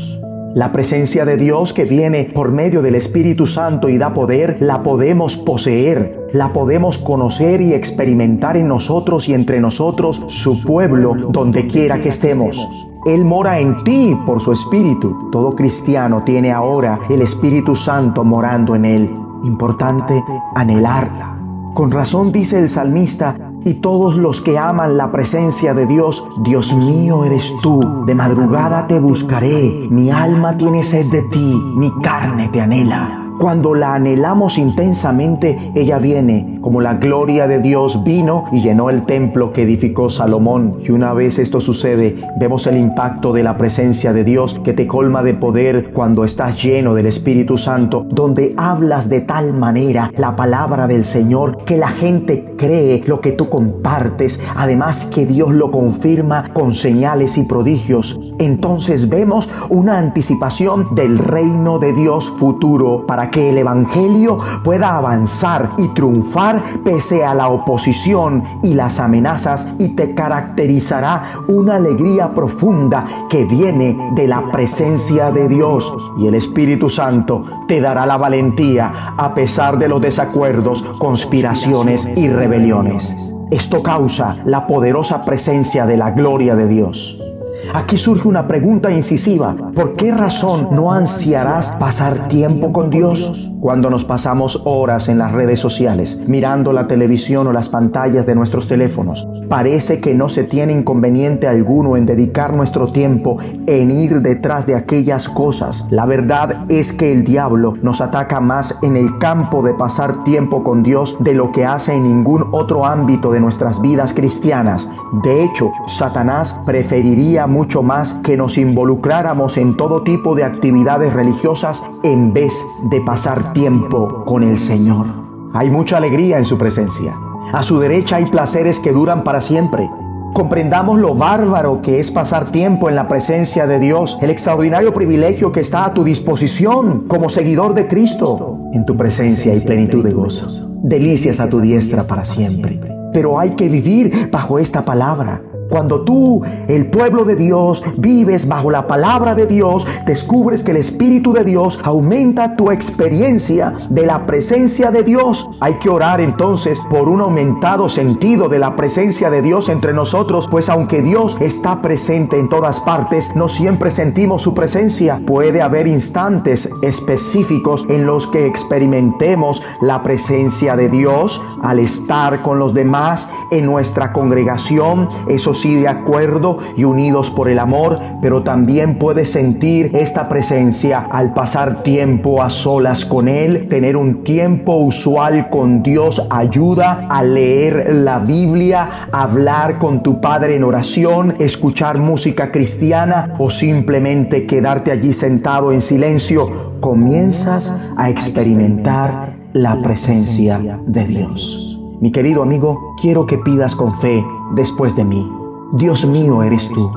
Speaker 52: La presencia de Dios que viene por medio del Espíritu Santo y da poder, la podemos poseer, la podemos conocer y experimentar en nosotros y entre nosotros, su pueblo, donde quiera que estemos. Él mora en ti por su Espíritu. Todo cristiano tiene ahora el Espíritu Santo morando en él. Importante anhelarla. Con razón dice el salmista, y todos los que aman la presencia de Dios, Dios mío eres tú, de madrugada te buscaré, mi alma tiene sed de ti, mi carne te anhela. Cuando la anhelamos intensamente, ella viene, como la gloria de Dios vino y llenó el templo que edificó Salomón. Y una vez esto sucede, vemos el impacto de la presencia de Dios que te colma de poder cuando estás lleno del Espíritu Santo, donde hablas de tal manera la palabra del Señor que la gente cree lo que tú compartes, además que Dios lo confirma con señales y prodigios. Entonces vemos una anticipación del reino de Dios futuro para que el Evangelio pueda avanzar y triunfar pese a la oposición y las amenazas y te caracterizará una alegría profunda que viene de la presencia de Dios y el Espíritu Santo te dará la valentía a pesar de los desacuerdos, conspiraciones y rebeliones. Esto causa la poderosa presencia de la gloria de Dios. Aquí surge una pregunta incisiva. ¿Por qué razón no ansiarás pasar tiempo con Dios? Cuando nos pasamos horas en las redes sociales, mirando la televisión o las pantallas de nuestros teléfonos, parece que no se tiene inconveniente alguno en dedicar nuestro tiempo en ir detrás de aquellas cosas. La verdad es que el diablo nos ataca más en el campo de pasar tiempo con Dios de lo que hace en ningún otro ámbito de nuestras vidas cristianas. De hecho, Satanás preferiría mucho más que nos involucráramos en todo tipo de actividades religiosas en vez de pasar tiempo con el Señor. Hay mucha alegría en su presencia. A su derecha hay placeres que duran para siempre. Comprendamos lo bárbaro que es pasar tiempo en la presencia de Dios, el extraordinario privilegio que está a tu disposición como seguidor de Cristo. En tu presencia hay plenitud de gozo, delicias a tu diestra para siempre. Pero hay que vivir bajo esta palabra. Cuando tú, el pueblo de Dios, vives bajo la palabra de Dios, descubres que el Espíritu de Dios aumenta tu experiencia de la presencia de Dios. Hay que orar entonces por un aumentado sentido de la presencia de Dios entre nosotros, pues aunque Dios está presente en todas partes, no siempre sentimos su presencia. Puede haber instantes específicos en los que experimentemos la presencia de Dios al estar con los demás en nuestra congregación. Eso sí de acuerdo y unidos por el amor, pero también puedes sentir esta presencia al pasar tiempo a solas con Él, tener un tiempo usual con Dios ayuda a leer la Biblia, hablar con tu Padre en oración, escuchar música cristiana o simplemente quedarte allí sentado en silencio, comienzas a experimentar la presencia de Dios. Mi querido amigo, quiero que pidas con fe después de mí. Dios mío eres tú.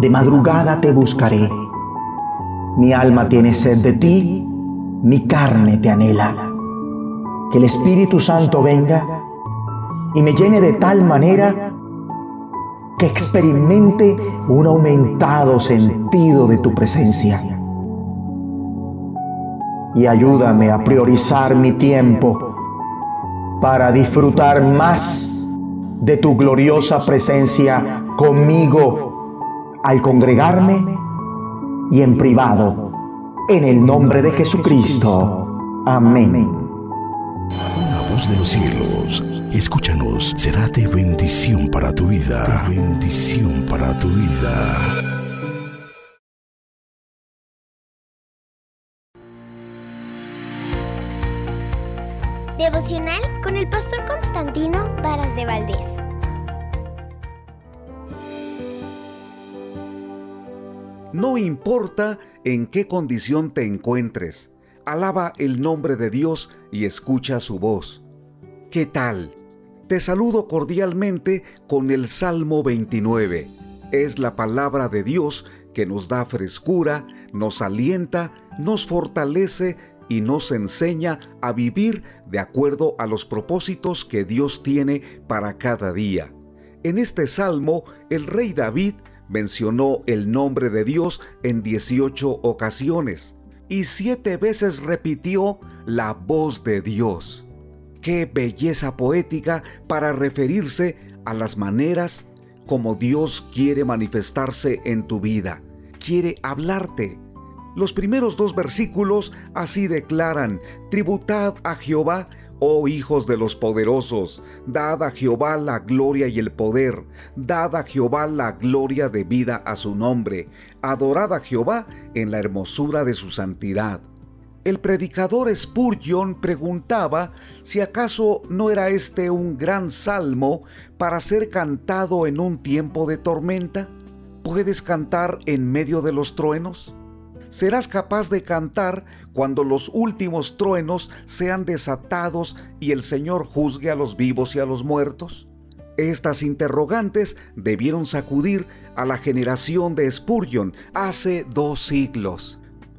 Speaker 52: De madrugada te buscaré. Mi alma tiene sed de ti, mi carne te anhela. Que el Espíritu Santo venga y me llene de tal manera que experimente un aumentado sentido de tu presencia. Y ayúdame a priorizar mi tiempo para disfrutar más de tu gloriosa presencia conmigo al congregarme y en privado. En el nombre de Jesucristo. Amén.
Speaker 51: Una voz de los cielos, escúchanos, será de bendición para tu vida. De bendición para tu vida.
Speaker 53: Devocional con el pastor Constantino Varas de Valdés.
Speaker 38: No importa en qué condición te encuentres, alaba el nombre de Dios y escucha su voz. ¿Qué tal? Te saludo cordialmente con el Salmo 29. Es la palabra de Dios que nos da frescura, nos alienta, nos fortalece y nos enseña a vivir de acuerdo a los propósitos que Dios tiene para cada día. En este salmo, el rey David mencionó el nombre de Dios en 18 ocasiones y siete veces repitió la voz de Dios. Qué belleza poética para referirse a las maneras como Dios quiere manifestarse en tu vida. Quiere hablarte. Los primeros dos versículos así declaran, tributad a Jehová Oh hijos de los poderosos, dad a Jehová la gloria y el poder, dad a Jehová la gloria debida a su nombre, adorad a Jehová en la hermosura de su santidad. El predicador Spurgeon preguntaba si acaso no era este un gran salmo para ser cantado en un tiempo de tormenta. ¿Puedes cantar en medio de los truenos? Serás capaz de cantar cuando los últimos truenos sean desatados y el Señor juzgue a los vivos y a los muertos? Estas interrogantes debieron sacudir a la generación de Spurgeon hace dos siglos.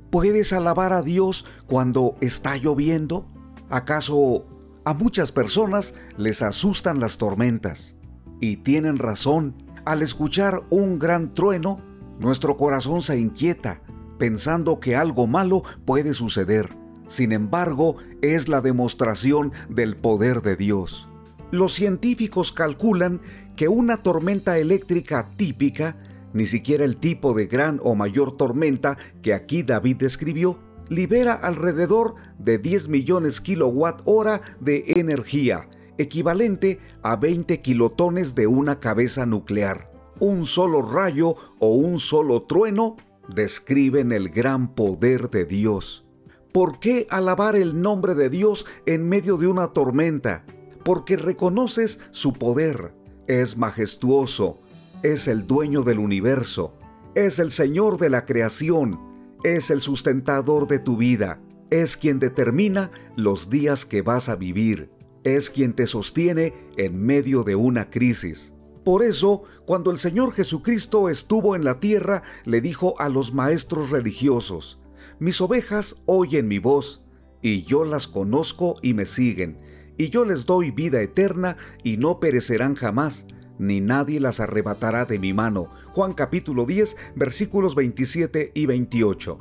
Speaker 38: ¿Puedes alabar a Dios cuando está lloviendo? ¿Acaso a muchas personas les asustan las tormentas? Y tienen razón, al escuchar un gran trueno, nuestro corazón se inquieta pensando que algo malo puede suceder. Sin embargo, es la demostración del poder de Dios. Los científicos calculan que una tormenta eléctrica típica, ni siquiera el tipo de gran o mayor tormenta que aquí David describió, libera alrededor de 10 millones kilowatt hora de energía, equivalente a 20 kilotones de una cabeza nuclear. Un solo rayo o un solo trueno describen el gran poder de Dios. ¿Por qué alabar el nombre de Dios en medio de una tormenta? Porque reconoces su poder. Es majestuoso, es el dueño del universo, es el Señor de la creación, es el sustentador de tu vida, es quien determina los días que vas a vivir, es quien te sostiene en medio de una crisis. Por eso, cuando el Señor Jesucristo estuvo en la tierra, le dijo a los maestros religiosos, Mis ovejas oyen mi voz, y yo las conozco y me siguen, y yo les doy vida eterna, y no perecerán jamás, ni nadie las arrebatará de mi mano. Juan capítulo 10, versículos 27 y 28.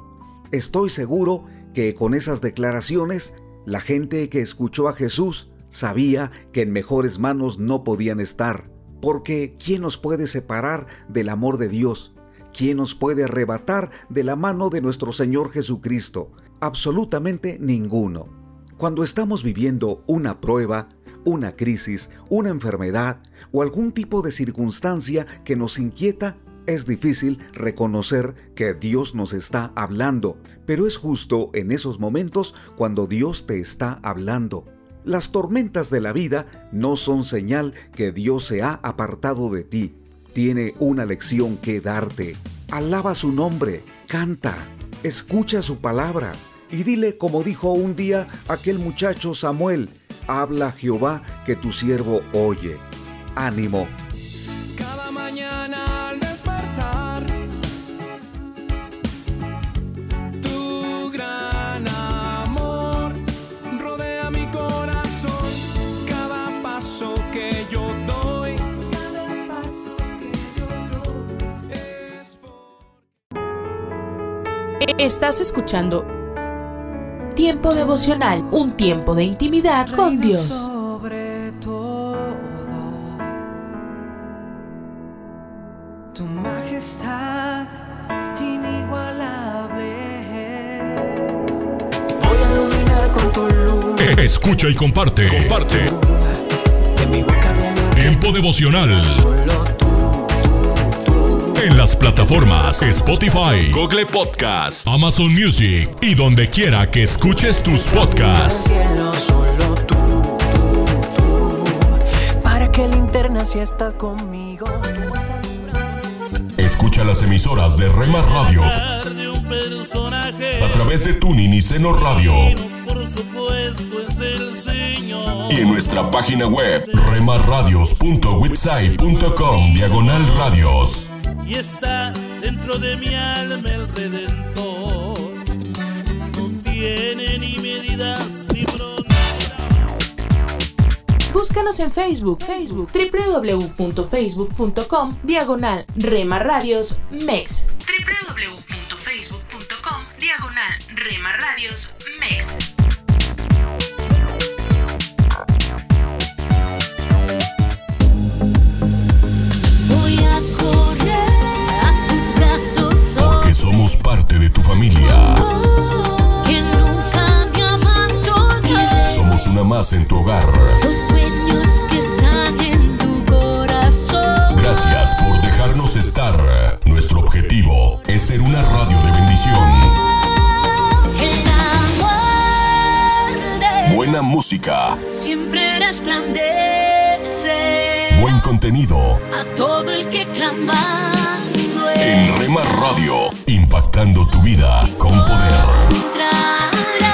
Speaker 38: Estoy seguro que con esas declaraciones, la gente que escuchó a Jesús sabía que en mejores manos no podían estar porque ¿quién nos puede separar del amor de Dios? ¿Quién nos puede arrebatar de la mano de nuestro Señor Jesucristo? Absolutamente ninguno. Cuando estamos viviendo una prueba, una crisis, una enfermedad o algún tipo de circunstancia que nos inquieta, es difícil reconocer que Dios nos está hablando, pero es justo en esos momentos cuando Dios te está hablando. Las tormentas de la vida no son señal que Dios se ha apartado de ti. Tiene una lección que darte. Alaba su nombre, canta, escucha su palabra y dile como dijo un día aquel muchacho Samuel, habla Jehová que tu siervo oye. Ánimo.
Speaker 17: Cada mañana
Speaker 1: Estás escuchando Tiempo devocional, un tiempo de intimidad con Dios.
Speaker 17: sobre todo. Tu majestad inigualable es. Voy a iluminar con tu luz.
Speaker 4: Escucha y comparte. Comparte. Tiempo devocional. En las plataformas Spotify, Google Podcast, Amazon Music y donde quiera que escuches tus podcasts.
Speaker 17: cielo solo tú, tú, tú. Para que linterna si estás conmigo.
Speaker 4: Escucha las emisoras de Rema Radios a través de Tuning y Seno Radio
Speaker 45: Por supuesto es el Señor.
Speaker 4: y en nuestra página web remarradios.witsai.com diagonal radios.
Speaker 45: Y está dentro de mi alma el Redentor. No tiene ni medidas ni
Speaker 1: Búscanos en Facebook, Facebook, www.facebook.com, diagonal Rema Radios MEX. www.facebook.com, diagonal Rema Radios MEX.
Speaker 4: Somos parte de tu familia.
Speaker 15: que nunca me abandonaré.
Speaker 4: Somos una más en tu hogar.
Speaker 15: Los sueños que están en tu corazón.
Speaker 4: Gracias por dejarnos estar. Nuestro objetivo es ser una radio de bendición. Buena música,
Speaker 15: siempre resplandece
Speaker 4: buen contenido.
Speaker 15: a todo el que clamando
Speaker 4: En Rema Radio, impactando tu vida con poder.